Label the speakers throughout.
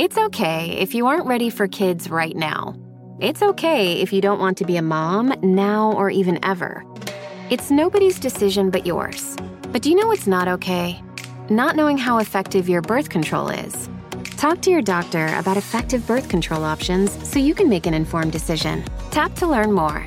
Speaker 1: It's okay if you aren't ready for kids right now. It's okay if you don't want to be a mom now or even ever. It's nobody's decision but yours. But do you know what's not okay? Not knowing how effective your birth control is. Talk to your doctor about effective birth control options so you can make an informed decision. Tap to learn more.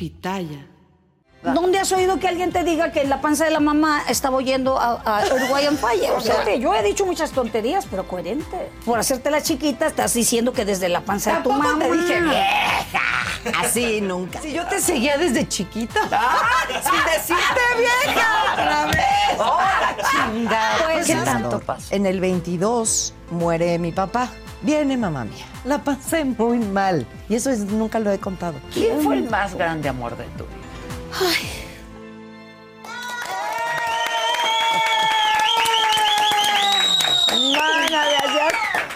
Speaker 2: Pitaya.
Speaker 3: ¿Dónde has oído que alguien te diga que la panza de la mamá estaba oyendo a, a Uruguayan Fire? O sea, yo he dicho muchas tonterías, pero coherente. Por hacerte la chiquita, estás diciendo que desde la panza de tu mamá.
Speaker 2: te dije vieja. Así nunca. Si yo te seguía desde chiquita. Sin decirte vieja. Otra vez. ¡Hola, chingada!
Speaker 3: Pues,
Speaker 2: ¿Qué
Speaker 3: ¿qué
Speaker 2: tanto pasó? En el 22 muere mi papá. Viene mamá mía. La pasé muy mal. Y eso es, nunca lo he contado.
Speaker 4: ¿Quién fue el más grande amor de tu vida? Mana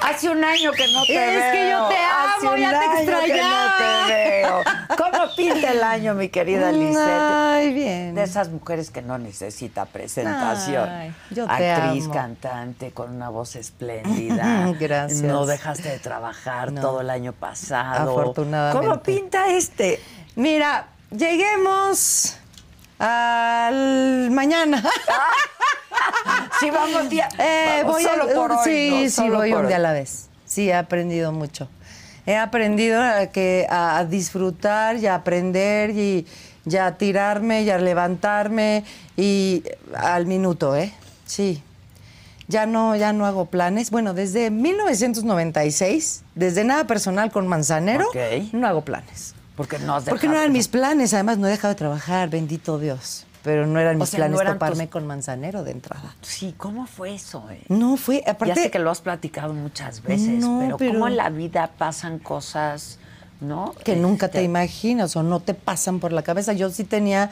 Speaker 4: Hace un año que no te veo.
Speaker 2: Es que yo te
Speaker 4: Hace
Speaker 2: amo,
Speaker 4: un
Speaker 2: ya te
Speaker 4: año que
Speaker 2: extrañaba.
Speaker 4: no te veo. ¿Cómo pinta el año, mi querida Lisette?
Speaker 2: Ay, bien.
Speaker 4: De esas mujeres que no necesita presentación.
Speaker 2: Ay, yo te
Speaker 4: Actriz,
Speaker 2: amo.
Speaker 4: cantante, con una voz espléndida.
Speaker 2: Gracias.
Speaker 4: No dejaste de trabajar
Speaker 2: No.
Speaker 4: todo el año pasado.
Speaker 2: Afortunadamente.
Speaker 4: ¿Cómo pinta este?
Speaker 2: Mira, lleguemos al mañana.
Speaker 4: Sí, vamos día.
Speaker 2: Eh,
Speaker 4: vamos
Speaker 2: voy
Speaker 4: solo
Speaker 2: a,
Speaker 4: por hoy.
Speaker 2: sí,
Speaker 4: ¿no?
Speaker 2: sí, voy un día a la vez. Sí, he aprendido mucho. He aprendido a, que, a, a disfrutar y a aprender y, y a tirarme y a levantarme y al minuto, ¿eh? Sí. Ya no, ya no hago planes. Bueno, desde 1996, desde nada personal con Manzanero,
Speaker 4: Ok.
Speaker 2: no hago planes.
Speaker 4: Porque no has
Speaker 2: Porque no
Speaker 4: dejado-
Speaker 2: eran mis planes, además no he dejado de trabajar, bendito Dios. Pero no eran
Speaker 4: O
Speaker 2: mis
Speaker 4: no
Speaker 2: planes
Speaker 4: eran
Speaker 2: toparme
Speaker 4: tus-
Speaker 2: con Manzanero de entrada.
Speaker 4: Sí, ¿cómo fue eso? eh?
Speaker 2: No, fue, aparte...
Speaker 4: ya sé que lo has platicado muchas veces,
Speaker 2: No,
Speaker 4: pero,
Speaker 2: pero-
Speaker 4: cómo en la vida pasan cosas, ¿no?
Speaker 2: que nunca te imaginas o no te pasan por la cabeza. Yo sí tenía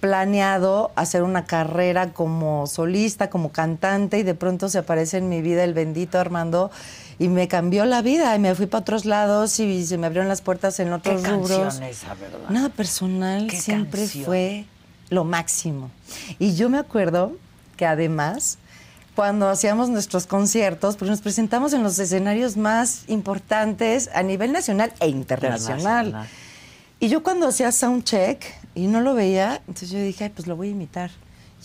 Speaker 2: planeado hacer una carrera como solista, como cantante, y de pronto se aparece en mi vida el bendito Armando y me cambió la vida y me fui para otros lados y se me abrieron las puertas en
Speaker 4: ¿Qué
Speaker 2: otros
Speaker 4: canción
Speaker 2: rubros.
Speaker 4: esa, verdad?
Speaker 2: Nada personal,
Speaker 4: ¿Qué
Speaker 2: siempre
Speaker 4: canción?
Speaker 2: fue lo máximo. Y yo me acuerdo que además, cuando hacíamos nuestros conciertos, pues nos presentamos en los escenarios más importantes a nivel nacional e internacional.
Speaker 4: Internacional.
Speaker 2: Y yo cuando hacía soundcheck y no lo veía, entonces yo dije, Ay, pues lo voy a imitar.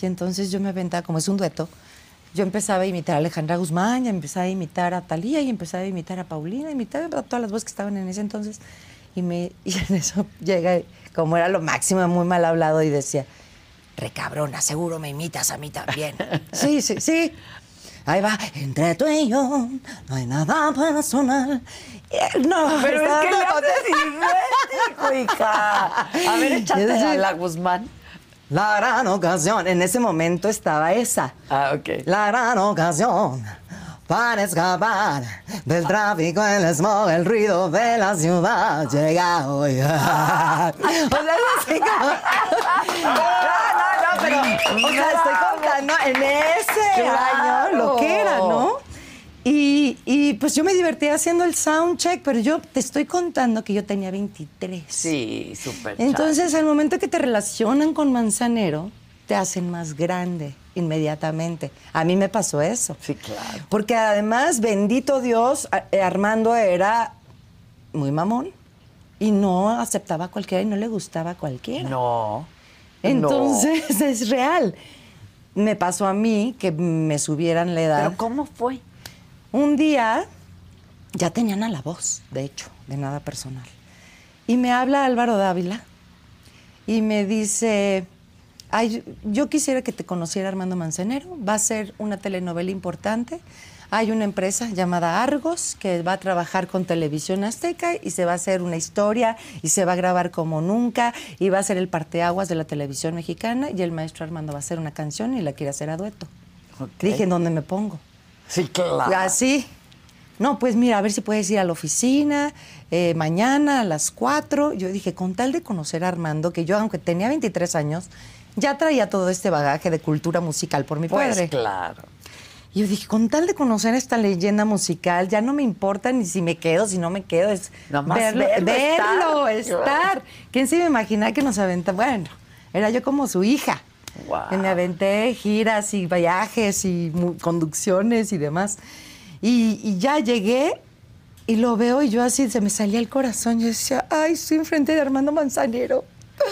Speaker 2: Y entonces yo me aventaba, como es un dueto, yo empezaba a imitar a Alejandra Guzmán, y empezaba a imitar a Talía, y empezaba a imitar a Paulina, imitaba a todas las voces que estaban en ese entonces. Y, me, y en eso llega, como era lo máximo, muy mal hablado, y decía, recabrona, seguro me imitas a mí también. sí, sí, sí. Ahí va, entre tú y yo, no hay nada personal. No,
Speaker 4: Pero es que le haces idéntico, hija. A ver, échate a la Guzmán.
Speaker 2: La gran ocasión. En ese momento estaba esa.
Speaker 4: Ah, ok.
Speaker 2: La gran ocasión para escapar del tráfico, el smog, el ruido de la ciudad. Llega hoy. o sea, es. No, no, no, pero... O sea, estoy contando en ese
Speaker 4: Claro.
Speaker 2: año lo que era, ¿no? Y, y, pues yo me divertí haciendo el soundcheck, pero yo te estoy contando que yo tenía 23.
Speaker 4: Sí, súper.
Speaker 2: Entonces, al momento que te relacionan con Manzanero, te hacen más grande inmediatamente. A mí me pasó eso.
Speaker 4: Sí, claro.
Speaker 2: Porque además, bendito Dios, eh, Armando era muy mamón y no aceptaba a cualquiera y no le gustaba a cualquiera.
Speaker 4: No.
Speaker 2: Entonces, es real. Me pasó a mí que me subieran la edad.
Speaker 4: ¿Pero cómo fue?
Speaker 2: Un día ya tenían a la voz, de hecho, de nada personal. Y me habla Álvaro Dávila y me dice, Ay, yo quisiera que te conociera Armando Manzanero, va a ser una telenovela importante, hay una empresa llamada Argos que va a trabajar con Televisión Azteca y se va a hacer una historia y se va a grabar como nunca y va a ser el parteaguas de la televisión mexicana y el maestro Armando va a hacer una canción y la quiere hacer a dueto. Dije, ¿en dónde me pongo?
Speaker 4: Sí, claro.
Speaker 2: Así. No, pues mira, a ver si puedes ir a la oficina eh, mañana a las 4. Yo dije, con tal de conocer a Armando, que yo, aunque tenía 23 años, ya traía todo este bagaje de cultura musical por mi
Speaker 4: Pues
Speaker 2: padre.
Speaker 4: claro.
Speaker 2: Y yo dije, con tal de conocer esta leyenda musical, ya no me importa ni si me quedo, si no me quedo, es
Speaker 4: Nomás
Speaker 2: verlo,
Speaker 4: verlo,
Speaker 2: verlo,
Speaker 4: estar.
Speaker 2: estar. ¿Quién se iba a imaginar que nos aventa? Bueno, era yo como su hija. Me aventé giras y viajes y conducciones y demás. Y, y ya llegué y lo veo y yo así se me salía el corazón. Yo decía, ay, estoy enfrente de Armando Manzanero.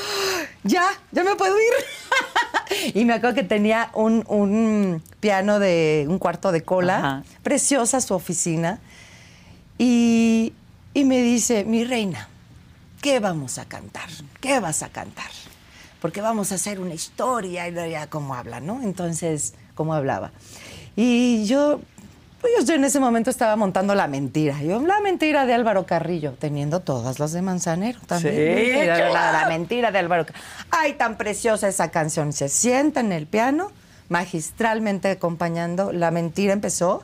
Speaker 2: Ya, ya me puedo ir. y me acuerdo que tenía un, un piano de un cuarto de cola,
Speaker 4: Ajá.
Speaker 2: preciosa su oficina. Y, y me dice, mi reina, ¿qué vamos a cantar? ¿Qué vas a cantar? Porque vamos a hacer una historia y ya como habla, ¿no? Entonces, ¿cómo hablaba? Y yo, pues yo en ese momento estaba montando la mentira. Yo, la mentira de Álvaro Carrillo, teniendo todas las de Manzanero también.
Speaker 4: Sí,
Speaker 2: la, la- la mentira de Álvaro Carrillo. Ay, tan preciosa esa canción. Se sienta en el piano, magistralmente acompañando. La mentira empezó.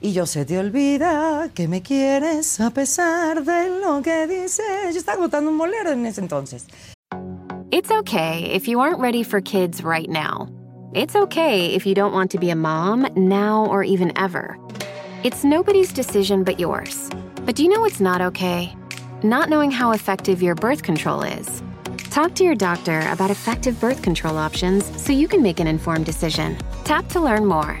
Speaker 2: Y yo se te olvida que me quieres a pesar de lo que dices. Yo estaba botando un bolero en ese entonces.
Speaker 1: It's okay if you aren't ready for kids right now. It's okay if you don't want to be a mom now or even ever. It's nobody's decision but yours. But do you know what's not okay? Not knowing how effective your birth control is. Talk to your doctor about effective birth control options so you can make an informed decision. Tap to learn more.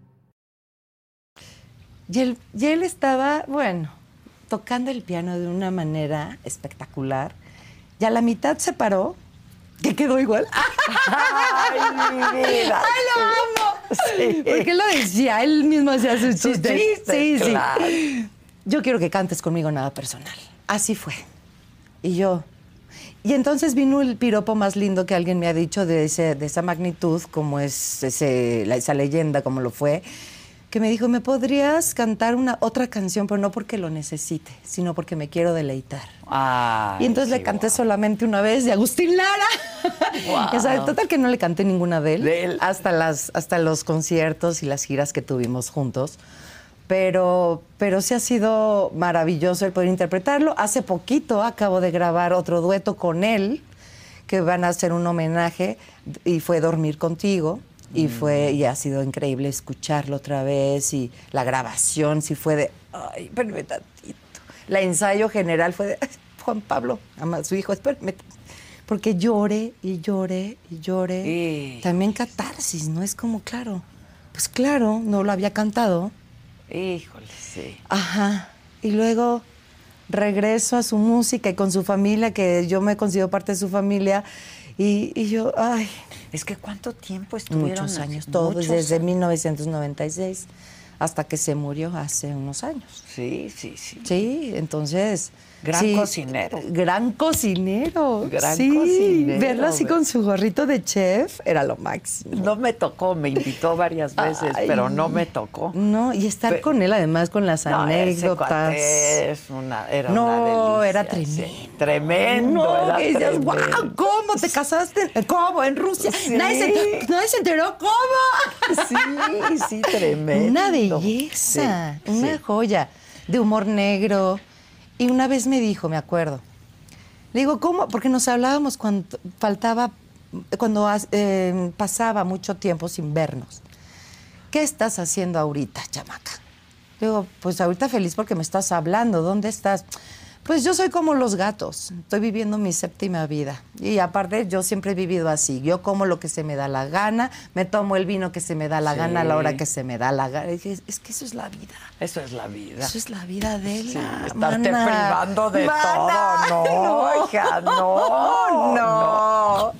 Speaker 2: Y él, y él estaba, bueno, tocando el piano de una manera espectacular. Y a la mitad se paró, que quedó igual.
Speaker 4: Ay, mi vida.
Speaker 2: ¡Ay, lo amo!
Speaker 4: Sí.
Speaker 2: Porque lo decía, él mismo hacía sus chistes. sí, sí. Yo quiero que cantes conmigo nada personal. Así fue. Y yo. Y entonces vino el piropo más lindo que alguien me ha dicho de, ese, de esa magnitud, como es ese, la- esa leyenda, como lo fue, que me dijo, ¿me podrías cantar una otra canción, pero no porque lo necesite, sino porque me quiero deleitar?
Speaker 4: Ay,
Speaker 2: Y entonces le canté
Speaker 4: guau.
Speaker 2: solamente una vez de Agustín Lara.
Speaker 4: Guau.
Speaker 2: O sea, total que no le canté ninguna de él,
Speaker 4: De él.
Speaker 2: Hasta, las, hasta los conciertos y las giras que tuvimos juntos. Pero, pero sí ha sido maravilloso el poder interpretarlo. Hace poquito acabo de grabar otro dueto con él, que van a hacer un homenaje, y fue Dormir Contigo. Y fue, y ha sido increíble escucharlo otra vez, y la grabación sí fue de, ay, espérame tantito. La ensayo general fue de, "Ay, Juan Pablo, ama su hijo, espérame. Porque lloré y lloré y lloré.
Speaker 4: Sí.
Speaker 2: También catarsis, ¿no? Es como, claro, pues claro, no lo había cantado.
Speaker 4: Híjole, sí.
Speaker 2: Ajá. Y luego regreso a su música y con su familia, que yo me considero parte de su familia. Y, y yo, ay,
Speaker 4: Es que ¿cuánto tiempo estuvieron?
Speaker 2: muchos años,
Speaker 4: Muchos
Speaker 2: desde
Speaker 4: años.
Speaker 2: 1996 hasta que se murió hace unos años.
Speaker 4: Sí, sí, sí.
Speaker 2: Sí, entonces.
Speaker 4: Gran
Speaker 2: sí,
Speaker 4: cocinero.
Speaker 2: Gran cocinero.
Speaker 4: Gran
Speaker 2: sí,
Speaker 4: cocinero,
Speaker 2: Verlo así con su gorrito de chef era lo máximo.
Speaker 4: No me tocó, me invitó varias veces,
Speaker 2: Ay.
Speaker 4: pero no me tocó.
Speaker 2: No, y estar con él además con las
Speaker 4: No, ese
Speaker 2: anécdotas.
Speaker 4: cuate es una, era
Speaker 2: No,
Speaker 4: una delicia,
Speaker 2: era
Speaker 4: sí.
Speaker 2: tremendo.
Speaker 4: Tremendo,
Speaker 2: No,
Speaker 4: era
Speaker 2: que decías,
Speaker 4: tremendo.
Speaker 2: wow, ¿cómo te casaste? ¿Cómo? ¿En Rusia?
Speaker 4: Sí.
Speaker 2: Nadie, se enteró, nadie se enteró, ¿cómo?
Speaker 4: Sí, sí, tremendo.
Speaker 2: Una belleza, una joya de humor negro. Y una vez me dijo, me acuerdo, le digo, ¿cómo? Porque nos hablábamos cuando faltaba, cuando eh, pasaba mucho tiempo sin vernos. ¿Qué estás haciendo ahorita, chamaca? Le digo, pues ahorita feliz porque me estás hablando. ¿Dónde estás? Pues yo soy como los gatos, estoy viviendo mi séptima vida. Y aparte yo siempre he vivido así, yo como lo que se me da la gana, me tomo el vino que se me da la gana a la hora que se me da la gana. Es que, es que eso es la vida.
Speaker 4: Eso es la vida.
Speaker 2: Eso es la vida de
Speaker 4: Sí,
Speaker 2: la
Speaker 4: estarte
Speaker 2: mana.
Speaker 4: privando de
Speaker 2: Mana.
Speaker 4: todo. No, hija, no,
Speaker 2: no,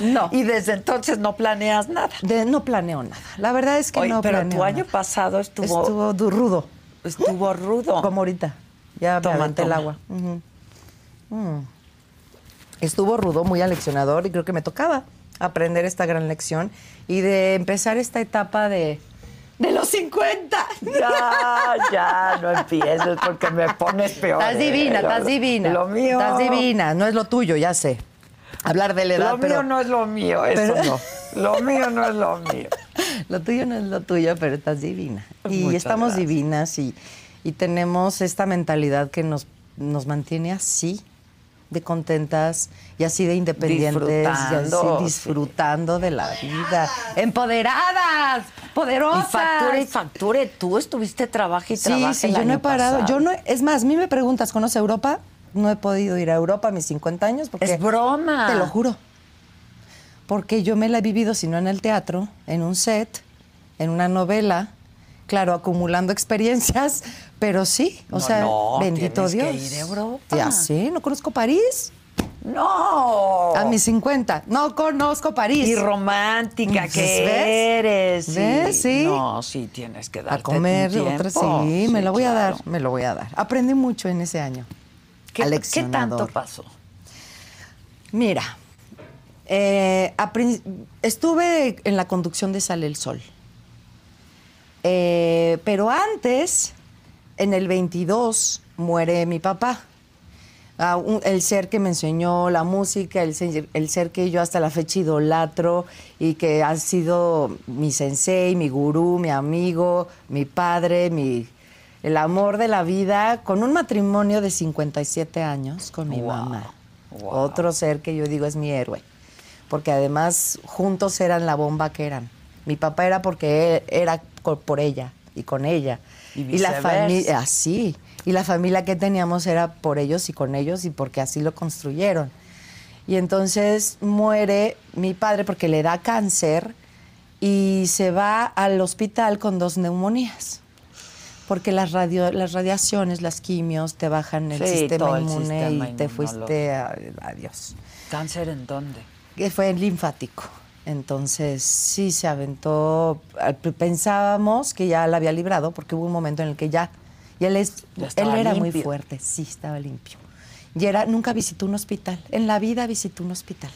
Speaker 2: no.
Speaker 4: Y desde entonces no planeas nada.
Speaker 2: De- no planeo nada. La verdad es que
Speaker 4: Oye,
Speaker 2: no
Speaker 4: pero
Speaker 2: planeo
Speaker 4: tu año
Speaker 2: nada.
Speaker 4: pasado estuvo,
Speaker 2: estuvo rudo,
Speaker 4: estuvo rudo.
Speaker 2: como ahorita. Ya me
Speaker 4: Toma,
Speaker 2: el agua. Mm. Estuvo rudo, muy aleccionador y creo que me tocaba aprender esta gran lección y de empezar esta etapa de de los 50.
Speaker 4: Ya, ya, no empieces porque me pones peor.
Speaker 2: Estás
Speaker 4: ¿eh?
Speaker 2: divina, estás divina.
Speaker 4: Lo mío.
Speaker 2: Estás divina, no es lo tuyo, ya sé. Hablar de la edad,
Speaker 4: Lo
Speaker 2: pero
Speaker 4: mío no es lo mío, eso
Speaker 2: pero-
Speaker 4: no. Lo mío no es lo mío.
Speaker 2: Lo tuyo no es lo tuyo, pero estás divina. Y
Speaker 4: Muchas
Speaker 2: estamos
Speaker 4: gracias.
Speaker 2: divinas y, y tenemos esta mentalidad que nos, nos mantiene así, de contentas y así de independientes, y así
Speaker 4: Disfrutando, sí.
Speaker 2: disfrutando de la vida. ¡Empoderadas! ¡Poderosas!
Speaker 4: Y facture y facture. Tú estuviste trabaja y
Speaker 2: Sí,
Speaker 4: trabaja
Speaker 2: sí,
Speaker 4: el
Speaker 2: yo no he parado.
Speaker 4: pasado.
Speaker 2: Yo no, es más, a mí me preguntas, ¿conoce Europa? No he podido ir a Europa a mis 50 años porque...
Speaker 4: Es broma.
Speaker 2: Te lo juro. Porque yo me la he vivido, si no en el teatro, en un set, en una novela, claro, acumulando experiencias, pero sí, o
Speaker 4: No,
Speaker 2: sea,
Speaker 4: no,
Speaker 2: bendito
Speaker 4: que
Speaker 2: Dios.
Speaker 4: ir a Europa.
Speaker 2: Ya sé, no conozco París.
Speaker 4: No.
Speaker 2: A mis 50, no conozco París.
Speaker 4: Y romántica
Speaker 2: Pues,
Speaker 4: que
Speaker 2: ¿ves?
Speaker 4: eres.
Speaker 2: ¿Ves? Sí.
Speaker 4: No, sí, tienes que darte
Speaker 2: a comer,
Speaker 4: tu
Speaker 2: otra
Speaker 4: tiempo.
Speaker 2: sí, me lo voy a dar, me lo voy a dar. Aprendí mucho en ese año.
Speaker 4: ¿Qué, ¿Qué tanto pasó?
Speaker 2: Mira, eh, estuve en la conducción de Sale el Sol. Eh, pero antes, en el 22, muere mi papá. Ah, un- el ser que me enseñó la música, el ser, el ser que yo hasta la fecha idolatro y que ha sido mi sensei, mi gurú, mi amigo, mi padre, mi, el amor de la vida, con un matrimonio de 57 años con mi
Speaker 4: Wow,
Speaker 2: mamá.
Speaker 4: wow.
Speaker 2: Otro ser que yo digo es mi héroe, porque además juntos eran la bomba que eran. Mi papá era porque él era por ella y con ella.
Speaker 4: Y
Speaker 2: la familia, así. Y la familia que teníamos era por ellos y con ellos y porque así lo construyeron. Y entonces muere mi padre porque le da cáncer y se va al hospital con dos neumonías. Porque las, radio, las radiaciones, las quimios te bajan el
Speaker 4: Sí,
Speaker 2: sistema
Speaker 4: el
Speaker 2: inmune
Speaker 4: sistema
Speaker 2: y te fuiste a, adiós.
Speaker 4: ¿Cáncer en dónde?
Speaker 2: Que fue linfático. Entonces, sí se aventó. Pensábamos que ya la había librado porque hubo un momento en el que ya. Y él, es, él era muy fuerte, sí, estaba limpio. Y era, nunca visitó un hospital. En la vida visitó un hospital.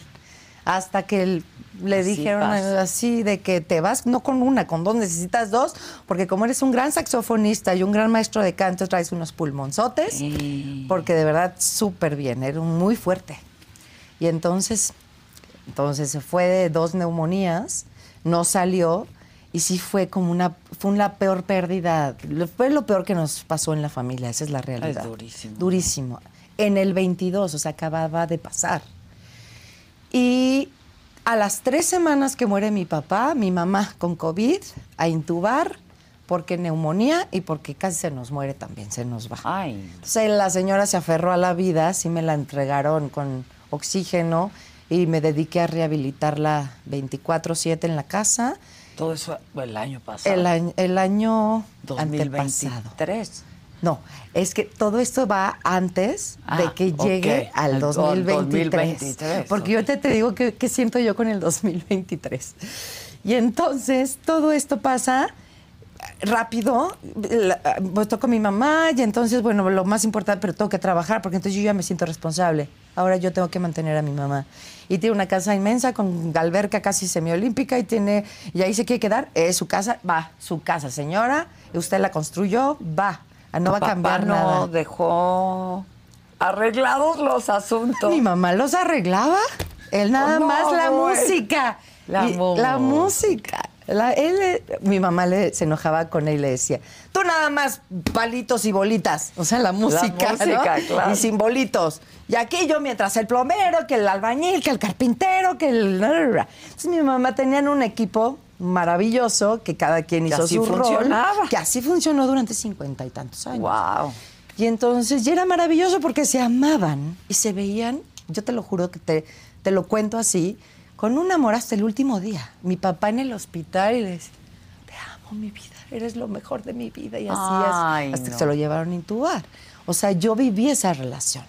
Speaker 2: Hasta que él- le
Speaker 4: Así
Speaker 2: dijeron
Speaker 4: pasa.
Speaker 2: así de que te vas, no con una, con dos, necesitas dos, porque como eres un gran saxofonista y un gran maestro de canto, traes unos pulmonzotes,
Speaker 4: Sí.
Speaker 2: porque de verdad súper bien, era muy fuerte. Y entonces, entonces se fue de dos neumonías, no salió y sí fue como una, fue una peor pérdida, fue lo peor que nos pasó en la familia, esa es la realidad.
Speaker 4: durísimo.
Speaker 2: Durísimo. En el 22, o sea, acababa de pasar. Y a las tres semanas que muere mi papá, mi mamá con COVID, a intubar, porque neumonía y porque casi se nos muere también, se nos va.
Speaker 4: Ay.
Speaker 2: Entonces la señora se aferró a la vida, sí me la entregaron con oxígeno y me dediqué a rehabilitarla 24/7 en la casa.
Speaker 4: Todo eso el año pasado.
Speaker 2: El año, el año antepasado.
Speaker 4: 2023.
Speaker 2: No, es que todo esto va antes
Speaker 4: Ah,
Speaker 2: de que llegue
Speaker 4: ok.
Speaker 2: al
Speaker 4: Al do-
Speaker 2: 2023.
Speaker 4: 2023,
Speaker 2: porque yo te, te digo que, que siento yo con el 2023. Y entonces todo esto pasa rápido, pues toco a mi mamá y entonces, bueno, lo más importante, pero tengo que trabajar porque entonces yo ya me siento responsable. Ahora yo tengo que mantener a mi mamá. Y tiene una casa inmensa con alberca casi semiolímpica y tiene, y ahí se quiere quedar, es su casa, va, su casa, señora, usted la construyó, va, no va a
Speaker 4: Papá
Speaker 2: cambiar
Speaker 4: no
Speaker 2: nada.
Speaker 4: dejó arreglados los asuntos.
Speaker 2: Mi mamá los arreglaba. Él nada
Speaker 4: No,
Speaker 2: más la música.
Speaker 4: La
Speaker 2: Y- la
Speaker 4: música.
Speaker 2: La- él, mi mamá le, se enojaba con él y le decía, tú nada más palitos y bolitas. O sea, la música,
Speaker 4: claro.
Speaker 2: Y sin bolitos. Y aquí yo, mientras el plomero, que el albañil, que el carpintero, que el... Entonces mi mamá tenían un equipo maravilloso que cada quien
Speaker 4: Que
Speaker 2: hizo
Speaker 4: así
Speaker 2: su
Speaker 4: funcionaba.
Speaker 2: rol. Que así funcionó durante cincuenta y tantos años.
Speaker 4: Wow.
Speaker 2: Y entonces, y era maravilloso porque se amaban y se veían, yo te lo juro que te, te lo cuento así, con un amor hasta el último día. Mi papá en el hospital y le decía, te amo mi vida, eres lo mejor de mi vida. Y así
Speaker 4: Ay,
Speaker 2: hasta que se lo llevaron a intubar. O sea, yo viví esa relación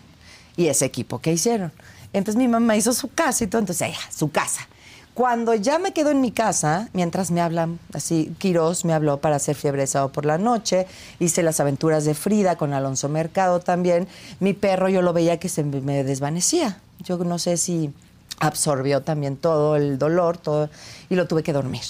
Speaker 2: y ese equipo que hicieron. Entonces mi mamá hizo su casa y todo, entonces ella, su casa. Cuando ya me quedo en mi casa, mientras me hablan, así, Quiroz me habló para hacer Fiebre de Sábado por la noche, hice las aventuras de Frida con Alonso Mercado también. Mi perro yo lo veía que se me desvanecía. Yo no sé si absorbió también todo el dolor, todo, y lo tuve que dormir.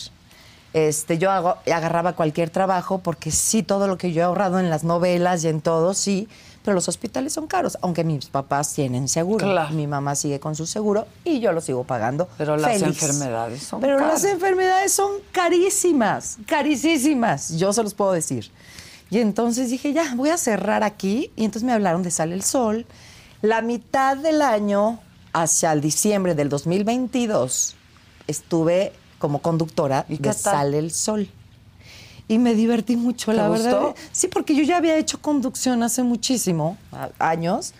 Speaker 2: Este, yo hago- agarraba cualquier trabajo porque sí, todo lo que yo he ahorrado en las novelas y en todo, sí, pero los hospitales son caros, aunque mis papás tienen seguro.
Speaker 4: Claro.
Speaker 2: Mi mamá sigue con su seguro y yo lo sigo pagando.
Speaker 4: Pero las enfermedades son
Speaker 2: Pero
Speaker 4: caras.
Speaker 2: las enfermedades son carísimas, carísimas, yo se los puedo decir. Y entonces dije, ya, voy a cerrar aquí. Y entonces me hablaron de Sale el Sol. La mitad del año, hacia el diciembre del 2022, estuve como conductora
Speaker 4: ¿Y qué
Speaker 2: de
Speaker 4: tal?
Speaker 2: Sale el Sol. Y me divertí mucho,
Speaker 4: ¿Te
Speaker 2: la verdad.
Speaker 4: gustó?
Speaker 2: Sí, porque yo ya había hecho conducción hace muchísimo, años.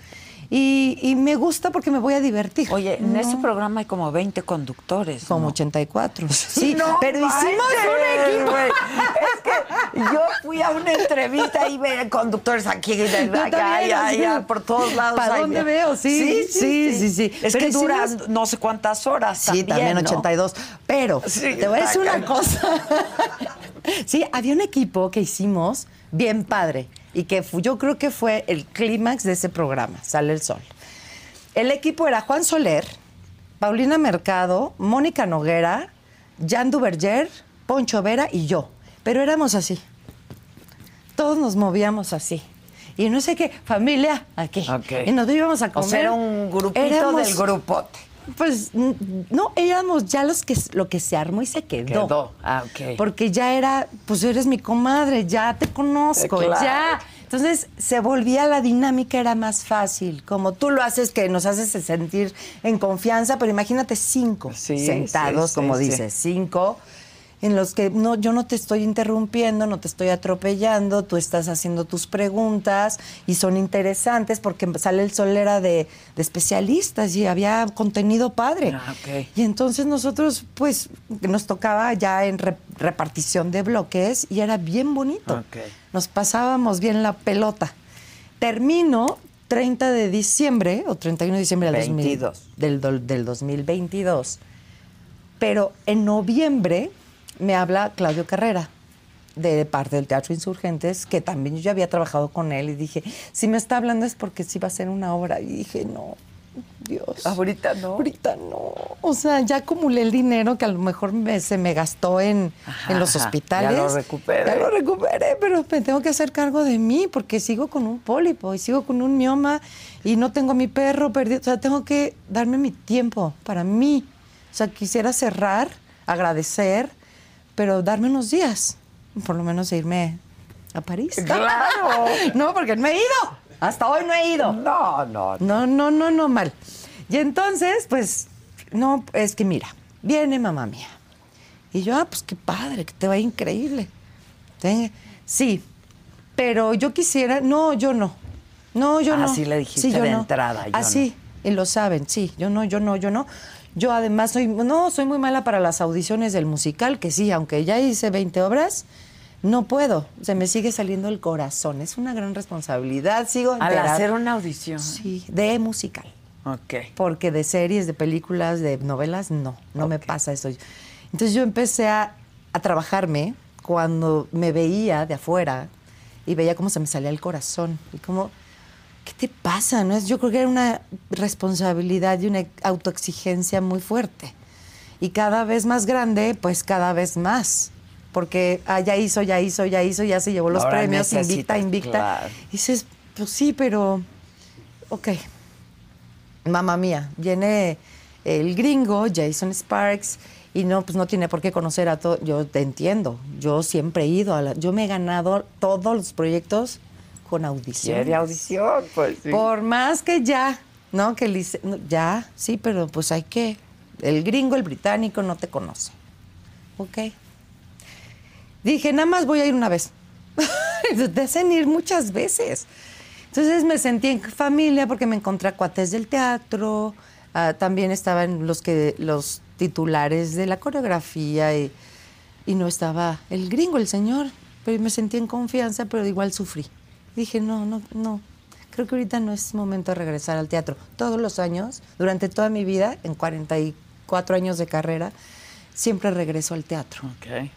Speaker 2: Y, y me gusta porque me voy a divertir.
Speaker 4: Oye, en ese programa hay como 20 conductores.
Speaker 2: Como
Speaker 4: ¿no?
Speaker 2: 84. Sí,
Speaker 4: No
Speaker 2: pero hicimos un
Speaker 4: manches,
Speaker 2: equipo.
Speaker 4: Es que yo fui a una entrevista y veía conductores aquí, allá, allá, allá, por todos lados.
Speaker 2: ¿Para dónde
Speaker 4: ve-
Speaker 2: veo? Sí, sí, sí, sí.
Speaker 4: Es
Speaker 2: Pero
Speaker 4: que dura
Speaker 2: hicimos-
Speaker 4: no sé cuántas horas
Speaker 2: Sí,
Speaker 4: también,
Speaker 2: también
Speaker 4: ¿no?
Speaker 2: 82. Pero
Speaker 4: Sí,
Speaker 2: te voy a decir una cosa. sí, había un equipo que hicimos bien padre y que fu- yo creo que fue el clímax de ese programa, Sale el Sol. El equipo era Juan Soler, Paulina Mercado, Mónica Noguera, Jan Duverger, Poncho Vera y yo. Pero éramos así. Todos nos movíamos así. Y no sé qué, familia, aquí. Y nos íbamos a
Speaker 4: O
Speaker 2: comer.
Speaker 4: sea, era un grupito
Speaker 2: Éramos-
Speaker 4: del grupote.
Speaker 2: Pues no, éramos ya los que lo que se armó y se quedó.
Speaker 4: Quedó. Ah, ok.
Speaker 2: Porque ya era, pues eres mi comadre, ya te conozco,
Speaker 4: Eh, claro.
Speaker 2: ya. Entonces se volvía la dinámica, era más fácil. Como tú lo haces, que nos haces sentir en confianza, pero imagínate cinco
Speaker 4: Sí,
Speaker 2: sentados,
Speaker 4: sí,
Speaker 2: como
Speaker 4: sí,
Speaker 2: dices, cinco, en los que no, yo no te estoy interrumpiendo, no te estoy atropellando, tú estás haciendo tus preguntas y son interesantes porque sale el sol era de, de especialistas y había contenido padre.
Speaker 4: Ah, ok.
Speaker 2: Y entonces nosotros, pues, nos tocaba ya en re- repartición de bloques y era bien bonito.
Speaker 4: Ok.
Speaker 2: Nos pasábamos bien la pelota. Termino 30 de diciembre o 31 de diciembre del, 2000
Speaker 4: 22.
Speaker 2: del, del 2022. Pero en noviembre me habla Claudio Carrera de parte del Teatro Insurgentes, que también yo ya había trabajado con él y dije, si me está hablando es porque sí va a ser una obra. Y dije, no, Dios.
Speaker 4: Ahorita no.
Speaker 2: Ahorita no. O sea, ya acumulé el dinero que a lo mejor me- se me gastó en,
Speaker 4: Ajá,
Speaker 2: en los
Speaker 4: ajá.
Speaker 2: hospitales.
Speaker 4: Ya lo recuperé.
Speaker 2: Ya lo recuperé, pero me tengo que hacer cargo de mí porque sigo con un pólipo y sigo con un mioma y no tengo a mi perro perdido. O sea, tengo que darme mi tiempo para mí. O sea, quisiera cerrar, agradecer, pero darme unos días. Por lo menos irme a París.
Speaker 4: Claro.
Speaker 2: no, porque no he ido. Hasta hoy no he ido.
Speaker 4: No, no, no.
Speaker 2: No, no, no, no, mal. Y entonces, pues, no, es que mira, viene mamá mía. Y yo, ah, pues qué padre, que te va increíble. Sí, pero yo quisiera, no, yo no. No, yo
Speaker 4: Ah,
Speaker 2: no.
Speaker 4: sí le dijiste
Speaker 2: yo
Speaker 4: de
Speaker 2: no.
Speaker 4: entrada, yo
Speaker 2: Así, y lo saben, sí, yo no, yo no, yo no. Yo además soy, no, soy muy mala para las audiciones del musical, que sí, aunque ya hice 20 obras, no puedo. Se me sigue saliendo el corazón. Es una gran responsabilidad. Sigo
Speaker 4: Al hacer una audición.
Speaker 2: Sí, de musical.
Speaker 4: Ok.
Speaker 2: Porque de series, de películas, de novelas, no, no me pasa eso. Entonces yo empecé a, a trabajarme cuando me veía de afuera y veía cómo se me salía el corazón y cómo, ¿qué te pasa? No es, yo creo que era una responsabilidad y una autoexigencia muy fuerte. Y cada vez más grande, pues cada vez más. Porque ah, ya hizo, ya hizo, ya hizo, ya se llevó los
Speaker 4: Ahora
Speaker 2: premios, invicta, invicta.
Speaker 4: claro.
Speaker 2: Y dices, pues sí, pero, ok, mamá mía, viene el gringo, Jason Sparks, y no, pues no tiene por qué conocer a todo. Yo te entiendo, yo siempre he ido a la, yo me he ganado todos los proyectos con audición.
Speaker 4: Quiere audición, pues sí.
Speaker 2: Por más que ya, ¿no? Que no, ya, sí, pero pues hay que. El gringo, el británico no te conoce. Ok. Dije, nada más voy a ir una vez. te hacen ir muchas veces. Entonces me sentí en familia porque me encontré a cuates del teatro, ah, también estaban los que los titulares de la coreografía y, y no estaba el gringo, el señor, pero me sentí en confianza, pero igual sufrí. Dije, no, no, no, creo que ahorita no es momento de regresar al teatro. Todos los años, durante toda mi vida, en 44 años de carrera, siempre regreso al teatro.
Speaker 5: Ok.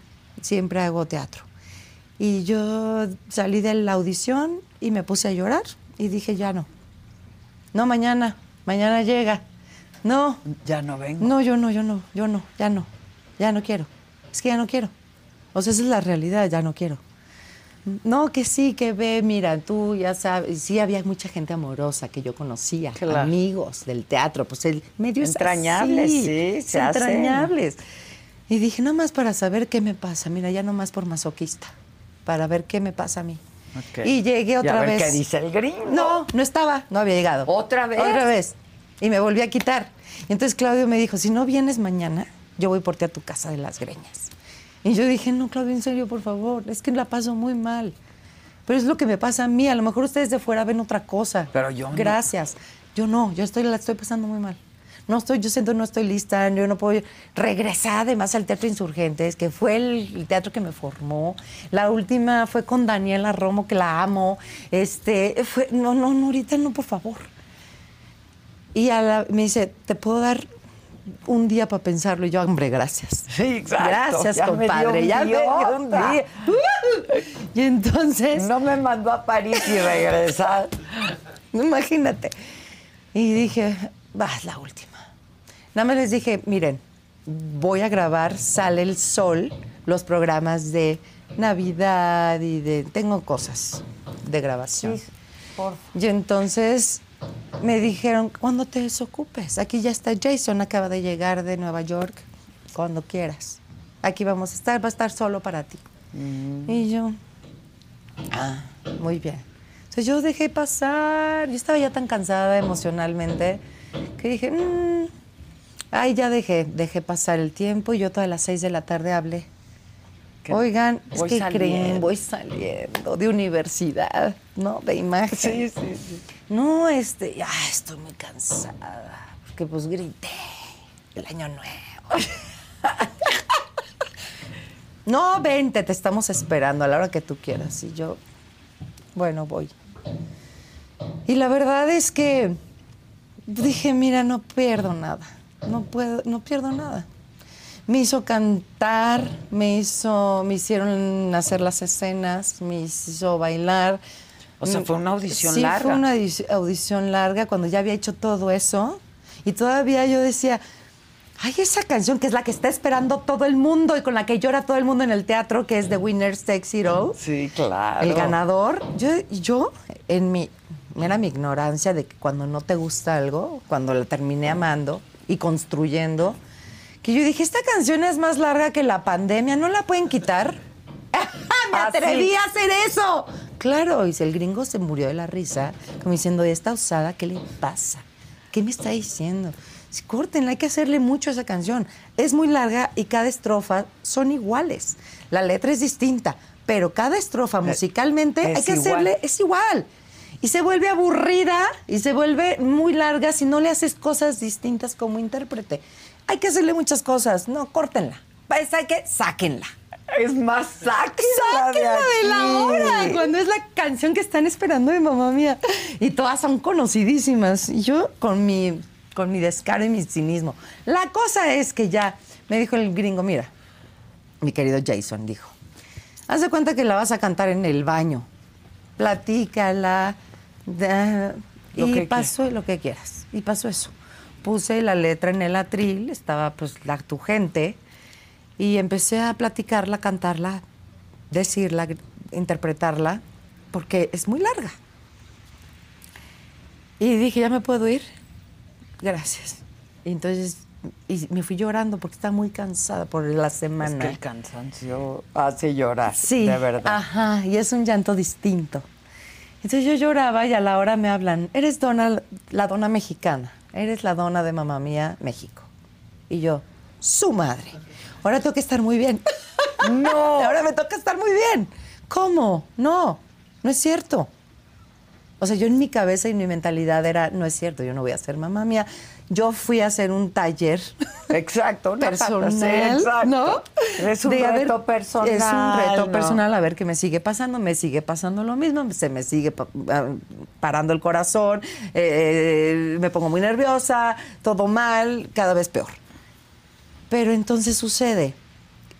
Speaker 2: Siempre hago teatro. Y yo salí de la audición y me puse a llorar y dije, ya no. No, mañana, mañana llega. No,
Speaker 5: Ya no vengo.
Speaker 2: no, yo no, yo no, yo no, ya no, ya no quiero. Es que ya no quiero. O sea, esa es la realidad, ya no quiero. No, que sí, que ve, mira, tú ya sabes, sí había mucha gente amorosa que yo conocía,
Speaker 5: Claro.
Speaker 2: amigos del teatro, pues el medio es
Speaker 4: Entrañables,
Speaker 2: así,
Speaker 4: sí, se hacen.
Speaker 2: entrañables. Y dije, nada más para saber qué me pasa, mira, ya no más por masoquista, para ver qué me pasa a mí. Y llegué
Speaker 4: Y a
Speaker 2: otra
Speaker 4: ver
Speaker 2: vez.
Speaker 4: qué dice el gringo.
Speaker 2: No, no estaba, no había llegado.
Speaker 4: ¿Otra vez?
Speaker 2: Otra vez. Y me volví a quitar. Y entonces Claudio me dijo, si no vienes mañana, yo voy por ti a tu casa de las greñas. Y yo dije, no, Claudio, en serio, por favor, es que la paso muy mal. Pero es lo que me pasa a mí. A lo mejor ustedes de fuera ven otra cosa.
Speaker 5: Pero yo no.
Speaker 2: Gracias. Yo no, yo estoy, la estoy pasando muy mal. No estoy, yo siento no estoy lista, yo no puedo regresar además al Teatro Insurgentes, que fue el, el teatro que me formó. La última fue con Daniela Romo, que la amo. Este, fue, no, no, no, ahorita no, por favor. Y a la- me dice, ¿te puedo dar un día para pensarlo? Y yo, hombre, gracias.
Speaker 4: Sí, exacto.
Speaker 2: Gracias,
Speaker 4: Ya me
Speaker 2: compadre.
Speaker 4: un
Speaker 2: ya me dio un día. Y entonces,
Speaker 4: No me mandó a París y regresar.
Speaker 2: imagínate. Y dije, va, es la última. Nada más les dije, miren, voy a grabar Sale el Sol, los programas de Navidad y de... Tengo cosas de grabación. Y entonces me dijeron, cuando te desocupes, aquí ya está Jason, acaba de llegar de Nueva York, cuando quieras. Aquí vamos a estar, va a estar solo para ti. Y yo, ah, muy bien. Entonces yo dejé pasar, yo estaba ya tan cansada emocionalmente que dije, "Mm". ay, ya dejé, dejé pasar el tiempo y yo todas las seis de la tarde hablé. Oigan, es que
Speaker 4: saliendo.
Speaker 2: creen, voy saliendo de universidad, ¿no? De imagen.
Speaker 4: Sí, sí, sí.
Speaker 2: No, este, ya estoy muy cansada, porque pues grité el año nuevo. no, vente, te estamos esperando a la hora que tú quieras. Y yo, bueno, voy. Y la verdad es que dije, mira, no pierdo nada, no puedo, no pierdo nada. Me hizo cantar, me hizo, me hicieron hacer las escenas, me hizo bailar.
Speaker 4: O sea,
Speaker 2: Mm,
Speaker 4: fue una audición
Speaker 2: sí,
Speaker 4: larga.
Speaker 2: fue una audi- audición larga cuando ya había hecho todo eso. Y todavía yo decía, ay, esa canción que es la que está esperando todo el mundo y con la que llora todo el mundo en el teatro, que es The Winner's Takes It All.
Speaker 4: Sí, claro.
Speaker 2: El ganador. Yo, yo, en mi, era mi ignorancia de que cuando no te gusta algo, cuando la terminé amando y construyendo, que yo dije, esta canción es más larga que la pandemia, ¿no la pueden quitar? ¡Me
Speaker 4: Ah,
Speaker 2: atreví a hacer eso! Claro, y si el gringo se murió de la risa, como diciendo, esta usada, ¿qué le pasa? ¿Qué me está diciendo? Si córtenla, hay que hacerle mucho a esa canción. Es muy larga y cada estrofa son iguales. La letra es distinta, pero cada estrofa musicalmente
Speaker 4: es
Speaker 2: hay que
Speaker 4: igual.
Speaker 2: hacerle, es igual. Y se vuelve aburrida y se vuelve muy larga si no le haces cosas distintas como intérprete. Hay que hacerle muchas cosas. No, córtenla. Pues hay que, sáquenla.
Speaker 4: Es más, sáquenla,
Speaker 2: Sáquenla de la hora, cuando es la canción que están esperando de mamá mía. Y todas son conocidísimas. Y yo con mi, con mi descaro y mi cinismo. La cosa es que ya me dijo el gringo, mira, mi querido Jason dijo, haz de cuenta que la vas a cantar en el baño. Platícala. da- y pasó lo que quieras. Y pasó eso. Puse la letra en el atril, estaba pues la, tu gente, y empecé a platicarla, cantarla, decirla, interpretarla, porque es muy larga. Y dije, ¿ya me puedo ir? Gracias. Y entonces y me fui llorando porque estaba muy cansada por la
Speaker 4: Es
Speaker 2: semana.
Speaker 4: que el cansancio hace llorar.
Speaker 2: Sí,
Speaker 4: De verdad.
Speaker 2: Ajá, y es un llanto distinto. Entonces yo lloraba y a la hora me hablan, eres dona, la dona mexicana, eres la dona de mamá mía, México. Y yo, su madre. Ahora tengo que estar muy bien. No. Ahora me toca estar muy bien. ¿Cómo? No, no es cierto. O sea, yo en mi cabeza y en mi mentalidad era, no es cierto, yo no voy a ser mamá mía. Yo fui a hacer un taller
Speaker 4: Exacto, una
Speaker 2: personal,
Speaker 4: fantasía, exacto.
Speaker 2: ¿no?
Speaker 4: Es un
Speaker 2: De
Speaker 4: reto personal.
Speaker 2: Es un reto
Speaker 4: ¿no?
Speaker 2: personal, a ver qué me sigue pasando, me sigue pasando lo mismo, se me sigue ah, parando el corazón, eh, me pongo muy nerviosa, todo mal, cada vez peor. Pero entonces sucede,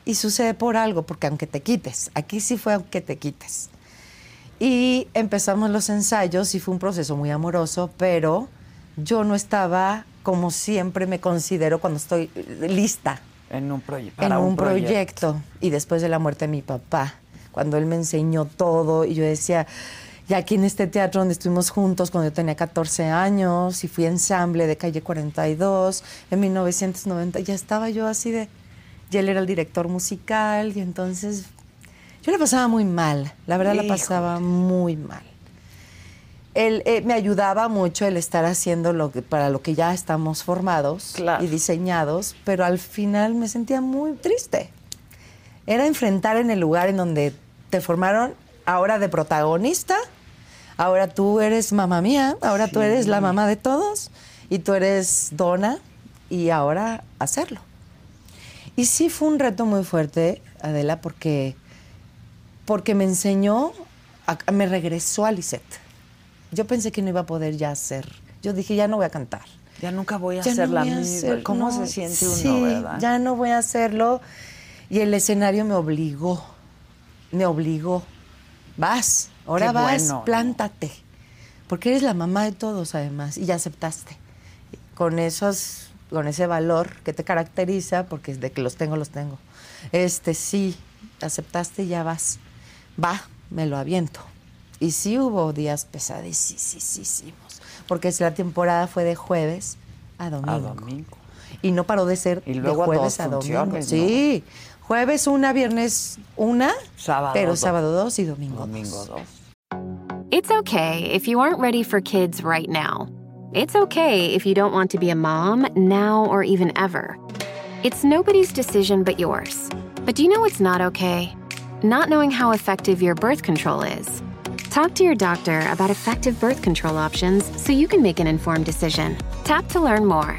Speaker 2: y sucede por algo, porque aunque te quites, aquí sí fue aunque te quites. Y empezamos los ensayos y fue un proceso muy amoroso, pero yo no estaba como siempre me considero cuando estoy lista
Speaker 4: En un, proye-
Speaker 2: en un, proyecto. Y después de la muerte de mi papá, cuando él me enseñó todo y yo decía, ya aquí en este teatro donde estuvimos juntos cuando yo tenía 14 años y fui ensamble de calle 42 en 1990, ya estaba yo así de, y él era el director musical y entonces yo la pasaba muy mal, la verdad la pasaba muy mal. Él eh, me ayudaba mucho el estar haciendo lo que, para lo que ya estamos formados
Speaker 4: Claro.
Speaker 2: y diseñados, pero al final me sentía muy triste. Era enfrentar en el lugar en donde te formaron ahora de protagonista, ahora tú eres mamá mía, ahora tú eres la mamá de todos y tú eres dona y ahora hacerlo. Y sí fue un reto muy fuerte, Adela, porque, porque me enseñó, a- me regresó a Lisette. Yo pensé que no iba a poder ya hacer. Yo dije, ya no voy a cantar.
Speaker 4: Ya nunca voy a
Speaker 2: Ya
Speaker 4: hacer
Speaker 2: no
Speaker 4: la misma.
Speaker 2: hacer-
Speaker 4: ¿Cómo
Speaker 2: no,
Speaker 4: se siente uno,
Speaker 2: sí,
Speaker 4: verdad?
Speaker 2: Ya no voy a hacerlo. Y el escenario me obligó. Me obligó. Vas, ahora
Speaker 4: Qué
Speaker 2: vas,
Speaker 4: bueno, ¿no?
Speaker 2: plántate. Porque eres la mamá de todos, además, y ya aceptaste. Con esos, con ese valor que te caracteriza, porque de que los tengo, los tengo. Este sí, aceptaste y ya vas. Va, me lo aviento. Y sí hubo días pesadísimos, porque la temporada fue de jueves a domingo.
Speaker 4: A domingo.
Speaker 2: Y no paró de ser
Speaker 4: Y luego
Speaker 2: de jueves a domingo.
Speaker 4: ¿no?
Speaker 2: Sí, jueves una, viernes una,
Speaker 4: Sábado
Speaker 2: pero
Speaker 4: dos.
Speaker 2: sábado dos y domingo,
Speaker 4: Domingo
Speaker 2: dos.
Speaker 4: dos.
Speaker 1: It's okay if you aren't ready for kids right now. It's okay if you don't want to be a mom now or even ever. It's nobody's decision but yours. But do you know what's not okay? Not knowing how effective your birth control is. Talk to your doctor about effective birth control options so you can make an informed decision. Tap to learn more.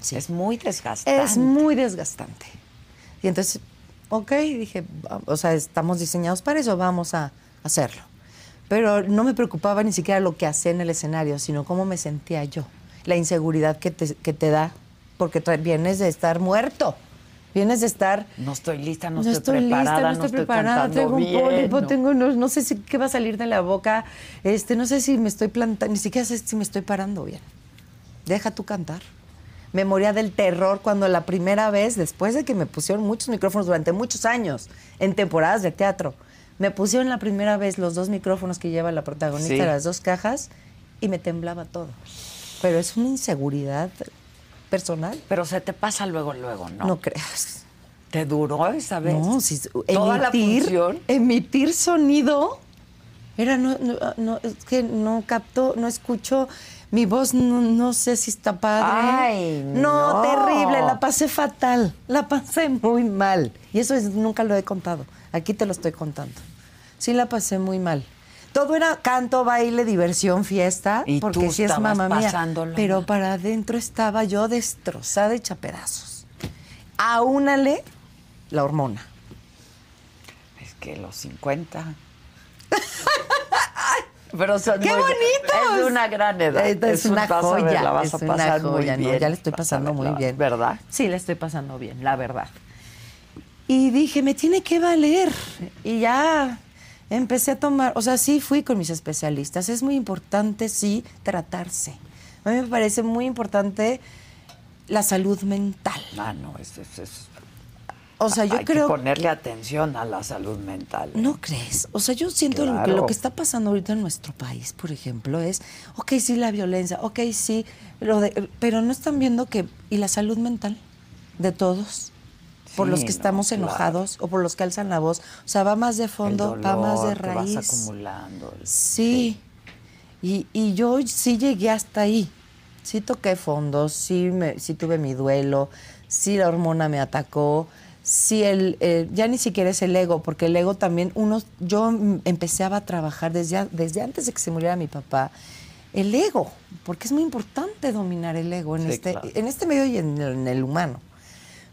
Speaker 4: Es muy desgastante.
Speaker 2: Es muy desgastante. Y entonces, ok, dije, o sea, estamos diseñados para eso, vamos a hacerlo. Pero no me preocupaba ni siquiera lo que hacía en el escenario, sino cómo me sentía yo. La inseguridad que te, que te da, porque vienes de estar muerto. Vienes de estar
Speaker 4: No estoy lista, no,
Speaker 2: no
Speaker 4: estoy,
Speaker 2: estoy
Speaker 4: preparada,
Speaker 2: lista, no estoy preparada, traigo un
Speaker 4: bien,
Speaker 2: pólipo,
Speaker 4: no.
Speaker 2: tengo, no, no sé si, qué va a salir de la boca, este, no sé si me estoy plantando, ni siquiera sé si me estoy parando bien. Deja tú cantar. Memoria del terror cuando la primera vez, después de que me pusieron muchos micrófonos durante muchos años en temporadas de teatro, me pusieron la primera vez los dos micrófonos que lleva la protagonista,
Speaker 4: Sí.
Speaker 2: las dos cajas, y me temblaba todo. Pero es una inseguridad personal.
Speaker 4: Pero se te pasa luego, luego, ¿no?
Speaker 2: no creas.
Speaker 4: ¿Te duró esa vez?
Speaker 2: No, si,
Speaker 4: Toda la
Speaker 2: emitir,
Speaker 4: función.
Speaker 2: emitir sonido era no, no, no, es que no capto, no escucho mi voz, no, no sé si está padre.
Speaker 4: Ay, no.
Speaker 2: terrible, la pasé fatal, la pasé muy mal. Y eso es, nunca lo he contado. Aquí te lo estoy contando. Sí la pasé muy mal. Todo era canto, baile, diversión, fiesta,
Speaker 4: Y
Speaker 2: porque
Speaker 4: tú
Speaker 2: sí es mamá mía. Pero para adentro estaba yo destrozada, hecha pedazos. Aúnale la hormona.
Speaker 4: Es que los 50. Pero son
Speaker 2: ¡Qué
Speaker 4: muy-
Speaker 2: bonitos!
Speaker 4: Es una gran edad.
Speaker 2: Es,
Speaker 4: un-
Speaker 2: una
Speaker 4: ver,
Speaker 2: joya.
Speaker 4: la vas
Speaker 2: es
Speaker 4: a
Speaker 2: una
Speaker 4: pasar muy
Speaker 2: joya, ¿no?
Speaker 4: bien.
Speaker 2: Ya le estoy pasando muy bien.
Speaker 4: ¿Verdad?
Speaker 2: Sí, le estoy pasando bien, la verdad. Y dije, me tiene que valer. Y ya empecé a tomar, o sea, sí fui con mis especialistas. Es muy importante, sí, tratarse. A mí me parece muy importante la salud mental.
Speaker 4: Ah, no, es, es, es-
Speaker 2: O sea, yo
Speaker 4: Hay
Speaker 2: creo
Speaker 4: que ponerle atención a la salud mental. ¿eh?
Speaker 2: ¿No crees? O sea, yo siento lo que
Speaker 4: Claro.
Speaker 2: lo que está pasando ahorita en nuestro país, por ejemplo, es, ok, sí, la violencia, ok, sí, lo de- pero no están viendo que, y la salud mental de todos, por
Speaker 4: Sí,
Speaker 2: los que
Speaker 4: no,
Speaker 2: estamos
Speaker 4: claro.
Speaker 2: enojados o por los que alzan la voz, o sea, va más de
Speaker 4: El
Speaker 2: fondo, va más de raíz.
Speaker 4: vas acumulando.
Speaker 2: Sí. Y, y yo sí llegué hasta ahí. Sí toqué fondo, sí, me, sí tuve mi duelo, sí la hormona me atacó, sí el, eh, ya ni siquiera es el ego, porque el ego también, uno, yo empecé a trabajar desde, a- desde antes de que se muriera mi papá, el ego, porque es muy importante dominar el ego en,
Speaker 4: Sí,
Speaker 2: este,
Speaker 4: claro.
Speaker 2: en este medio y en el, en el humano.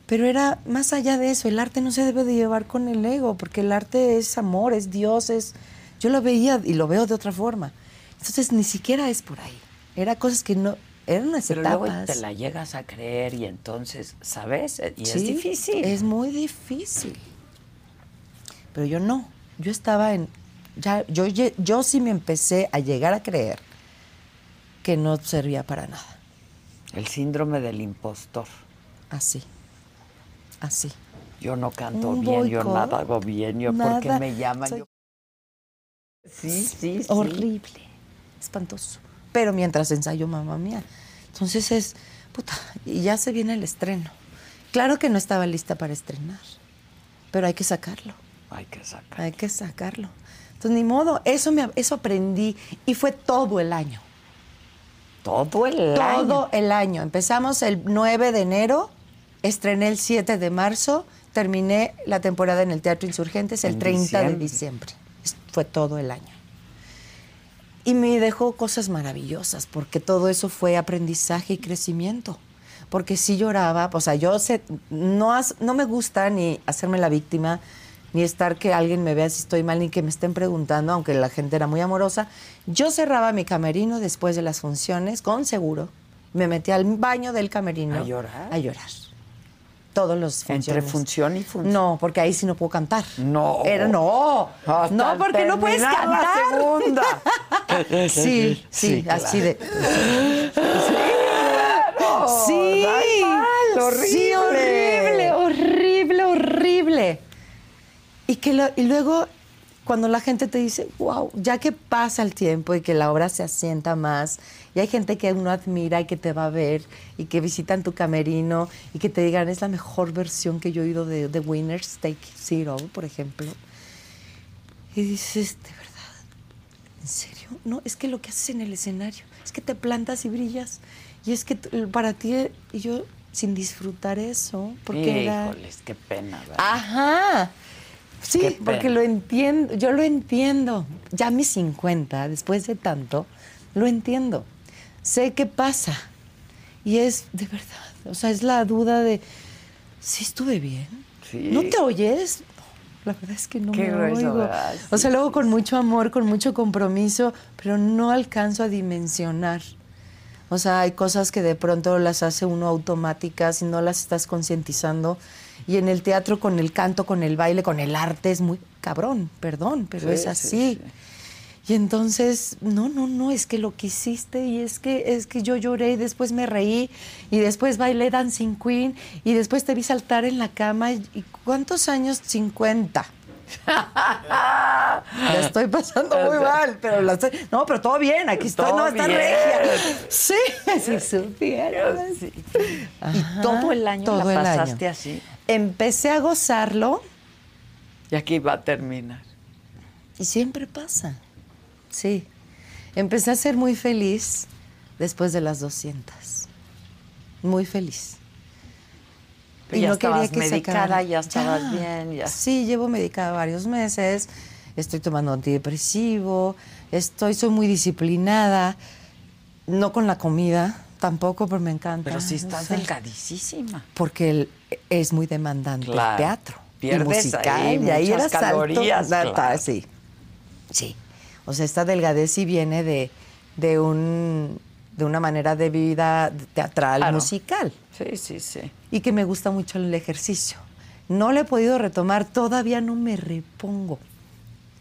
Speaker 2: Pero era más allá de eso, el arte no se debe de llevar con el ego, porque el arte es amor, es Dios, es... Yo lo veía y lo veo de otra forma. Entonces ni siquiera es por ahí. Era cosas que no... Eran unas
Speaker 4: Pero
Speaker 2: etapas.
Speaker 4: luego te la llegas a creer y entonces, ¿sabes? Y es difícil.
Speaker 2: Es muy difícil. Pero yo no. Yo estaba en... Ya, yo, yo sí me empecé a llegar a creer que no servía para nada.
Speaker 4: El síndrome del impostor.
Speaker 2: Así. Así.
Speaker 4: Yo no canto
Speaker 2: Un
Speaker 4: bien, yo nada hago bien, yo
Speaker 2: nada.
Speaker 4: me llaman.
Speaker 2: Soy-
Speaker 4: Yo- Sí, sí, sí.
Speaker 2: Horrible. Espantoso. Pero mientras ensayo, mamá mía. Entonces es, puta, y ya se viene el estreno. Claro que no estaba lista para estrenar, pero hay que sacarlo,
Speaker 4: Hay que sacar.
Speaker 2: hay que sacarlo. Entonces, ni modo, eso, me, eso aprendí y fue todo el año.
Speaker 4: Todo el año.
Speaker 2: Todo el año. Empezamos el 9 de enero, estrené el 7 de marzo, terminé la temporada en el Teatro Insurgentes el
Speaker 4: En
Speaker 2: 30 de
Speaker 4: diciembre.
Speaker 2: Fue todo el año. Y me dejó cosas maravillosas, porque todo eso fue aprendizaje y crecimiento. Porque sí lloraba, o sea, yo sé, no, has- no me gusta ni hacerme la víctima, ni estar que alguien me vea si estoy mal, ni que me estén preguntando, aunque la gente era muy amorosa. Yo cerraba mi camerino después de las funciones, con seguro. Me metí al baño del camerino.
Speaker 4: ¿A llorar?
Speaker 2: A llorar. Todos los
Speaker 4: Entre
Speaker 2: funciones.
Speaker 4: función y función.
Speaker 2: No, porque ahí sí no puedo cantar.
Speaker 4: No.
Speaker 2: Era no.
Speaker 4: Hasta
Speaker 2: no, porque no puedes
Speaker 4: terminar la
Speaker 2: cantar.
Speaker 4: segunda.
Speaker 2: Sí, sí,
Speaker 4: claro.
Speaker 2: así de.
Speaker 4: claro.
Speaker 2: Sí, sí,
Speaker 4: horrible.
Speaker 2: horrible, horrible, horrible. Y que lo- y luego cuando la gente te dice, wow, ya que pasa el tiempo y que la obra se asienta más, y hay gente que uno admira y que te va a ver y que visitan tu camerino y que te digan, es la mejor versión que yo he oído de The Winners Take Zero, por ejemplo. Y dices, ¿de verdad? ¿En serio? No, es que lo que haces en el escenario, es que te plantas y brillas. Y es que para ti, y yo sin disfrutar eso, porque era...
Speaker 4: Híjoles, qué pena, ¿verdad?
Speaker 2: Ajá. Sí, porque lo entiendo, yo lo entiendo. Ya a mis 50, después de tanto, lo entiendo. Sé qué pasa. Y es de verdad, o sea, es la duda de, ¿sí estuve bien?
Speaker 4: Sí.
Speaker 2: ¿No te oyes? No, la verdad es que no
Speaker 4: Qué
Speaker 2: me
Speaker 4: grueso,
Speaker 2: oigo.
Speaker 4: ¿verdad?
Speaker 2: o sea,
Speaker 4: Sí,
Speaker 2: luego
Speaker 4: sí,
Speaker 2: con mucho amor, con mucho compromiso, pero no alcanzo a dimensionar. O sea, hay cosas que de pronto las hace uno automáticas y no las estás concientizando. Y en el teatro, con el canto, con el baile, con el arte, es muy cabrón, perdón, pero
Speaker 4: Sí,
Speaker 2: es
Speaker 4: sí,
Speaker 2: así.
Speaker 4: sí.
Speaker 2: Y entonces, no, no, no, es que lo que hiciste y es que es que yo lloré y después me reí y después bailé Dancing Queen y después te vi saltar en la cama y, y ¿cuántos años? 50. La estoy pasando muy mal, pero la estoy, no, pero todo bien, aquí estoy,
Speaker 4: Todo
Speaker 2: no, está
Speaker 4: bien.
Speaker 2: regia. Sí, si supieras.
Speaker 4: Sí. Y todo el año
Speaker 2: todo
Speaker 4: la
Speaker 2: año.
Speaker 4: pasaste así.
Speaker 2: Empecé a gozarlo
Speaker 4: Y aquí va a terminar.
Speaker 2: Y siempre pasa. Sí. Empecé a ser muy feliz después de las 200. Muy feliz.
Speaker 4: Pero ya estabas medicada,
Speaker 2: sacara.
Speaker 4: ya estabas bien, ya.
Speaker 2: Sí, llevo medicada varios meses. Estoy tomando antidepresivo. Estoy, soy muy disciplinada. No con la comida, tampoco, pero me encanta.
Speaker 4: Pero si
Speaker 2: O
Speaker 4: estás
Speaker 2: sea,
Speaker 4: delgadísima.
Speaker 2: Porque el- es muy demandante
Speaker 4: Claro.
Speaker 2: el teatro.
Speaker 4: Pierdes
Speaker 2: y musical.
Speaker 4: ahí
Speaker 2: y ahí
Speaker 4: muchas
Speaker 2: salto,
Speaker 4: calorías,
Speaker 2: ta-
Speaker 4: claro.
Speaker 2: Sí. Sí. O sea, esta delgadez sí viene de, de, un, de una manera de vida teatral,
Speaker 4: Claro.
Speaker 2: musical.
Speaker 4: Sí, sí, sí.
Speaker 2: Y que me gusta mucho el ejercicio. No lo he podido retomar, todavía no me repongo.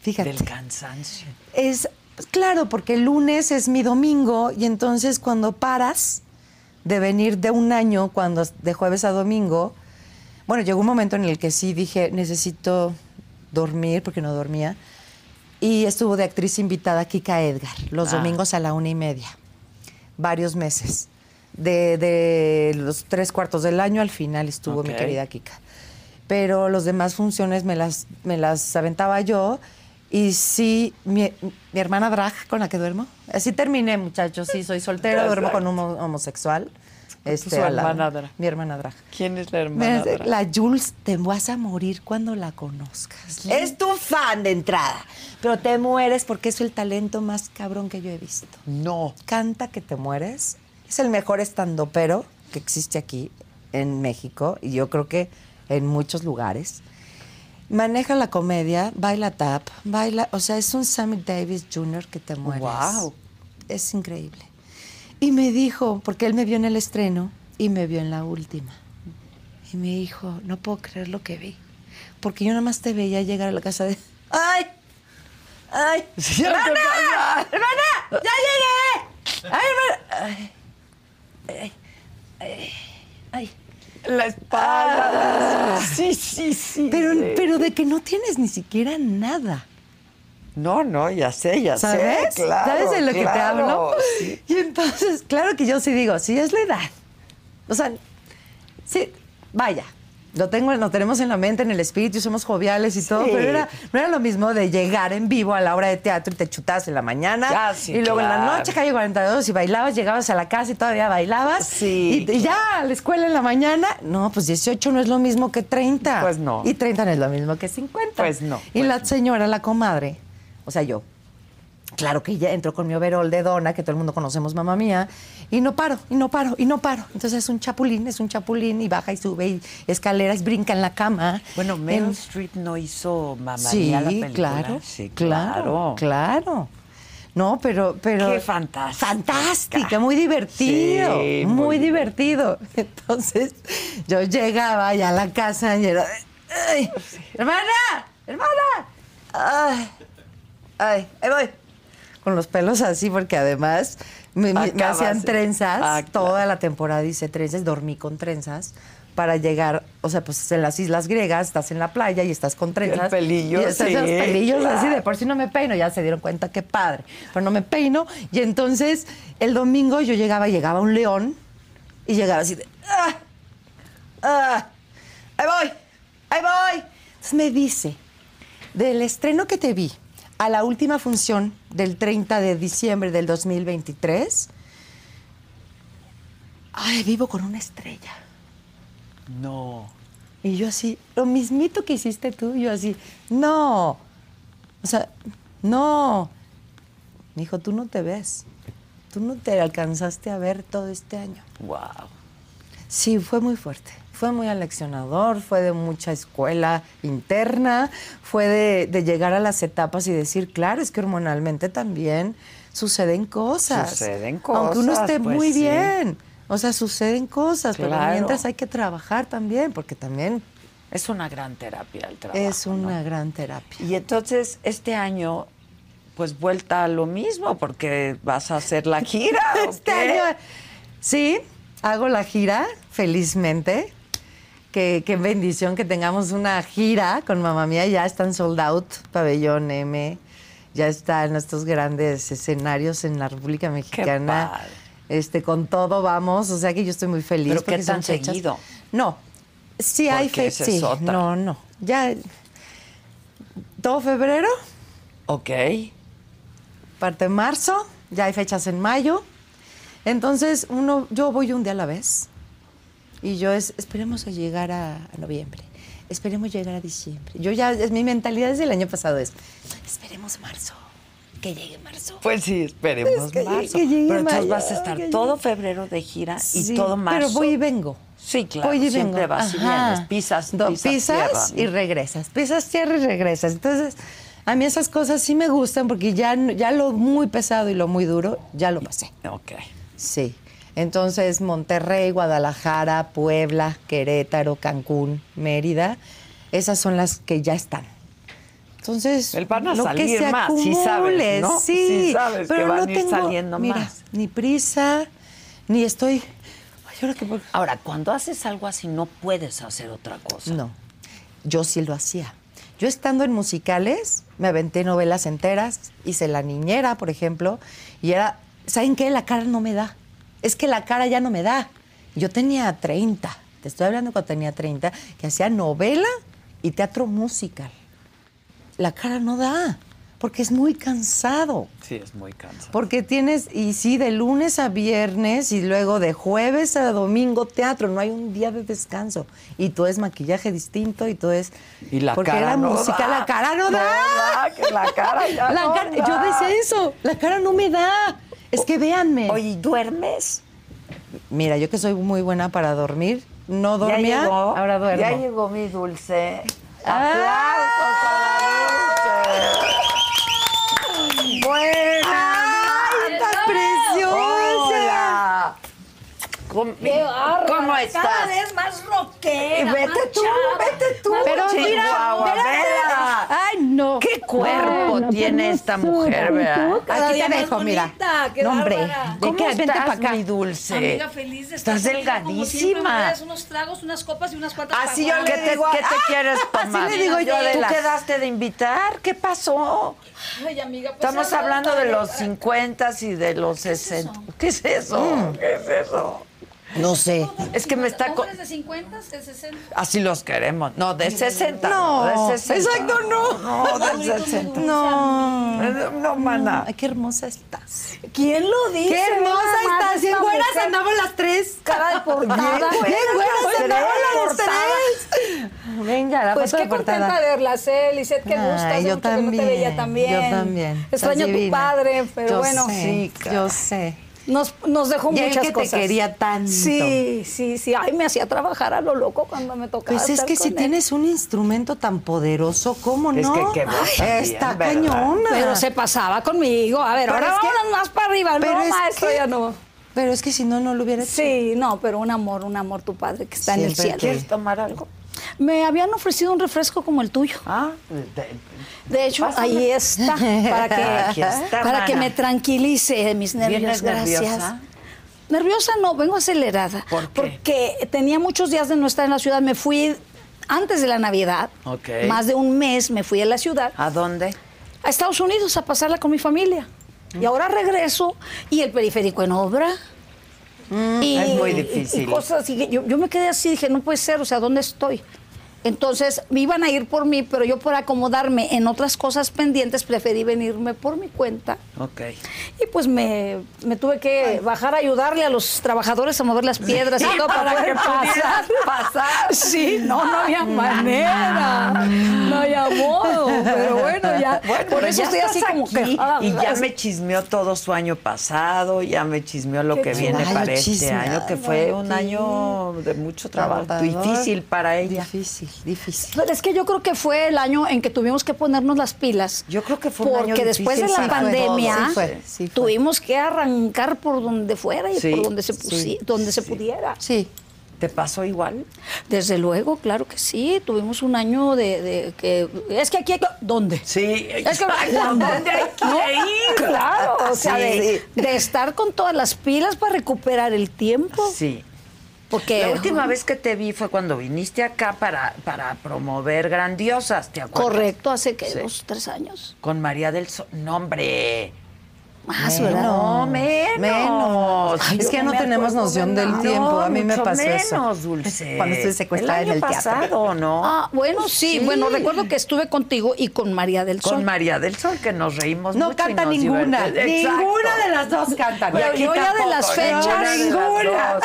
Speaker 2: Fíjate.
Speaker 4: Del cansancio.
Speaker 2: Es claro, porque el lunes es mi domingo y entonces cuando paras de venir de un año, cuando de jueves a domingo, Bueno, llegó un momento en el que sí dije, necesito dormir, porque no dormía. Y estuvo de actriz invitada Kika Edgar, los
Speaker 4: Ah.
Speaker 2: domingos a la una y media. Varios meses. De, de los tres cuartos del año al final estuvo mi
Speaker 4: Ok.
Speaker 2: querida Kika. Pero los demás funciones me las, me las aventaba yo. Y sí, mi, mi hermana drag con la que duermo. Así terminé, muchachos. Sí, soy soltera, duermo con un homo- homosexual. Este, lado.
Speaker 4: hermana drag.
Speaker 2: Mi hermana drag.
Speaker 4: ¿Quién es la hermana? Drag?
Speaker 2: La Jules, te vas a morir cuando la conozcas.
Speaker 4: Es tu fan de entrada.
Speaker 2: Pero te mueres porque es el talento más cabrón que yo he visto.
Speaker 4: No.
Speaker 2: Canta que te mueres. Es el mejor estandopero que existe aquí en México y yo creo que en muchos lugares. Maneja la comedia, baila tap, baila, o sea, es un Sammy Davis Jr. que te mueres.
Speaker 4: Guau.
Speaker 2: Es increíble. Y me dijo, porque él me vio en el estreno y me vio en la última. Y me dijo, no puedo creer lo que vi. Porque yo nada más te veía llegar a la casa de. ¡Ay! ¡Ay! ¡Hermana! ¡Hermana! ¡Ya llegué! ¡Ay, hermana! ¡Ay! ¡Ay! ¡Ay! ¡Ay!
Speaker 4: La espalda. sí, sí, sí.
Speaker 2: Pero,
Speaker 4: sí.
Speaker 2: pero de que no tienes ni siquiera nada.
Speaker 4: No, no, ya sé, ya
Speaker 2: ¿Sabes?
Speaker 4: sé. Claro,
Speaker 2: ¿Sabes de lo que te hablo?
Speaker 4: sí.
Speaker 2: Y entonces, claro que yo sí digo, sí es la edad. O sea, sí, vaya. Lo tengo, lo tenemos en la mente, en el espíritu, somos joviales y todo, pero era, no era lo mismo de llegar en vivo a la hora de teatro y te chutabas en la mañana
Speaker 4: Ya, sí,
Speaker 2: y luego en la noche, calle 42, y bailabas, llegabas a la casa y todavía bailabas.
Speaker 4: Sí,
Speaker 2: Y, y ya a la escuela en la mañana, no, pues 18 no es lo mismo que 30.
Speaker 4: Pues no.
Speaker 2: Y 30 no es lo mismo que 50.
Speaker 4: Pues no,
Speaker 2: Y
Speaker 4: pues
Speaker 2: la señora, la comadre, o sea, yo, Claro que ella entró con mi overol de dona, que todo el mundo conocemos, mamá mía, y no paro, y no paro, y no paro. Entonces es un chapulín, es un chapulín, y baja y sube, y escaleras, brinca en la cama.
Speaker 4: Bueno, Meryl
Speaker 2: En-
Speaker 4: Streep no hizo
Speaker 2: Sí,
Speaker 4: Mía la película.
Speaker 2: claro,
Speaker 4: Sí,
Speaker 2: claro,
Speaker 4: claro.
Speaker 2: claro. No, pero, pero.
Speaker 4: Qué fantástica.
Speaker 2: Fantástica, muy divertido.
Speaker 4: Sí,
Speaker 2: muy,
Speaker 4: muy
Speaker 2: divertido. Entonces, yo llegaba ya a la casa y era. ¡Ay! ¡Hermana! ¡Hermana! ¡Ay! ¡Ay! ¡Ahí voy! Con los pelos así, porque además me, hacían trenzas.
Speaker 4: Ah, claro.
Speaker 2: Toda la temporada hice trenzas, dormí con trenzas para llegar, o sea, pues en las islas griegas, estás en la playa y estás con trenzas.
Speaker 4: pelillo,
Speaker 2: y estás
Speaker 4: sí,
Speaker 2: los pelillos así de por si no me peino, ya se dieron cuenta qué padre, pero no me peino. Y entonces el domingo yo llegaba, llegaba un león y llegaba así de, ¡ah! ¡ah! ¡Ahí voy! ¡Ahí voy! Entonces me dice, del estreno que te vi a la última función del 30 de diciembre del 2023, ay, vivo con una estrella.
Speaker 4: No.
Speaker 2: Y yo así, lo mismito que hiciste tú, yo así, no. O sea, no. Me dijo, tú no te ves. Tú no te alcanzaste a ver todo este año.
Speaker 4: Wow.
Speaker 2: Sí, fue muy fuerte. Fue muy aleccionador, fue de mucha escuela interna, fue de, de llegar a las etapas y decir, claro, es que hormonalmente también suceden cosas.
Speaker 4: Suceden
Speaker 2: Aunque uno
Speaker 4: cosas,
Speaker 2: esté
Speaker 4: pues
Speaker 2: muy
Speaker 4: sí.
Speaker 2: bien. O sea, suceden cosas, pero mientras hay que trabajar también, porque también
Speaker 4: Es una gran terapia el trabajo.
Speaker 2: es una
Speaker 4: ¿no?
Speaker 2: gran terapia.
Speaker 4: Y entonces, este año, pues vuelta a lo mismo, porque vas a hacer la gira. ¿o
Speaker 2: Este año, sí, hago la gira, felizmente. Qué, qué bendición que tengamos una gira con mamá mía. Ya están sold out, pabellón M. Ya están nuestros grandes escenarios en la República Mexicana.
Speaker 4: padre.
Speaker 2: Este, con todo vamos. O sea que yo estoy muy feliz.
Speaker 4: ¿Pero qué tan seguido?
Speaker 2: No. Sí hay fechas. Sí, no, no. Ya. Todo febrero,
Speaker 4: Ok.
Speaker 2: parte de marzo, ya hay fechas en mayo. Entonces, uno, yo voy un día a la vez. Y yo es, esperemos a llegar a, a noviembre. Esperemos llegar a diciembre. Yo ya, es, mi mentalidad desde el año pasado es, esperemos marzo. Que llegue marzo.
Speaker 4: Pues sí, esperemos
Speaker 2: Es que-
Speaker 4: marzo.
Speaker 2: que llegue
Speaker 4: Pero entonces vas a estar
Speaker 2: que
Speaker 4: todo febrero de gira y todo marzo.
Speaker 2: Pero voy y vengo.
Speaker 4: Sí, claro,
Speaker 2: Voy y
Speaker 4: siempre
Speaker 2: vengo.
Speaker 4: vas y vienes, pisas-
Speaker 2: Do-
Speaker 4: pisas
Speaker 2: pisas
Speaker 4: tierra,
Speaker 2: y regresas. Pisas tierra y regresas. Entonces, a mí esas cosas sí me gustan porque ya, ya lo muy pesado y lo muy duro, ya lo pasé.
Speaker 4: Ok.
Speaker 2: Sí. Entonces, Monterrey, Guadalajara, Puebla, Querétaro, Cancún, Mérida, esas son las que ya están. Entonces,
Speaker 4: El van a
Speaker 2: lo
Speaker 4: salir
Speaker 2: que se
Speaker 4: más, sí sabes,
Speaker 2: acumule,
Speaker 4: ¿no?
Speaker 2: Sí,
Speaker 4: Sí sabes que
Speaker 2: pero
Speaker 4: van
Speaker 2: no
Speaker 4: a ir
Speaker 2: tengo,
Speaker 4: saliendo
Speaker 2: mira,
Speaker 4: más.
Speaker 2: Ni prisa, ni estoy. Ay, Claro que
Speaker 4: Ahora, cuando haces algo así, no puedes hacer otra cosa.
Speaker 2: No, yo sí lo hacía. Yo estando en musicales, me aventé novelas enteras, hice La Niñera, por ejemplo, y era, ¿saben qué? La cara no me da. Es que la cara ya no me da. Yo tenía 30, te estoy hablando cuando tenía 30, que hacía novela y teatro musical. La cara no da, porque es muy cansado.
Speaker 4: Sí, es muy cansado.
Speaker 2: Porque tienes, y sí, de lunes a viernes y luego de jueves a domingo teatro, no hay un día de descanso. Y todo es maquillaje distinto y todo es...
Speaker 4: Y la
Speaker 2: porque
Speaker 4: cara
Speaker 2: la
Speaker 4: no
Speaker 2: música,
Speaker 4: da.
Speaker 2: la cara no da.
Speaker 4: La cara ya
Speaker 2: La
Speaker 4: no
Speaker 2: cara-
Speaker 4: da.
Speaker 2: Yo decía eso, la cara no me da. Es que véanme.
Speaker 4: Oye, ¿y ¿duermes?
Speaker 2: Mira, yo que soy muy buena para dormir, no dormía,
Speaker 4: llegó,
Speaker 2: ahora duermo.
Speaker 4: Ya llegó mi dulce.
Speaker 2: Ah.
Speaker 4: ¡Aplausos a la dulce! ¡Buena!
Speaker 2: ¡Ay, tan preciosa!
Speaker 4: ¡Hola! ¿Cómo, ¿cómo
Speaker 3: Cada
Speaker 4: estás?
Speaker 3: vez más rockera.
Speaker 4: Vete
Speaker 3: más
Speaker 4: tú,
Speaker 3: chava,
Speaker 4: vete tú.
Speaker 2: Pero mira,
Speaker 4: vela.
Speaker 2: Ay, no.
Speaker 4: ¿Qué cuerpo tiene esta mujer, verdad?
Speaker 3: Cada
Speaker 2: Aquí te dejo, mira. No, hombre.
Speaker 3: bárbara.
Speaker 2: ¿De
Speaker 4: ¿Cómo
Speaker 2: qué? Vente
Speaker 4: estás,
Speaker 2: para acá.
Speaker 4: mi dulce?
Speaker 3: Amiga feliz de estar
Speaker 4: Estás
Speaker 3: como
Speaker 4: delgadísima.
Speaker 3: traes unos tragos, unas copas y unas patas
Speaker 4: Así yo le digo, ¿qué te
Speaker 2: ¡Ah!
Speaker 4: quieres
Speaker 2: Así
Speaker 4: tomar?
Speaker 2: le digo yo a
Speaker 4: ¿Tú quedaste de invitar? ¿Qué pasó?
Speaker 3: Ay, amiga, pues,
Speaker 4: Estamos hablando de los 50 y de los 60. ¿Qué es eso?
Speaker 2: Mm.
Speaker 4: ¿Qué es eso?
Speaker 2: No sé.
Speaker 4: Es que me está... co-
Speaker 3: ¿Hombres de 50, de 60?
Speaker 4: Así los queremos. No, de 60.
Speaker 2: No,
Speaker 4: de 60.
Speaker 2: exacto, no.
Speaker 4: No, de 60.
Speaker 2: No.
Speaker 4: No, mana.
Speaker 2: Ay, qué hermosa estás.
Speaker 3: ¿Quién lo dice?
Speaker 2: Qué hermosa
Speaker 3: más
Speaker 2: estás. Bien buenas andamos las tres.
Speaker 3: Cara de portada.
Speaker 2: Bien buenas andamos las tres. Venga, la
Speaker 3: Pues
Speaker 2: foto
Speaker 3: qué
Speaker 2: de
Speaker 3: contenta
Speaker 2: portada.
Speaker 3: de verlas, ¿eh? Lisette, qué gusto.
Speaker 2: Yo
Speaker 3: mucho que no te veía
Speaker 2: también,
Speaker 3: también.
Speaker 2: yo también.
Speaker 3: Extraño a tu padre, pero
Speaker 2: Yo
Speaker 3: bueno.
Speaker 2: sé,
Speaker 4: Sí,
Speaker 2: yo sé.
Speaker 3: Nos, nos dejó
Speaker 2: Y
Speaker 3: muchas
Speaker 2: que te
Speaker 3: cosas.
Speaker 2: quería tanto.
Speaker 3: Sí, sí, sí. Ay, me hacía trabajar a lo loco cuando me tocaba
Speaker 2: Pues es
Speaker 3: estar
Speaker 2: que si
Speaker 3: él.
Speaker 2: tienes un instrumento tan poderoso, ¿cómo
Speaker 4: Es
Speaker 2: no?
Speaker 4: que también,
Speaker 2: Está
Speaker 4: ¿verdad?
Speaker 2: cañona.
Speaker 3: Pero se pasaba conmigo. A ver,
Speaker 2: Pero
Speaker 3: ahora
Speaker 2: es que-
Speaker 3: vámonos más para arriba.
Speaker 2: pero
Speaker 3: No,
Speaker 2: es
Speaker 3: maestro,
Speaker 2: que-
Speaker 3: ya no.
Speaker 2: Pero es que si no, no lo hubiera hecho.
Speaker 3: Sí, no, pero un amor, un amor tu padre que está en el cielo.
Speaker 4: ¿Quieres tomar algo?
Speaker 3: Me habían ofrecido un refresco como el tuyo.
Speaker 4: Ah, de-
Speaker 3: De hecho,
Speaker 4: Pásame.
Speaker 3: ahí está, para que,
Speaker 4: está,
Speaker 3: para que me tranquilice mis nervios.
Speaker 4: ¿Vienes
Speaker 3: Gracias.
Speaker 4: nerviosa?
Speaker 3: Nerviosa no, vengo acelerada.
Speaker 4: ¿Por qué?
Speaker 3: Porque tenía muchos días de no estar en la ciudad. Me fui antes de la Navidad. Más de un mes me fui a la ciudad.
Speaker 4: ¿A dónde?
Speaker 3: a Estados Unidos a pasarla con mi familia. Y ahora regreso y el periférico en obra. Y,
Speaker 4: Mm, es muy difícil.
Speaker 3: Y, cosas Yo, yo me quedé así, dije, no puede ser, o sea, ¿dónde estoy? Entonces me iban a ir por mí, pero yo por acomodarme en otras cosas pendientes preferí venirme por mi cuenta.
Speaker 4: Ok.
Speaker 3: Y pues me, me tuve que bajar a ayudarle a los trabajadores a mover las piedras y todo para,
Speaker 4: Para
Speaker 3: que pasar.
Speaker 4: pasar.
Speaker 3: Sí, no, no había manera. No había modo. Pero bueno, ya.
Speaker 4: Bueno,
Speaker 3: por eso
Speaker 4: ya
Speaker 3: estoy así como que. ah,
Speaker 4: y ya me chismeó todo su año pasado, ya me chismeó lo que viene para
Speaker 2: Ay,
Speaker 4: este año, que fue un año de mucho trabajo, difícil para ella.
Speaker 2: Difícil, difícil.
Speaker 3: Es que yo creo que fue el año en que tuvimos que ponernos las pilas.
Speaker 4: Yo creo que fue un
Speaker 3: Porque
Speaker 4: año
Speaker 3: después de la pandemia
Speaker 4: todos.
Speaker 2: Sí fue, sí fue.
Speaker 3: tuvimos que arrancar por donde fuera y
Speaker 4: Sí,
Speaker 3: por donde se, donde se pudiera.
Speaker 2: Sí.
Speaker 4: ¿Te pasó igual?
Speaker 3: Desde luego, claro que sí. Tuvimos un año de, de que. Es que aquí hay. ¿Dónde?
Speaker 4: Sí,
Speaker 3: Es que
Speaker 4: ¿Dónde hay que ir?
Speaker 3: Claro, o sea, de estar con todas las pilas para recuperar el tiempo.
Speaker 4: Sí.
Speaker 3: Porque
Speaker 4: La última vez que te vi fue cuando viniste acá para, para promover Grandiosas, ¿te acuerdas?
Speaker 3: Correcto, hace que
Speaker 4: Sí.
Speaker 3: dos, tres años.
Speaker 4: Con María del Sol. No, hombre.
Speaker 3: Más,
Speaker 2: Menos.
Speaker 3: ¿verdad?
Speaker 4: No, menos.
Speaker 2: Menos.
Speaker 4: Ay,
Speaker 2: es
Speaker 4: yo
Speaker 2: que
Speaker 4: no
Speaker 2: no
Speaker 4: me
Speaker 2: tenemos
Speaker 4: acuerdo
Speaker 2: noción
Speaker 4: de
Speaker 2: del
Speaker 4: nada.
Speaker 2: tiempo. A mí
Speaker 4: No,
Speaker 2: me pasó eso.
Speaker 4: menos, Dulce.
Speaker 2: Cuando estuve secuestrada
Speaker 4: el
Speaker 2: en
Speaker 4: año
Speaker 2: el teatro.
Speaker 4: pasado, ¿no?
Speaker 3: Ah, bueno, sí.
Speaker 4: Sí.
Speaker 3: Bueno, recuerdo que estuve contigo y con María del Sol.
Speaker 4: Con María del Sol, que nos reímos
Speaker 2: No
Speaker 4: mucho y
Speaker 2: canta
Speaker 4: nos
Speaker 2: ninguna. Ninguna de las dos cantan.
Speaker 4: Y
Speaker 3: Yo-
Speaker 4: aquí
Speaker 3: yo ya de las fechas-
Speaker 4: ninguna.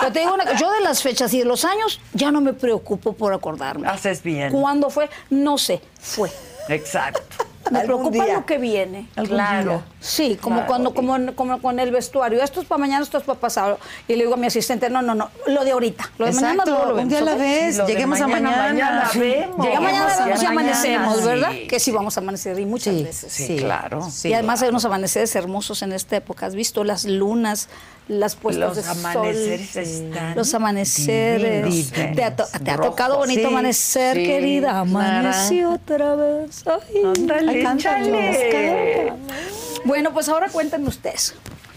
Speaker 3: Pero te digo una cosa, yo de las fechas y de los años ya no me preocupo por acordarme.
Speaker 4: Haces bien.
Speaker 3: ¿Cuándo fue? No sé, fue.
Speaker 4: Exacto.
Speaker 3: Me preocupa
Speaker 2: día.
Speaker 3: lo que viene.
Speaker 4: Claro.
Speaker 3: Sí, como
Speaker 4: Claro.
Speaker 3: cuando, como, como con el vestuario. Esto es para mañana, esto es para pasado. Y le digo a mi asistente, no, no, no, lo de ahorita. Lo de mañana
Speaker 2: Exacto,
Speaker 3: luego lo
Speaker 2: un
Speaker 3: vemos.
Speaker 2: día a la vez. Lleguemos a
Speaker 4: mañana,
Speaker 2: mañana.
Speaker 4: mañana
Speaker 2: Sí.
Speaker 4: vemos.
Speaker 3: Ya mañana
Speaker 4: a mañana,
Speaker 3: amanecemos,
Speaker 4: sí.
Speaker 3: ¿verdad? Que sí vamos a amanecer y muchas
Speaker 2: Sí,
Speaker 3: veces.
Speaker 4: Sí, claro.
Speaker 2: sí.
Speaker 3: y además hay unos amaneceres hermosos en esta época. ¿Has visto las lunas, las puestas
Speaker 4: Los
Speaker 3: de
Speaker 4: amaneceres
Speaker 3: sol?
Speaker 4: están
Speaker 3: Los amaneceres.
Speaker 4: divinos,
Speaker 3: ¿Te ha, to- te ha
Speaker 4: rojos.
Speaker 3: tocado bonito
Speaker 2: Sí,
Speaker 3: amanecer,
Speaker 4: sí,
Speaker 3: querida?
Speaker 4: claro.
Speaker 3: Amaneció otra vez. Ay.
Speaker 4: Échale.
Speaker 3: Bueno, pues ahora cuéntenme ustedes.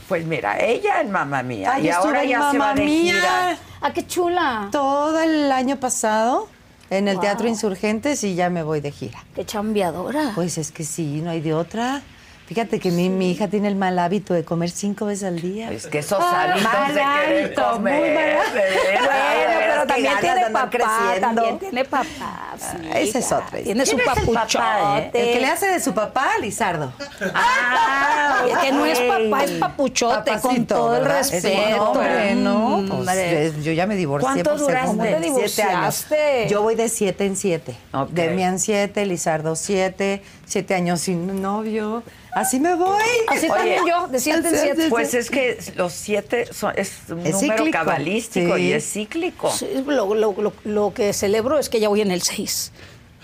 Speaker 4: Pues mira, ella en Mamá Mía.
Speaker 2: Ay,
Speaker 4: y ahora ya se va
Speaker 2: Mamma
Speaker 4: de
Speaker 2: Mía.
Speaker 4: gira.
Speaker 3: Ah, qué chula.
Speaker 2: Todo el año pasado en el Teatro Insurgentes y ya me voy de gira.
Speaker 3: Qué chambeadora.
Speaker 2: Pues es que sí, no hay de otra. Fíjate que mi, mi hija tiene el mal hábito de comer cinco veces al día.
Speaker 4: Es que esos
Speaker 2: Ah,
Speaker 4: hábitos
Speaker 2: mal
Speaker 4: de querer
Speaker 2: hábito, muy
Speaker 4: comer.
Speaker 2: mal
Speaker 4: de veras,
Speaker 3: Bueno,
Speaker 4: veras,
Speaker 3: pero también
Speaker 4: ganas de
Speaker 3: tiene
Speaker 4: andar
Speaker 3: papá,
Speaker 2: creciendo.
Speaker 3: también tiene papá. sí,
Speaker 2: esa es
Speaker 3: hija.
Speaker 2: otra
Speaker 3: Tiene su
Speaker 4: ¿Quién es el papá,
Speaker 3: papuchote.
Speaker 4: eh?
Speaker 2: El que le hace de su papá, Lizardo.
Speaker 4: Ah,
Speaker 3: que no es
Speaker 4: ok.
Speaker 3: papá, es papuchote, con
Speaker 2: Papacito,
Speaker 3: todo el
Speaker 2: ¿verdad? Es buen
Speaker 3: respeto.
Speaker 2: hombre, ¿no? Pues,
Speaker 3: Hombre.
Speaker 2: es- yo ya me divorcié
Speaker 4: ¿Cuánto
Speaker 2: por
Speaker 4: duraste? ¿Cómo
Speaker 3: te
Speaker 2: siete años.
Speaker 3: divorciaste?
Speaker 2: Yo voy de siete en siete.
Speaker 4: Ok.
Speaker 2: Demian siete, Lizardo siete, siete años sin novio. Así me voy.
Speaker 3: Así
Speaker 4: Oye,
Speaker 3: también yo, de siete en siete.
Speaker 4: Pues es que los siete son, es un
Speaker 2: Es
Speaker 4: número
Speaker 2: cíclico,
Speaker 4: cabalístico
Speaker 2: sí.
Speaker 4: y es cíclico.
Speaker 3: Sí, lo, lo- lo- lo que celebro es que ya voy en el 6.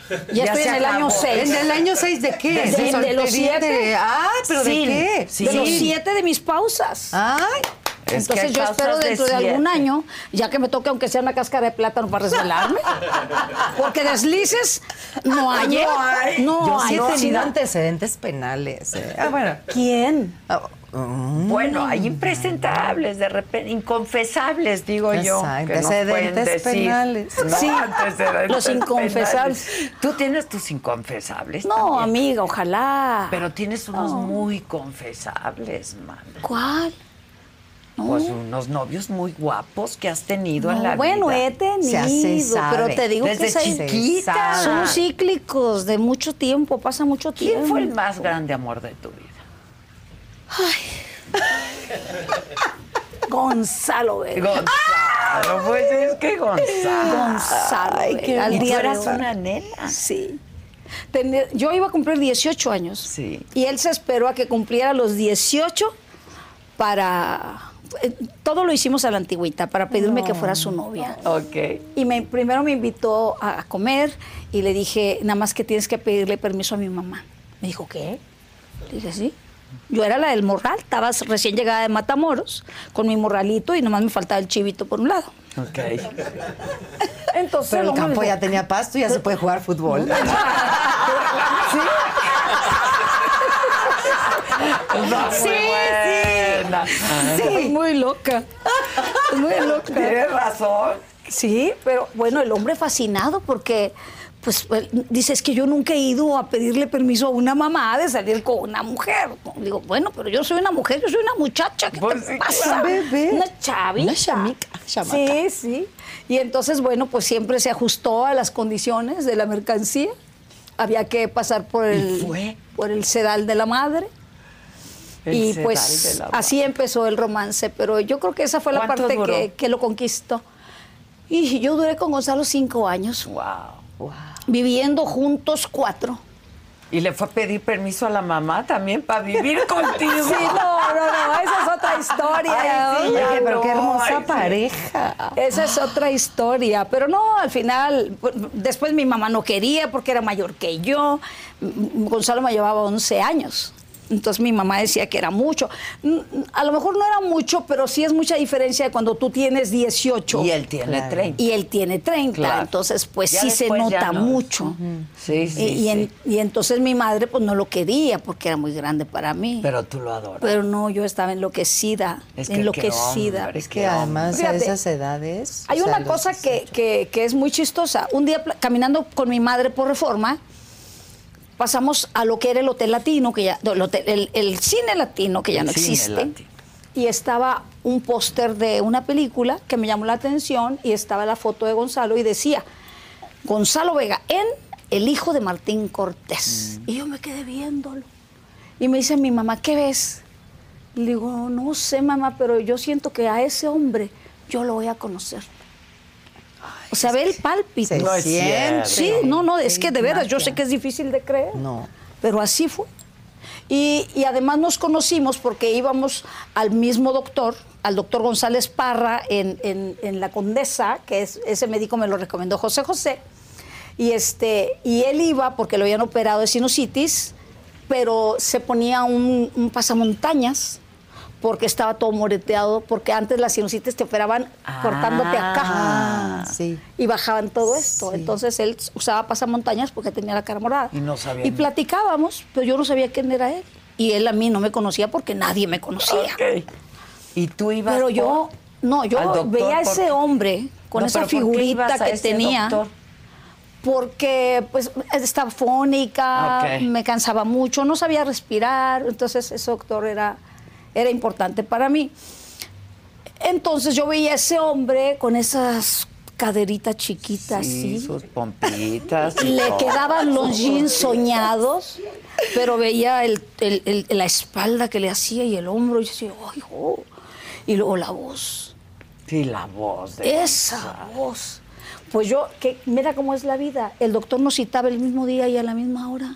Speaker 3: Ya,
Speaker 4: Ya
Speaker 3: estoy en el año
Speaker 4: acabó.
Speaker 3: 6.
Speaker 2: ¿En el año seis de qué?
Speaker 3: De- de- de
Speaker 2: soltería
Speaker 3: los siete.
Speaker 2: de- Ah, pero ¿de qué?
Speaker 3: De los
Speaker 4: Sí.
Speaker 3: siete de mis pausas.
Speaker 2: Ay,
Speaker 4: Es
Speaker 3: Entonces
Speaker 4: hay
Speaker 3: yo espero
Speaker 4: de
Speaker 3: dentro de, algún año, ya que me toque aunque sea una cáscara de plátano para resbalarme, porque deslices no hay. ¿eh?
Speaker 4: No hay.
Speaker 3: No
Speaker 2: yo sí
Speaker 3: hay.
Speaker 2: he tenido
Speaker 3: sí.
Speaker 2: antecedentes penales. eh. Ah, bueno.
Speaker 3: ¿Quién?
Speaker 2: Ah, mm.
Speaker 4: Bueno, hay impresentables, de repente, inconfesables, digo yo.
Speaker 2: Antecedentes penales.
Speaker 4: No,
Speaker 3: Sí,
Speaker 4: antecedentes
Speaker 3: los inconfesables.
Speaker 4: penales. Tú tienes tus inconfesables.
Speaker 3: No,
Speaker 4: también.
Speaker 3: amiga, ojalá.
Speaker 4: Pero tienes unos muy confesables, man.
Speaker 3: ¿Cuál?
Speaker 4: Pues unos novios muy guapos que has tenido en
Speaker 3: No,
Speaker 4: la
Speaker 3: bueno,
Speaker 4: vida.
Speaker 3: he tenido,
Speaker 2: Se hace, sabe.
Speaker 3: pero te digo
Speaker 4: Desde
Speaker 3: que esa-
Speaker 4: chiquita.
Speaker 3: son cíclicos de mucho tiempo, pasa mucho tiempo.
Speaker 4: ¿Quién fue el más grande amor de tu vida?
Speaker 3: Gonzalo Vega.
Speaker 4: Gonzalo, pues es que Gonzalo.
Speaker 3: Gonzalo
Speaker 4: Ay, qué
Speaker 3: al día
Speaker 4: eras una nena.
Speaker 3: Sí. Tenía- yo iba a cumplir 18 años.
Speaker 4: Sí.
Speaker 3: Y él se esperó a que cumpliera los 18 para... eh, Todo lo hicimos a la antigüita, para pedirme que fuera su novia.
Speaker 4: Ok.
Speaker 3: Y me- primero me invitó a, a comer y le dije, nada más que tienes que pedirle permiso a mi mamá. Me dijo, ¿qué? Le dije, sí. Yo era la del morral, estaba recién llegada de Matamoros, con mi morralito y nomás me faltaba el chivito por un lado.
Speaker 4: Ok.
Speaker 3: Entonces,
Speaker 2: Pero el campo
Speaker 3: dijo,
Speaker 2: ya tenía pasto y ya se puede jugar fútbol.
Speaker 4: sí, sí.
Speaker 3: Sí, muy loca. Muy loca.
Speaker 4: Tienes razón.
Speaker 3: Sí, pero bueno, el hombre fascinado porque, pues, él dice, es que yo nunca he ido a pedirle permiso a una mamá de salir con una mujer. Digo, bueno, pero yo soy una mujer, yo soy una muchacha, ¿qué
Speaker 4: Pues
Speaker 3: te
Speaker 4: sí,
Speaker 3: pasa?
Speaker 2: Un bebé.
Speaker 3: Una chavita.
Speaker 2: Una chamica, chamaca.
Speaker 3: Sí, sí. Y entonces, bueno, pues siempre se ajustó a las condiciones de la mercancía. Había que pasar por el,
Speaker 4: fue?
Speaker 3: por el sedal de la madre. Y pues así empezó el romance, pero yo creo que esa fue la
Speaker 4: ¿Cuánto
Speaker 3: parte que, que lo conquistó. Y yo duré con Gonzalo cinco años,
Speaker 4: Wow.
Speaker 3: viviendo juntos cuatro.
Speaker 4: ¿Y le fue a pedir permiso a la mamá también para vivir contigo?
Speaker 3: Sí, no, no, no, esa es otra historia.
Speaker 4: Ay, sí,
Speaker 2: Oye, pero qué hermosa
Speaker 4: ay, sí.
Speaker 2: pareja.
Speaker 3: Esa es otra historia, pero no, al final, después mi mamá no quería porque era mayor que yo. Gonzalo me llevaba 11 años. Entonces mi mamá decía que era mucho. Mm, A lo mejor no era mucho, pero sí es mucha diferencia de cuando tú tienes 18
Speaker 4: Y él tiene
Speaker 2: Claro.
Speaker 4: 30.
Speaker 3: y él tiene 30.
Speaker 4: Claro.
Speaker 3: Entonces, pues
Speaker 4: Ya
Speaker 3: sí se nota
Speaker 4: no.
Speaker 3: mucho.
Speaker 4: Sí, sí,
Speaker 3: y, y en-
Speaker 4: sí.
Speaker 3: y entonces mi madre pues no lo quería porque era muy grande para mí.
Speaker 4: Pero tú lo adoras.
Speaker 3: Pero no, yo estaba enloquecida,
Speaker 4: Es que qué
Speaker 3: enloquecida.
Speaker 4: hombre,
Speaker 2: Es que además a esas edades.
Speaker 3: Hay
Speaker 2: o sea,
Speaker 3: una cosa que,
Speaker 2: 18.
Speaker 3: que- que es muy chistosa. Un día caminando con mi madre por reforma, pasamos a lo que era el Hotel Latino, que ya, el, hotel- el- el cine latino, que ya
Speaker 4: El
Speaker 3: no existe.
Speaker 4: latino.
Speaker 3: Y estaba un póster de una película que me llamó la atención y estaba la foto de Gonzalo y decía, Gonzalo Vega en El hijo de Martín Cortés.
Speaker 4: Mm.
Speaker 3: Y yo me quedé viéndolo. Y me dice mi mamá, ¿qué ves? Le digo, no sé, mamá, pero yo siento que a ese hombre yo lo voy a conocer. O sea, ve el pálpito.
Speaker 4: No es
Speaker 2: siente.
Speaker 3: Sí, no, no, es que de veras, yo sé que es difícil de creer.
Speaker 2: No.
Speaker 3: Pero así fue. Y, y además nos conocimos porque íbamos al mismo doctor, al doctor González Parra en, en- en La Condesa, que es, ese médico me lo recomendó José José. Y, este, y él iba porque lo habían operado de sinusitis, pero se ponía un, un pasamontañas porque estaba todo moreteado, porque antes las sinusitis te operaban cortándote acá
Speaker 2: Ah, sí.
Speaker 3: y bajaban todo esto.
Speaker 2: Sí.
Speaker 3: Entonces él usaba pasamontañas porque tenía la cara morada.
Speaker 4: Y no sabía
Speaker 3: Y
Speaker 4: ni-
Speaker 3: platicábamos, pero yo no sabía quién era él. y él a mí no me conocía porque nadie me conocía.
Speaker 4: Ok. ¿Y tú ibas
Speaker 3: Pero
Speaker 4: por-
Speaker 3: yo, no, yo
Speaker 4: doctor
Speaker 3: veía a
Speaker 4: por-
Speaker 3: ese hombre con
Speaker 4: No,
Speaker 3: esa
Speaker 4: pero ¿por qué ibas
Speaker 3: figurita
Speaker 4: a
Speaker 3: que
Speaker 4: ese
Speaker 3: tenía.
Speaker 4: doctor?
Speaker 3: Porque pues estaba fónica, me cansaba mucho, no sabía respirar, entonces ese doctor era, era importante para mí. Entonces yo veía a ese hombre con esas caderitas chiquitas
Speaker 4: Sí, sus pompitas. y
Speaker 3: Le quedaban los jeans soñados, pero veía el- el- el- la espalda que le hacía y el hombro y yo decía, ¡ay, jo". Y luego la voz.
Speaker 4: Sí, la voz de
Speaker 3: Esa voz. Pues yo, que mira cómo es la vida. El doctor nos citaba el mismo día y a la misma hora.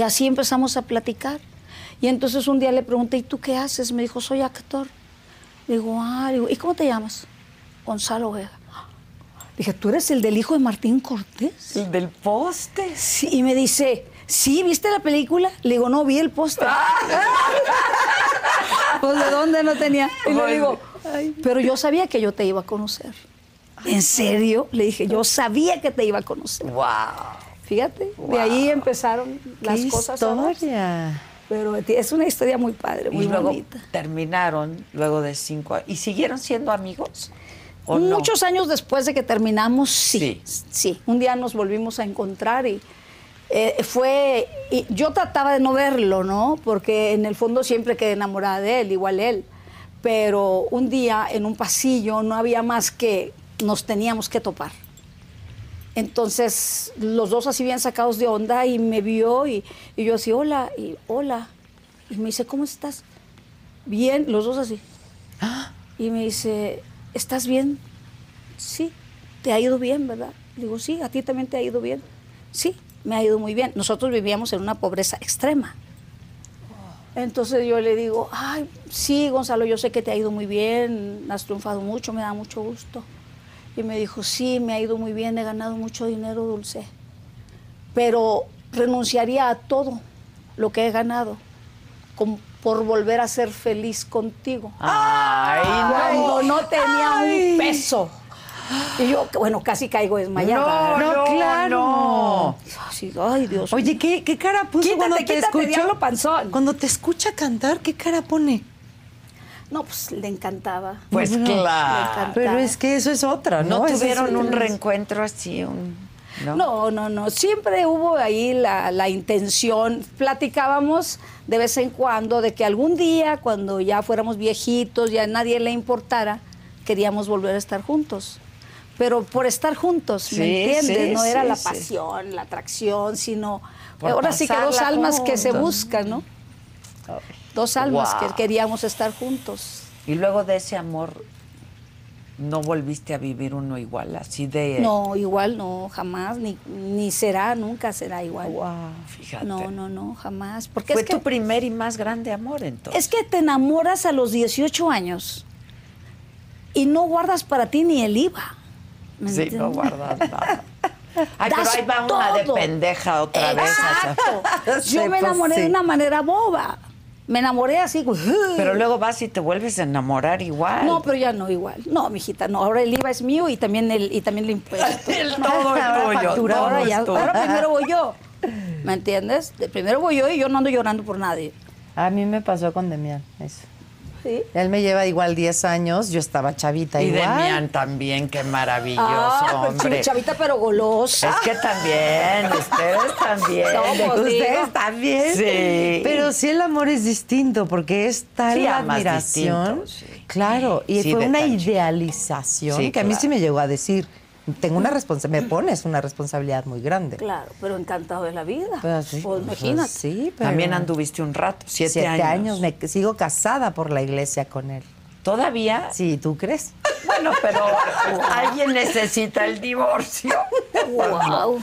Speaker 3: Y así empezamos a platicar. Y entonces un día le pregunté, ¿y tú qué haces? Me dijo, soy actor. Le digo, ah, le digo, ¿y cómo te llamas? Gonzalo Vega. Dije, ¿tú eres el del hijo de Martín Cortés?
Speaker 4: El del poste.
Speaker 3: Sí, y me dice, ¿sí viste la película? Le digo, no, vi el póster. pues de dónde no tenía. Y le digo, pero yo sabía que yo te iba a conocer. ¿En serio? Le dije, yo sabía que te iba a conocer.
Speaker 4: ¡Wow!
Speaker 3: Fíjate, de ahí empezaron las
Speaker 2: ¡Qué
Speaker 3: cosas.
Speaker 2: historia!
Speaker 3: Pero es una historia muy padre, muy
Speaker 4: y luego
Speaker 3: bonita.
Speaker 4: terminaron, luego de cinco años. ¿Y siguieron siendo amigos? ¿O no?
Speaker 3: Muchos años después de que terminamos, sí,
Speaker 4: Sí.
Speaker 3: sí. Un día nos volvimos a encontrar y eh, fue. y yo trataba de no verlo, ¿no? Porque en el fondo siempre quedé enamorada de él, igual él. Pero un día en un pasillo no había más que nos teníamos que topar. Entonces, los dos así bien sacados de onda y me vio y, y yo así, hola, y hola. Y me dice, ¿cómo estás? Bien, los dos así. Y me dice, ¿estás bien? Sí, te ha ido bien, ¿verdad? Digo, sí, a ti también te ha ido bien. Sí, me ha ido muy bien. Nosotros vivíamos en una pobreza extrema. Entonces yo le digo, ay, sí, Gonzalo, yo sé que te ha ido muy bien, has triunfado mucho, me da mucho gusto. Y me dijo, sí, me ha ido muy bien, he ganado mucho dinero, Dulce. Pero renunciaría a todo lo que he ganado con- por volver a ser feliz contigo.
Speaker 4: Ay,
Speaker 3: Cuando no tenía un peso. Y yo, bueno, casi caigo desmayada.
Speaker 4: No,
Speaker 2: No, claro.
Speaker 4: no.
Speaker 3: Ay, Dios.
Speaker 2: Oye, ¿qué, qué cara puso
Speaker 3: Quítate,
Speaker 2: cuando te
Speaker 3: quítate,
Speaker 2: escuchó?
Speaker 3: diablo panzón.
Speaker 2: Cuando te escucha cantar, ¿qué cara pone?
Speaker 3: No, pues le encantaba.
Speaker 4: Pues
Speaker 2: Bueno,
Speaker 4: claro.
Speaker 2: Pero es que eso es otra, ¿no?
Speaker 4: ¿No tuvieron un reencuentro así? Un, ¿no?
Speaker 3: No, no, no. Siempre hubo ahí la, la intención. Platicábamos de vez en cuando de que algún día, cuando ya fuéramos viejitos, ya nadie le importara, queríamos volver a estar juntos. Pero por estar juntos,
Speaker 4: Sí,
Speaker 3: ¿me entiendes?
Speaker 4: sí,
Speaker 3: no era
Speaker 4: sí,
Speaker 3: la
Speaker 4: sí.
Speaker 3: pasión, la atracción, sino
Speaker 4: Por
Speaker 3: ahora sí que dos almas que se buscan, ¿no? Dos almas
Speaker 4: Wow.
Speaker 3: que queríamos estar juntos.
Speaker 4: Y luego de ese amor, ¿no volviste a vivir uno igual? Así de...
Speaker 3: No, igual no, jamás, ni, ni será, nunca será igual.
Speaker 4: Fíjate.
Speaker 3: No, no, no, jamás. Porque
Speaker 4: Fue
Speaker 3: es que,
Speaker 4: tu primer y más grande amor, entonces.
Speaker 3: es que te enamoras a los 18 años y no guardas para ti ni el IVA. ¿me
Speaker 4: Sí, no guardas nada. Ay, pero ahí va una de pendeja otra vez.
Speaker 3: Exacto. Yo me
Speaker 2: pues,
Speaker 3: enamoré
Speaker 2: sí.
Speaker 3: de una manera boba. Me enamoré así.
Speaker 4: Pero luego vas y te vuelves a enamorar igual.
Speaker 3: No, pero ya no igual. No, mijita, no. Ahora el IVA es mío y también el, y también el impuesto.
Speaker 4: El todo es
Speaker 2: Ahora
Speaker 4: todo
Speaker 3: ahora ya, ahora primero voy yo. ¿Me entiendes? De primero voy yo y yo no ando llorando por nadie.
Speaker 2: A mí me pasó con Demian, eso.
Speaker 3: Sí.
Speaker 2: Él me lleva igual 10 años, yo estaba chavita
Speaker 4: Y
Speaker 2: igual.
Speaker 4: Demian también, qué maravilloso,
Speaker 3: Ah, pues,
Speaker 4: hombre.
Speaker 3: chavita pero golosa.
Speaker 4: Es que también, ustedes también.
Speaker 3: No, pues,
Speaker 2: Ustedes
Speaker 3: digo.
Speaker 2: también.
Speaker 4: Sí.
Speaker 2: Pero sí el amor es distinto porque es tal
Speaker 4: Sí,
Speaker 2: admiración.
Speaker 4: distinto, sí.
Speaker 2: Claro, y
Speaker 4: Sí,
Speaker 2: fue una idealización
Speaker 4: Sí,
Speaker 2: que a mí sí me llegó a decir, tengo una responsabilidad, me pones una responsabilidad muy grande.
Speaker 3: Claro, pero encantado de la vida.
Speaker 2: Pues sí,
Speaker 3: Pues imagínate.
Speaker 2: sí, pero
Speaker 4: También anduviste un rato, siete,
Speaker 2: siete
Speaker 4: años.
Speaker 2: años. Me sigo casada por la iglesia con él.
Speaker 4: ¿Todavía?
Speaker 2: Sí, ¿tú crees?
Speaker 4: Bueno, pero alguien necesita el divorcio.
Speaker 3: Wow.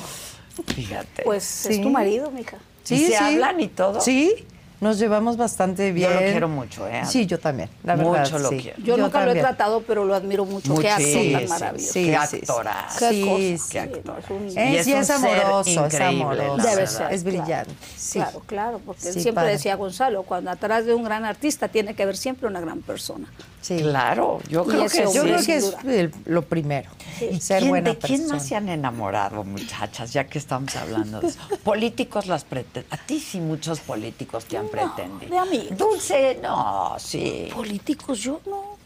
Speaker 4: Fíjate.
Speaker 3: Pues
Speaker 2: Sí.
Speaker 3: es tu marido, mija.
Speaker 4: ¿Y se hablan y todo?
Speaker 2: Sí, nos llevamos bastante bien.
Speaker 4: Yo lo quiero mucho, ¿eh?
Speaker 2: Sí, yo también, la
Speaker 4: Mucho
Speaker 2: verdad,
Speaker 4: lo
Speaker 2: sí.
Speaker 4: quiero.
Speaker 3: Yo, nunca lo he tratado, pero lo admiro mucho. Qué actor tan maravilloso.
Speaker 2: Sí,
Speaker 4: Qué
Speaker 2: sí, sí.
Speaker 3: Qué
Speaker 2: Sí,
Speaker 3: cosa.
Speaker 2: sí.
Speaker 4: Qué
Speaker 3: Sí,
Speaker 4: actor.
Speaker 3: no, es un-
Speaker 2: Es,
Speaker 4: Y es
Speaker 2: amoroso, es amoroso.
Speaker 3: Debe ser.
Speaker 2: Es
Speaker 3: claro.
Speaker 2: brillante. Sí.
Speaker 3: Claro, claro, porque
Speaker 2: Sí,
Speaker 3: siempre
Speaker 2: padre.
Speaker 3: decía Gonzalo, cuando atrás de un gran artista tiene que haber siempre una gran persona.
Speaker 2: Sí.
Speaker 4: Claro, yo creo que
Speaker 2: Yo
Speaker 4: sí.
Speaker 2: creo que es el- lo primero.
Speaker 4: ¿Y
Speaker 2: Ser
Speaker 4: quién-
Speaker 2: buena
Speaker 4: ¿De quién
Speaker 2: persona.
Speaker 4: más se han enamorado, muchachas? Ya que estamos hablando de eso. Políticos las pretenden. A ti sí muchos políticos te han pretendido.
Speaker 3: de amigos.
Speaker 4: Dulce, no, sí.
Speaker 3: Políticos, yo no.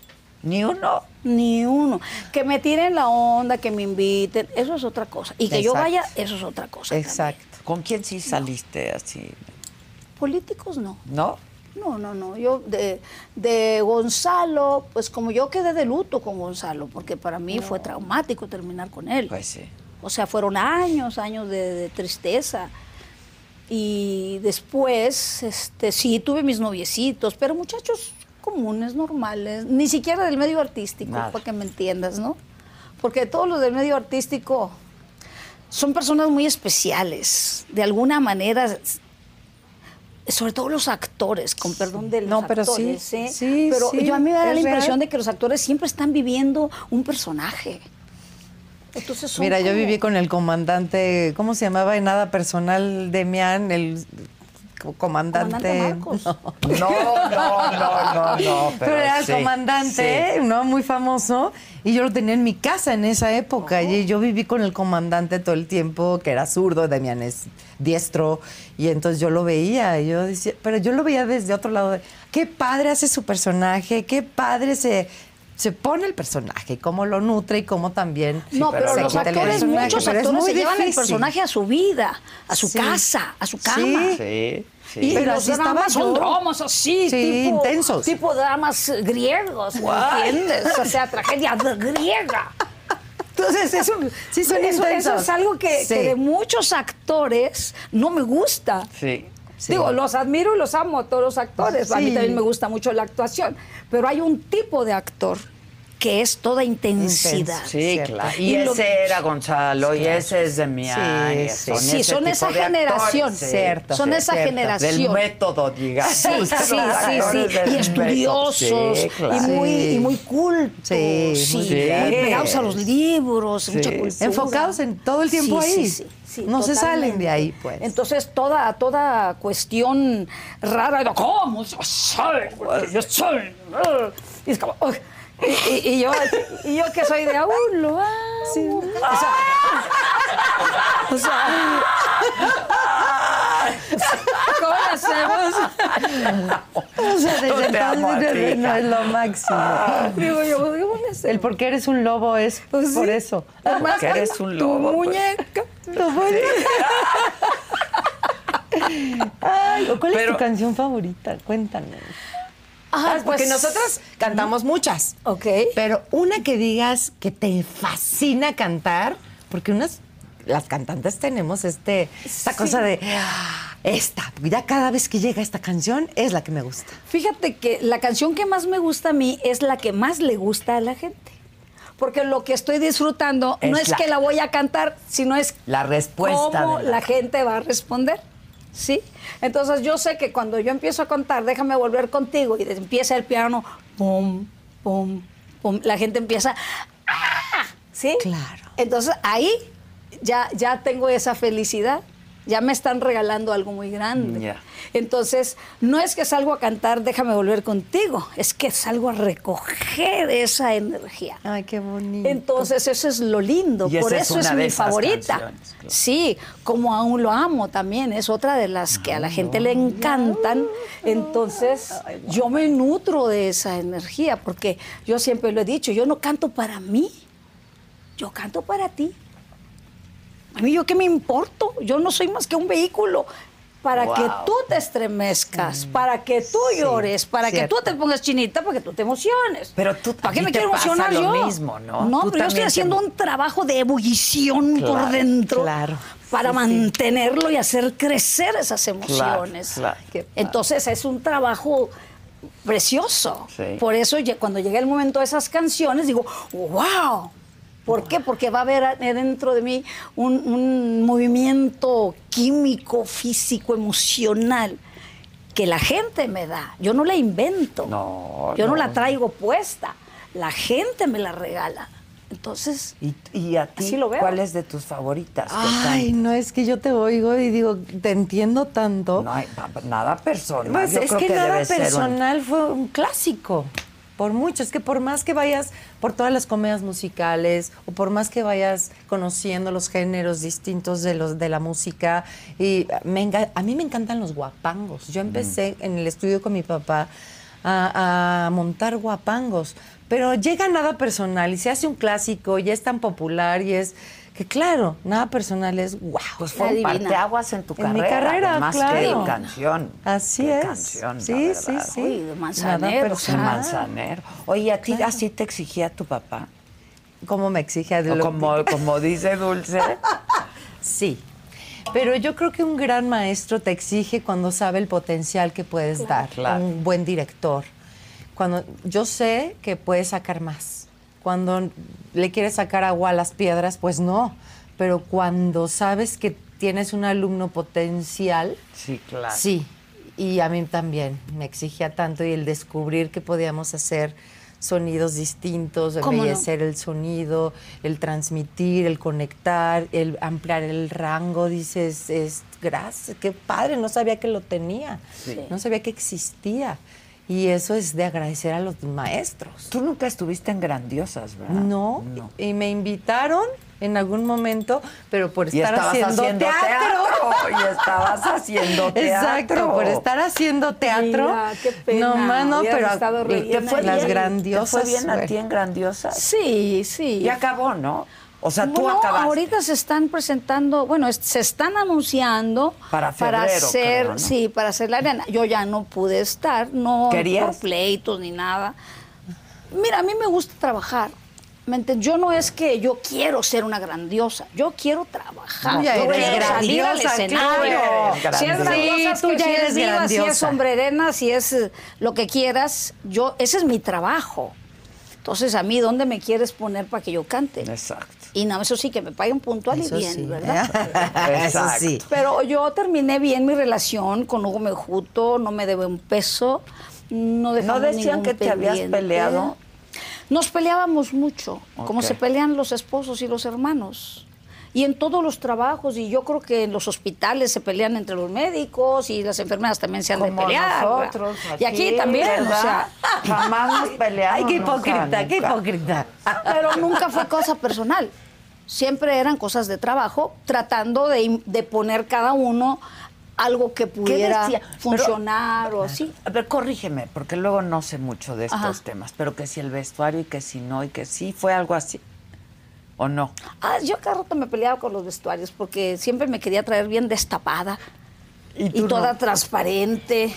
Speaker 4: Ni uno.
Speaker 3: Ni uno. Que me tiren la onda, que me inviten, eso es otra cosa. Y que yo vaya, eso es otra cosa. también.
Speaker 2: Exacto.
Speaker 4: ¿Con quién sí saliste así?
Speaker 3: Políticos no.
Speaker 4: ¿No?
Speaker 3: No, no, no. Yo de, de Gonzalo, pues como yo quedé de luto con Gonzalo, porque para mí fue traumático terminar con él.
Speaker 4: Pues sí.
Speaker 3: O sea, fueron años, años de, de tristeza. Y después, este, sí, tuve mis noviecitos, pero muchachos comunes, normales, ni siquiera del medio artístico,
Speaker 4: Nada.
Speaker 3: para que me entiendas, ¿no? Porque todos los del medio artístico son personas muy especiales, de alguna manera, sobre todo los actores, con perdón de los
Speaker 2: No, pero sí,
Speaker 3: actores, ¿eh?
Speaker 2: sí,
Speaker 3: pero
Speaker 2: sí,
Speaker 3: yo a mí me da la
Speaker 2: es
Speaker 3: impresión de que los actores siempre están viviendo un personaje. Entonces
Speaker 2: Mira, yo viví con el comandante, ¿cómo se llamaba? En nada personal, Demian, el comandante.
Speaker 3: Marcos.
Speaker 2: No.
Speaker 4: No, no, no, no, no.
Speaker 2: Pero, era el
Speaker 4: sí,
Speaker 2: comandante,
Speaker 4: sí.
Speaker 2: ¿no? Muy famoso. Y yo lo tenía en mi casa en esa época. Y yo viví con el comandante todo el tiempo, que era zurdo, Demian es diestro. Y entonces yo lo veía. Y yo decía, pero yo lo veía desde otro lado. de, qué padre hace su personaje, qué padre se, se pone el personaje, cómo lo nutre y cómo también.
Speaker 3: No, pero,
Speaker 2: se
Speaker 3: los actores,
Speaker 2: personaje,
Speaker 3: muchos
Speaker 2: pero es
Speaker 3: actores se llevan el personaje a su vida, a su
Speaker 2: Sí.
Speaker 3: casa, a su cama.
Speaker 2: Sí.
Speaker 4: Sí, sí.
Speaker 3: Y
Speaker 2: Pero
Speaker 3: los dramas son
Speaker 2: yo.
Speaker 3: dramas así,
Speaker 2: Sí,
Speaker 3: tipo,
Speaker 2: intensos.
Speaker 3: tipo dramas griegos, ¿me entiendes? O sea, tragedia griega. Entonces, eso,
Speaker 2: Sí, son
Speaker 3: eso, es algo que,
Speaker 2: Sí.
Speaker 3: que de muchos actores no me gusta.
Speaker 4: Sí.
Speaker 2: Sí.
Speaker 3: Digo, los admiro y los amo a todos los actores. A mí también me gusta mucho la actuación. Pero hay un tipo de actor que es toda intensidad.
Speaker 4: Sí,
Speaker 2: Cierto.
Speaker 4: claro. Y,
Speaker 3: Y lo-
Speaker 4: ese era Gonzalo, y ese es de mi
Speaker 2: Sí,
Speaker 4: año,
Speaker 2: sí.
Speaker 3: Son
Speaker 4: tipo
Speaker 3: esa
Speaker 4: actores,
Speaker 3: generación.
Speaker 4: sí.
Speaker 2: Cierto.
Speaker 3: Son esa
Speaker 2: cierto.
Speaker 3: generación.
Speaker 4: Del método, digamos.
Speaker 3: Sí, sí, sí, Y estudiosos,
Speaker 4: claro.
Speaker 3: y, muy, y muy cultos.
Speaker 2: Sí,
Speaker 3: sí, pegados a los libros,
Speaker 4: Sí.
Speaker 3: mucha cultura.
Speaker 2: Enfocados en todo el tiempo
Speaker 3: Sí,
Speaker 2: ahí.
Speaker 3: sí, sí, sí,
Speaker 2: no se salen de ahí, pues.
Speaker 3: Entonces, toda, toda cuestión rara, de, ¿cómo yo soy? Yo soy. Y es como. Y, y- y yo, y yo que soy de aún lo amo. O sea, o sea, ¿cómo lo hacemos?
Speaker 2: O sea, desde entonces no es lo máximo.
Speaker 3: Digo yo, ¿qué voy a hacer?
Speaker 2: El porque eres un lobo es
Speaker 3: Pues
Speaker 2: por
Speaker 3: sí.
Speaker 2: eso.
Speaker 3: Además,
Speaker 4: Porque eres un
Speaker 3: tu
Speaker 4: lobo, pues.
Speaker 3: muñeca.
Speaker 2: Ay, ¿Cuál es
Speaker 4: Pero-
Speaker 2: tu canción favorita? Cuéntanos.
Speaker 3: Ah,
Speaker 2: Porque
Speaker 3: pues-
Speaker 2: nosotras cantamos muchas.
Speaker 3: Ok.
Speaker 2: Pero una que digas que te fascina cantar, porque unas, las cantantes tenemos este, esta
Speaker 3: Sí.
Speaker 2: cosa de, "Ah, esta, ya cada vez que llega esta canción es la que me gusta.
Speaker 3: Fíjate que la canción que más me gusta a mí es la que más le gusta a la gente. Porque lo que estoy disfrutando no
Speaker 4: Es la-
Speaker 3: que la voy a cantar, sino es
Speaker 4: La respuesta
Speaker 3: cómo la- gente va a responder. ¿Sí? Entonces yo sé que cuando yo empiezo a contar, déjame volver contigo, y empieza el piano, pum, pum, pum, la gente empieza, ¡ah! ¿Sí?
Speaker 2: Claro.
Speaker 3: Entonces ahí ya, ya tengo esa felicidad Ya me están regalando algo muy grande. Entonces, no es que salgo a cantar, déjame volver contigo, es que salgo a recoger esa energía.
Speaker 2: Ay, qué bonito.
Speaker 3: Entonces, eso es lo lindo.
Speaker 4: Y
Speaker 3: Por
Speaker 4: es
Speaker 3: eso es, mi favorita.
Speaker 4: claro.
Speaker 3: Sí, como aún lo amo también. Es otra de las que a la gente le encantan. Entonces, yo me nutro de esa energía, porque yo siempre lo he dicho, yo no canto para mí, yo canto para ti. A mí yo qué me importo, yo no soy más que un vehículo para
Speaker 4: Wow.
Speaker 3: que tú te estremezcas, para que tú llores, para
Speaker 2: cierto.
Speaker 3: que tú te pongas chinita, para que tú te emociones.
Speaker 4: Pero tú-
Speaker 3: ¿para
Speaker 4: a
Speaker 3: qué me
Speaker 4: te
Speaker 3: quiero
Speaker 4: pasa
Speaker 3: emocionar
Speaker 4: lo
Speaker 3: yo?
Speaker 4: mismo, ¿no?
Speaker 3: No,
Speaker 4: Tú
Speaker 3: pero yo estoy
Speaker 4: te-
Speaker 3: haciendo un trabajo de ebullición por dentro
Speaker 2: claro.
Speaker 3: para
Speaker 2: Sí, sí.
Speaker 3: mantenerlo y hacer crecer esas emociones.
Speaker 4: claro.
Speaker 3: Entonces es un trabajo precioso.
Speaker 4: Sí.
Speaker 3: Por eso cuando llega el momento de esas canciones digo, wow. ¿Por qué? Porque va a haber dentro de mí un, un movimiento químico, físico, emocional que la gente me da. Yo no la invento.
Speaker 4: No,
Speaker 3: Yo no,
Speaker 4: no.
Speaker 3: la traigo puesta. La gente me la regala. Entonces,
Speaker 4: ¿Y, y a ti
Speaker 3: Así lo veo.
Speaker 4: cuál es de tus favoritas?
Speaker 2: Ay, no, es que yo te oigo y digo, te entiendo tanto.
Speaker 4: No hay nada personal.
Speaker 2: Pues
Speaker 4: Yo
Speaker 2: es
Speaker 4: creo
Speaker 2: que, nada
Speaker 4: debe ser un-
Speaker 2: personal fue un clásico. Por mucho, es que por más que vayas por todas las comedias musicales o por más que vayas conociendo los géneros distintos de los de la música y me a mí me encantan los guapangos. Yo empecé en el estudio con mi papá a, a montar guapangos, pero llega nada personal y se hace un clásico y es tan popular y es que claro, nada personal es wow.
Speaker 4: Pues fue un parteaguas en tu
Speaker 2: En mi
Speaker 4: carrera.
Speaker 2: carrera,
Speaker 4: además
Speaker 2: claro.
Speaker 4: que canción.
Speaker 2: Así
Speaker 4: Qué
Speaker 2: es.
Speaker 4: canción,
Speaker 2: sí, sí, sí.
Speaker 3: Uy, de Manzanero,
Speaker 4: manzanero. Oye, ¿a ti
Speaker 2: Claro.
Speaker 4: así te exigía tu papá?
Speaker 2: ¿Cómo me exige de
Speaker 4: como, como dice Dulce.
Speaker 2: Sí. Pero yo creo que un gran maestro te exige cuando sabe el potencial que puedes dar.
Speaker 4: Claro.
Speaker 2: Un buen director. Cuando yo sé que puedes sacar más. Cuando le quieres sacar agua a las piedras, pues no. Pero cuando sabes que tienes un alumno potencial,
Speaker 4: Sí, claro.
Speaker 2: Sí, y a mí también me exigía tanto y el descubrir que podíamos hacer sonidos distintos,
Speaker 3: ¿Cómo no?
Speaker 2: embellecer el sonido, el transmitir, el conectar, el ampliar el rango, dices, es gracias, qué padre, no sabía que lo tenía, no sabía que existía. Y eso es de agradecer a los maestros.
Speaker 4: Tú nunca estuviste en Grandiosas, ¿verdad?
Speaker 2: No, y me invitaron en algún momento, pero por
Speaker 4: Y
Speaker 2: estar
Speaker 4: estabas
Speaker 2: haciendo,
Speaker 4: haciendo teatro. Y estabas haciendo teatro.
Speaker 2: Exacto, por estar haciendo teatro.
Speaker 3: Mira, qué pena,
Speaker 2: No no,
Speaker 3: hubieras
Speaker 2: pero
Speaker 3: estado
Speaker 4: ¿Te fue
Speaker 2: las
Speaker 4: bien?
Speaker 2: grandiosas.
Speaker 4: ¿Te fue bien a ti en Grandiosas?
Speaker 3: Sí, sí.
Speaker 4: Y acabó, ¿no? O sea, tú acabaste.
Speaker 3: ahorita se están presentando, bueno, se están anunciando
Speaker 4: Para febrero,
Speaker 3: hacer,
Speaker 4: creo, ¿no?
Speaker 3: sí, para hacer la arena. Yo ya no pude estar, no
Speaker 4: ¿Querías?
Speaker 3: por pleitos ni nada. Mira, a mí me gusta trabajar. Yo no es que yo quiero ser una grandiosa, yo quiero trabajar.
Speaker 2: Ya
Speaker 3: yo
Speaker 2: eres
Speaker 3: quiero salir al escenario.
Speaker 4: claro.
Speaker 3: Si es
Speaker 4: Grandiosa.
Speaker 2: Sí, tú
Speaker 3: que
Speaker 2: ya
Speaker 3: si
Speaker 2: eres
Speaker 3: es diva, si es sombrerena, si es eh, lo que quieras, yo ese es mi trabajo. Entonces, a mí, ¿dónde me quieres poner para que yo cante?
Speaker 4: Exacto.
Speaker 3: Y no, eso sí, que me paguen puntual
Speaker 2: Eso
Speaker 3: y bien,
Speaker 2: sí.
Speaker 3: ¿verdad?
Speaker 2: Eso
Speaker 4: Exacto.
Speaker 2: sí.
Speaker 3: Pero yo terminé bien mi relación con Hugo Mejuto, no me debe un peso, no
Speaker 4: ¿No decían que te habías peleado?
Speaker 3: Nos peleábamos mucho, como se pelean los esposos y los hermanos. Y en todos los trabajos, y yo creo que en los hospitales se pelean entre los médicos y las enfermeras también se han de
Speaker 4: Como
Speaker 3: pelear.
Speaker 4: nosotros.
Speaker 3: y aquí
Speaker 4: aquí,
Speaker 3: también,
Speaker 4: ¿verdad?
Speaker 3: o sea.
Speaker 4: Jamás nos peleamos.
Speaker 2: Ay, qué
Speaker 4: nunca,
Speaker 2: hipócrita, qué hipócrita.
Speaker 3: Pero nunca fue cosa personal. Siempre eran cosas de trabajo, tratando de, de poner cada uno algo que pudiera funcionar o así.
Speaker 4: A ver, corrígeme, porque luego no sé mucho de estos
Speaker 3: Ajá.
Speaker 4: temas, pero que si el vestuario y que si no, y que sí, fue algo así. ¿O no?
Speaker 3: Ah, yo cada rato me peleaba con los vestuarios porque siempre me quería traer bien destapada
Speaker 4: Y
Speaker 3: toda
Speaker 4: no.
Speaker 3: transparente.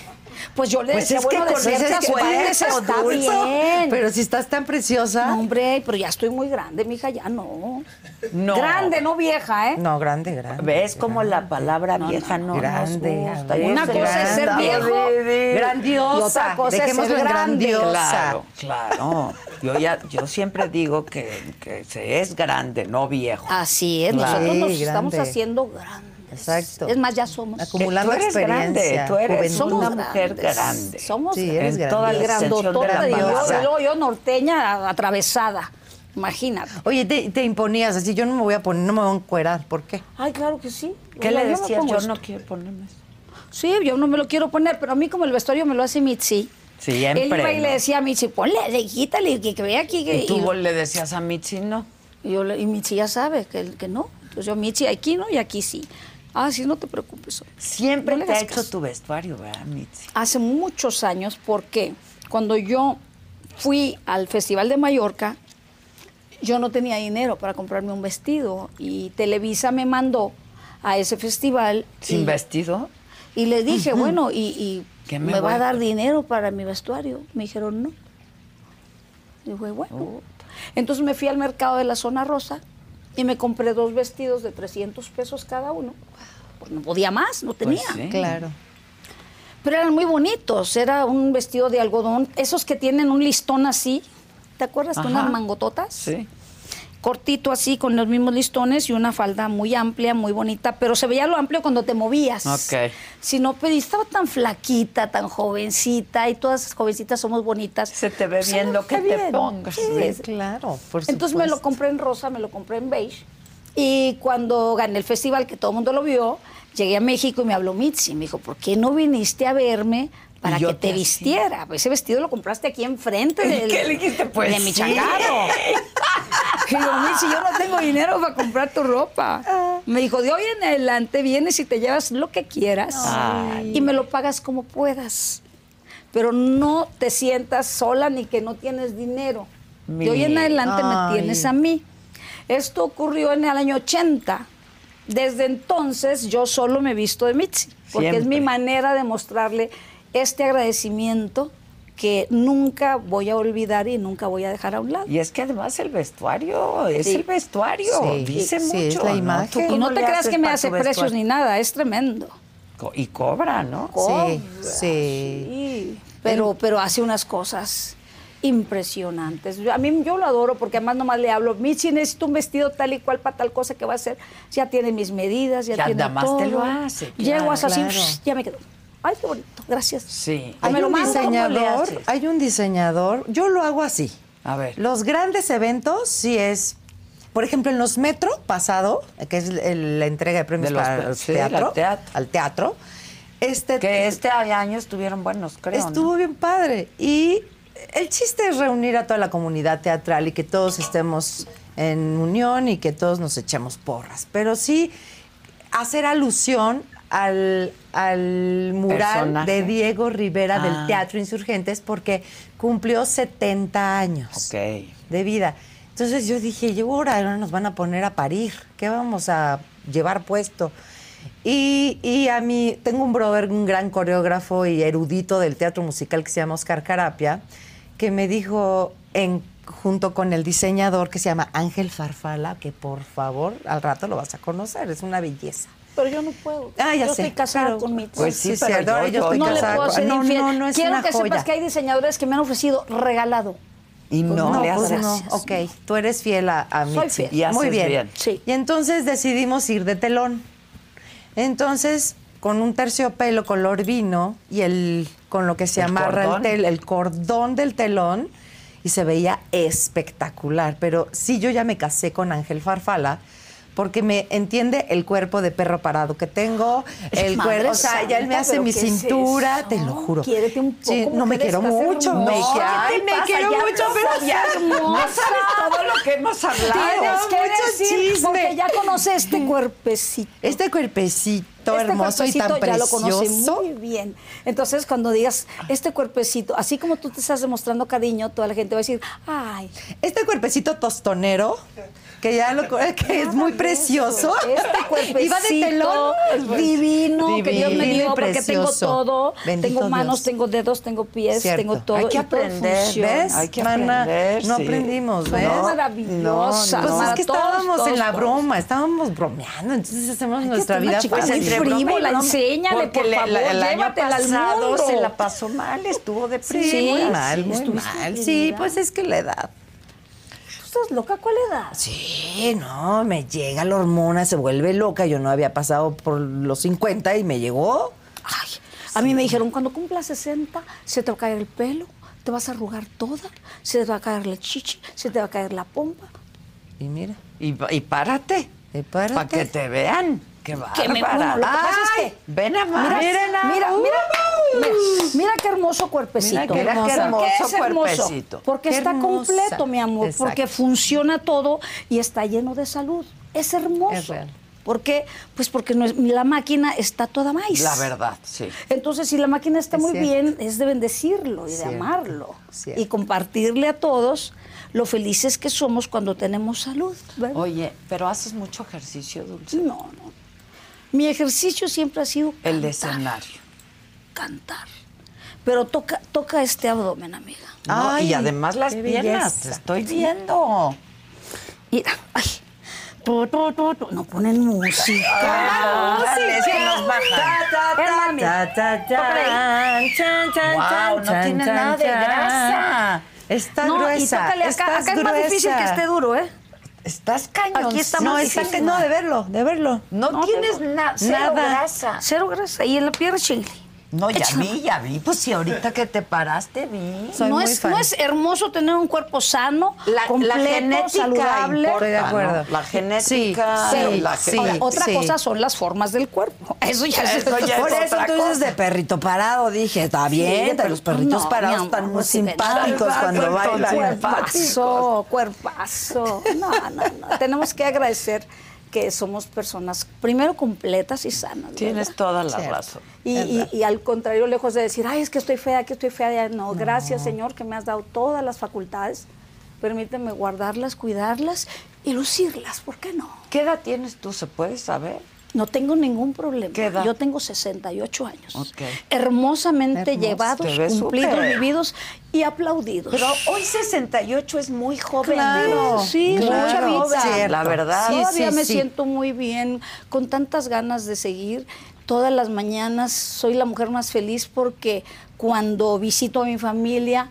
Speaker 3: Pues yo le
Speaker 4: Pues
Speaker 3: decía,
Speaker 4: es que
Speaker 3: bueno, de
Speaker 4: con cuerpo,
Speaker 3: partes está bien.
Speaker 2: Pero si estás tan preciosa.
Speaker 3: No, hombre, pero ya estoy muy grande, mija, ya no.
Speaker 4: No.
Speaker 3: Grande, no vieja, ¿eh?
Speaker 2: No, grande, grande.
Speaker 4: ¿Ves como la palabra
Speaker 3: No,
Speaker 4: vieja
Speaker 3: no,
Speaker 4: no,
Speaker 2: grande,
Speaker 4: nos gusta?
Speaker 3: Una cosa es ser viejo.
Speaker 2: Grandiosa.
Speaker 3: Y otra cosa es
Speaker 2: Dejémoslo
Speaker 3: ser grande.
Speaker 2: grandiosa.
Speaker 4: Claro, claro. Yo ya, yo siempre digo que, que se es grande, no viejo.
Speaker 3: Así es,
Speaker 4: Claro.
Speaker 3: nosotros nos
Speaker 2: Sí,
Speaker 3: estamos haciendo grandes.
Speaker 2: Exacto.
Speaker 3: Es más, ya somos.
Speaker 2: Acumulando
Speaker 4: tú eres grande,
Speaker 2: experiencia,
Speaker 4: tú eres
Speaker 2: juventud.
Speaker 4: una
Speaker 3: Somos
Speaker 4: mujer grande.
Speaker 3: Somos
Speaker 2: Sí,
Speaker 3: grandes.
Speaker 2: eres
Speaker 4: en toda la
Speaker 3: grandotota yo, yo norteña atravesada. Imagínate.
Speaker 2: Oye, te, te imponías así, yo no me voy a poner, no me voy a encuerar, ¿por qué?
Speaker 3: Ay, claro que sí.
Speaker 4: ¿Qué
Speaker 3: Yo
Speaker 4: le decías? Yo
Speaker 3: esto.
Speaker 4: no quiero ponerme eso.
Speaker 3: Sí, yo no me lo quiero poner, pero a mí como el vestuario me lo hace Mitzi.
Speaker 4: Siempre,
Speaker 3: Él iba y le decía a Mitzi, ponle, le- quítale, que, que vea aquí. Que,
Speaker 4: Y tú
Speaker 3: y-
Speaker 4: le decías a Mitzi, no.
Speaker 3: y yo le- y Mitzi ya sabe que, que no. Entonces yo, Mitzi, aquí no y aquí sí. Ah, sí, no te preocupes.
Speaker 4: Siempre
Speaker 3: No
Speaker 4: te ha hecho
Speaker 3: caso.
Speaker 4: tu vestuario, ¿verdad, Mitzi?
Speaker 3: Hace muchos años, porque cuando yo fui al Festival de Mallorca, yo no tenía dinero para comprarme un vestido y Televisa me mandó a ese festival.
Speaker 4: ¿Sin
Speaker 3: y-
Speaker 4: vestido?
Speaker 3: Y le dije, bueno, ¿y, y
Speaker 4: ¿Qué
Speaker 3: me,
Speaker 4: me
Speaker 3: va a dar dinero para mi vestuario? Me dijeron, no. Dije, bueno.
Speaker 4: Oh.
Speaker 3: Entonces me fui al mercado de la zona rosa y me compré dos vestidos de 300 pesos cada uno. Pues no podía más, no tenía.
Speaker 4: sí.
Speaker 2: Claro.
Speaker 3: Pero eran muy bonitos. Era un vestido de algodón, esos que tienen un listón así. ¿Te acuerdas de
Speaker 4: Ajá.
Speaker 3: unas mangototas?
Speaker 4: Sí.
Speaker 3: Cortito así, con los mismos listones y una falda muy amplia, muy bonita, pero se veía lo amplio cuando te movías.
Speaker 4: Ok.
Speaker 3: Si no, pero estaba tan flaquita, tan jovencita, y todas las jovencitas somos bonitas.
Speaker 4: Se te ve
Speaker 3: Pues,
Speaker 4: bien
Speaker 3: me
Speaker 4: lo que te pongas.
Speaker 3: Sí,
Speaker 2: Claro, por
Speaker 3: Entonces me lo compré en rosa, me lo compré en beige. Y cuando gané el festival, que todo el mundo lo vio, llegué a México y me habló Mitzi. Me dijo, ¿por qué no viniste a verme para que
Speaker 4: te
Speaker 3: te vistiera? Pues ese vestido lo compraste aquí enfrente
Speaker 4: ¿Y
Speaker 3: del,
Speaker 4: qué le dijiste? Pues
Speaker 3: de mi changarro. Y digo, Mitzi, yo no tengo dinero para comprar tu ropa. Me dijo, de hoy en adelante vienes y te llevas lo que quieras
Speaker 4: Ay.
Speaker 3: y me lo pagas como puedas. Pero no te sientas sola ni que no tienes dinero. De hoy en adelante me tienes a mí. Esto ocurrió en el año 80. Desde entonces yo solo me visto de Mitzi, porque es mi manera de mostrarle este agradecimiento que nunca voy a olvidar y nunca voy a dejar a un lado.
Speaker 4: Y es que además el vestuario, es
Speaker 3: Sí.
Speaker 4: el vestuario,
Speaker 2: Sí,
Speaker 4: dice
Speaker 2: sí,
Speaker 4: mucho.
Speaker 2: es la imagen.
Speaker 4: ¿Tú
Speaker 2: Y
Speaker 3: no te creas que me hace precios ni nada, es tremendo.
Speaker 4: Co- Y cobra, ¿no?
Speaker 2: Sí,
Speaker 3: Cobra,
Speaker 2: sí.
Speaker 3: sí. Pero, pero hace unas cosas impresionantes. Yo- A mí yo lo adoro porque además nomás le hablo, Michi, necesito un vestido tal y cual para tal cosa que va a hacer. Ya tiene mis medidas, ya
Speaker 4: Ya
Speaker 3: tiene
Speaker 4: nada más
Speaker 3: todo.
Speaker 4: te lo hace,
Speaker 3: Llego
Speaker 4: claro,
Speaker 3: así, ya me quedo. Ay, qué bonito, gracias.
Speaker 4: Sí.
Speaker 3: ¿Me
Speaker 2: Hay un diseñador, hay un diseñador, yo lo hago así.
Speaker 4: A ver.
Speaker 2: Los grandes eventos sí es, por ejemplo, en los Metro pasado, que es el- la entrega de premios
Speaker 4: De los
Speaker 2: para el
Speaker 4: sí,
Speaker 2: teatro,
Speaker 4: al teatro.
Speaker 2: al teatro, este
Speaker 4: Que este año estuvieron buenos, creo. ¿no?
Speaker 2: estuvo bien padre. Y el chiste es reunir a toda la comunidad teatral y que todos estemos en unión y que todos nos echemos porras. Pero sí hacer alusión al, al mural
Speaker 4: Personaje.
Speaker 2: de Diego Rivera
Speaker 4: Ah.
Speaker 2: del Teatro Insurgentes porque cumplió 70 años
Speaker 4: Ok.
Speaker 2: de vida. Entonces yo dije, yo ahora ahora nos van a poner a parir, ¿qué vamos a llevar puesto? Y, y a mí, tengo un brother, un gran coreógrafo y erudito del teatro musical que se llama Oscar Carapia, que me dijo, en, junto con el diseñador que se llama Ángel Farfala, que por favor, al rato lo vas a conocer, es una belleza.
Speaker 3: Pero yo no puedo.
Speaker 2: Ah, ya
Speaker 3: yo
Speaker 2: sé,
Speaker 3: estoy casada
Speaker 2: pero-
Speaker 3: con Mitzi.
Speaker 4: Pues sí,
Speaker 2: Sí,
Speaker 4: pero yo,
Speaker 2: yo estoy
Speaker 3: no le
Speaker 2: casada
Speaker 3: puedo
Speaker 2: con-
Speaker 3: ser
Speaker 2: no,
Speaker 3: infiel.
Speaker 2: no, no es
Speaker 3: Quiero
Speaker 2: una
Speaker 3: que
Speaker 2: joya.
Speaker 3: sepas que hay diseñadores que me han ofrecido regalado.
Speaker 4: Y no,
Speaker 2: No,
Speaker 4: le
Speaker 2: pues
Speaker 4: haces.
Speaker 2: no. Ok, tú eres fiel a, a
Speaker 3: Soy
Speaker 2: Mitzi.
Speaker 3: fiel.
Speaker 4: Y haces
Speaker 2: Muy bien.
Speaker 4: bien.
Speaker 3: Sí.
Speaker 2: Y entonces decidimos ir de telón. Entonces, con un terciopelo color vino y el con lo que se
Speaker 4: El
Speaker 2: amarra el, tel- el cordón del telón y se veía espectacular. Pero sí, yo ya me casé con Ángel Farfala porque me entiende el cuerpo de perro parado que tengo, el
Speaker 3: Madre
Speaker 2: cuerpo, o sea, ya él me
Speaker 3: santa,
Speaker 2: hace
Speaker 3: ¿pero
Speaker 2: mi
Speaker 3: es
Speaker 2: cintura, te lo juro.
Speaker 3: Quiérete un poco,
Speaker 2: Sí, no me quiero mucho,
Speaker 3: hermosa.
Speaker 2: me,
Speaker 3: No,
Speaker 2: que-
Speaker 3: ¿qué
Speaker 2: ay, me
Speaker 3: pasa?
Speaker 2: quiero
Speaker 3: Ya
Speaker 2: mucho, pero ya
Speaker 4: No sabes todo lo que hemos hablado.
Speaker 2: Tienes
Speaker 3: que
Speaker 2: mucho
Speaker 3: decir,
Speaker 2: chisme.
Speaker 3: porque ya conoce este cuerpecito.
Speaker 2: Este cuerpecito
Speaker 3: Este
Speaker 2: hermoso y tan
Speaker 3: ya lo
Speaker 2: precioso.
Speaker 3: conoce muy bien. Entonces, cuando digas este cuerpecito, así como tú te estás demostrando cariño, toda la gente va a decir, ay,
Speaker 2: Este cuerpecito tostonero, que ya lo que es muy precioso.
Speaker 3: Este cuerpecito
Speaker 2: Iba de telón.
Speaker 3: divino, que Dios me
Speaker 2: Divino
Speaker 3: dio, porque tengo
Speaker 2: precioso.
Speaker 3: todo.
Speaker 2: Bendito
Speaker 3: tengo manos,
Speaker 2: Dios.
Speaker 3: tengo dedos, tengo pies,
Speaker 2: Cierto.
Speaker 3: tengo todo.
Speaker 4: Hay que aprender.
Speaker 2: ¿Ves?
Speaker 4: Hay que
Speaker 2: Mana?
Speaker 4: aprender,
Speaker 2: No
Speaker 4: sí.
Speaker 2: aprendimos, ¿ves?
Speaker 3: maravillosas.
Speaker 2: Pues es que
Speaker 3: todos,
Speaker 2: estábamos
Speaker 3: todos,
Speaker 2: en la
Speaker 3: todos.
Speaker 2: broma, estábamos bromeando, entonces hacemos nuestra vida fácil.
Speaker 3: muy frívola, enséñale,
Speaker 4: Porque
Speaker 3: por
Speaker 4: le-
Speaker 3: favor,
Speaker 4: la- el año
Speaker 3: al
Speaker 4: pasado
Speaker 3: mundo.
Speaker 4: se la pasó mal, estuvo de
Speaker 2: Sí, muy mal, muy mal. Sí, pues es que la edad.
Speaker 3: ¿Tú estás loca? ¿Cuál edad?
Speaker 2: Sí, no, me llega la hormona, se vuelve loca. Yo no había pasado por los 50 y me llegó.
Speaker 3: Ay, a mí me dijeron, cuando cumpla 60, se te va a caer el pelo, te vas a arrugar toda, se te va a caer la chichi, se te va a caer la pompa.
Speaker 2: Y mira.
Speaker 4: Y, y párate.
Speaker 2: Y párate.
Speaker 4: Para que te vean. Qué
Speaker 3: Que me-
Speaker 4: bárbara.
Speaker 3: bueno, lo que pasa es que-
Speaker 4: ven a
Speaker 3: Mira,
Speaker 4: más.
Speaker 3: mira, mira, mira, mira qué hermoso cuerpecito.
Speaker 4: Mira qué hermoso. Cuerpecito.
Speaker 3: Porque
Speaker 2: Qué
Speaker 3: está
Speaker 2: hermosa.
Speaker 3: completo, mi amor,
Speaker 2: Exacto.
Speaker 3: porque funciona todo y está lleno de salud. Es hermoso.
Speaker 2: Es real.
Speaker 3: ¿Por qué? Pues porque no es- la máquina está toda maíz.
Speaker 4: La verdad, sí.
Speaker 3: Entonces, si la máquina está
Speaker 2: Es
Speaker 3: muy
Speaker 2: cierto.
Speaker 3: bien, es de bendecirlo y de amarlo.
Speaker 2: cierto.
Speaker 3: Y compartirle a todos lo felices que somos cuando tenemos salud. ¿verdad?
Speaker 4: Oye, pero haces mucho ejercicio, Dulce.
Speaker 3: No, no. Mi ejercicio siempre ha sido
Speaker 4: El
Speaker 3: cantar,
Speaker 4: escenario.
Speaker 3: cantar. Pero toca, toca este abdomen, amiga.
Speaker 4: No,
Speaker 2: Ay,
Speaker 4: y además las piernas, te estoy viendo.
Speaker 3: Mira, ay. Tu, tu, tu. No ponen música.
Speaker 4: Dale, es que nos bajan.
Speaker 3: Ven, mami.
Speaker 4: Guau, no tiene nada de grasa.
Speaker 2: Está
Speaker 3: no,
Speaker 2: gruesa.
Speaker 3: y tócale acá. Acá es más difícil que esté duro, ¿eh?
Speaker 4: Estás cañón.
Speaker 3: Aquí está
Speaker 2: No, está que no, de verlo, de verlo.
Speaker 4: No,
Speaker 3: No,
Speaker 4: tienes
Speaker 3: pero-
Speaker 4: na- cero
Speaker 2: nada.
Speaker 4: grasa.
Speaker 3: Cero grasa. Y en la pierna chile.
Speaker 4: No, ya
Speaker 3: Échale.
Speaker 4: vi, ya vi. Pues si ahorita que te paraste, vi.
Speaker 2: Soy
Speaker 3: no,
Speaker 2: muy
Speaker 3: es,
Speaker 2: fan.
Speaker 3: no es hermoso tener un cuerpo sano,
Speaker 4: La,
Speaker 3: completo,
Speaker 4: la genética
Speaker 3: saludable.
Speaker 4: importa,
Speaker 2: Estoy de acuerdo.
Speaker 4: ¿no? La
Speaker 2: Sí,
Speaker 4: genética.
Speaker 2: sí,
Speaker 4: la
Speaker 2: sí.
Speaker 3: Ahora, otra
Speaker 2: sí.
Speaker 3: cosa son las formas del cuerpo. Eso ya es,
Speaker 4: Eso ya
Speaker 2: Por
Speaker 4: es
Speaker 2: eso tú dices de perrito parado, dije, está bien,
Speaker 3: Sí,
Speaker 2: pero los perritos
Speaker 3: no,
Speaker 2: parados están muy
Speaker 3: sí, ven.
Speaker 2: simpáticos cuando bailan.
Speaker 3: Cuerpazo, cuerpazo. No, no, no. Tenemos que agradecer que somos personas, primero, completas y sanas. ¿verdad?
Speaker 4: Tienes toda la
Speaker 2: Cierto.
Speaker 4: razón.
Speaker 3: Y, y- y al contrario, lejos de decir, ay, es que estoy fea, que estoy fea, ya no, gracias Señor que me has dado todas las facultades, permíteme guardarlas, cuidarlas y lucirlas, ¿por qué no?
Speaker 4: ¿Qué edad tienes tú? ¿Se puede saber?
Speaker 3: No tengo ningún problema.
Speaker 4: ¿Qué edad?
Speaker 3: Yo tengo 68 años. Hermosamente
Speaker 2: Hermoso.
Speaker 3: llevados, cumplidos, vividos y aplaudidos.
Speaker 4: Pero hoy 68 es muy joven.
Speaker 2: Claro,
Speaker 4: Luz.
Speaker 3: Sí,
Speaker 2: claro,
Speaker 3: muy chavita.
Speaker 4: La verdad.
Speaker 2: Sí,
Speaker 3: Todavía
Speaker 2: sí,
Speaker 3: me
Speaker 2: sí.
Speaker 3: siento muy bien, con tantas ganas de seguir. Todas las mañanas soy la mujer más feliz porque cuando visito a mi familia,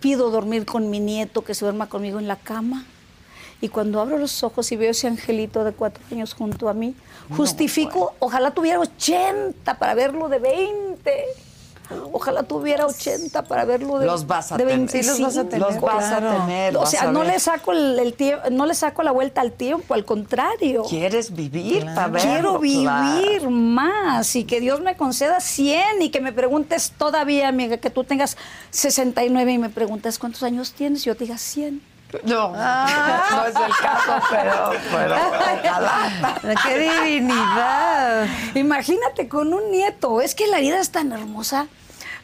Speaker 3: Pido dormir con mi nieto que se duerma conmigo en la cama. Y cuando abro los ojos y veo ese angelito de cuatro años junto a mí, justifico, ojalá tuviera 80 para verlo de 20. Ojalá tuviera 80 para verlo de,
Speaker 4: Los vas a
Speaker 3: de
Speaker 4: tener.
Speaker 3: 25.
Speaker 2: Sí, los vas a tener,
Speaker 4: Los vas
Speaker 2: claro.
Speaker 4: a tener.
Speaker 3: O sea, no le saco el, el tie- no le saco la vuelta al tiempo, al contrario.
Speaker 4: ¿Quieres vivir para verlo?
Speaker 3: Quiero vivir
Speaker 4: Claro.
Speaker 3: más y que Dios me conceda 100 y que me preguntes todavía, amiga, que tú tengas 69 y me preguntas cuántos años tienes y yo te diga 100.
Speaker 4: No, no es el caso, pero, pero ojalá.
Speaker 2: ¡Qué divinidad!
Speaker 3: Imagínate con un nieto, es que la vida es tan hermosa.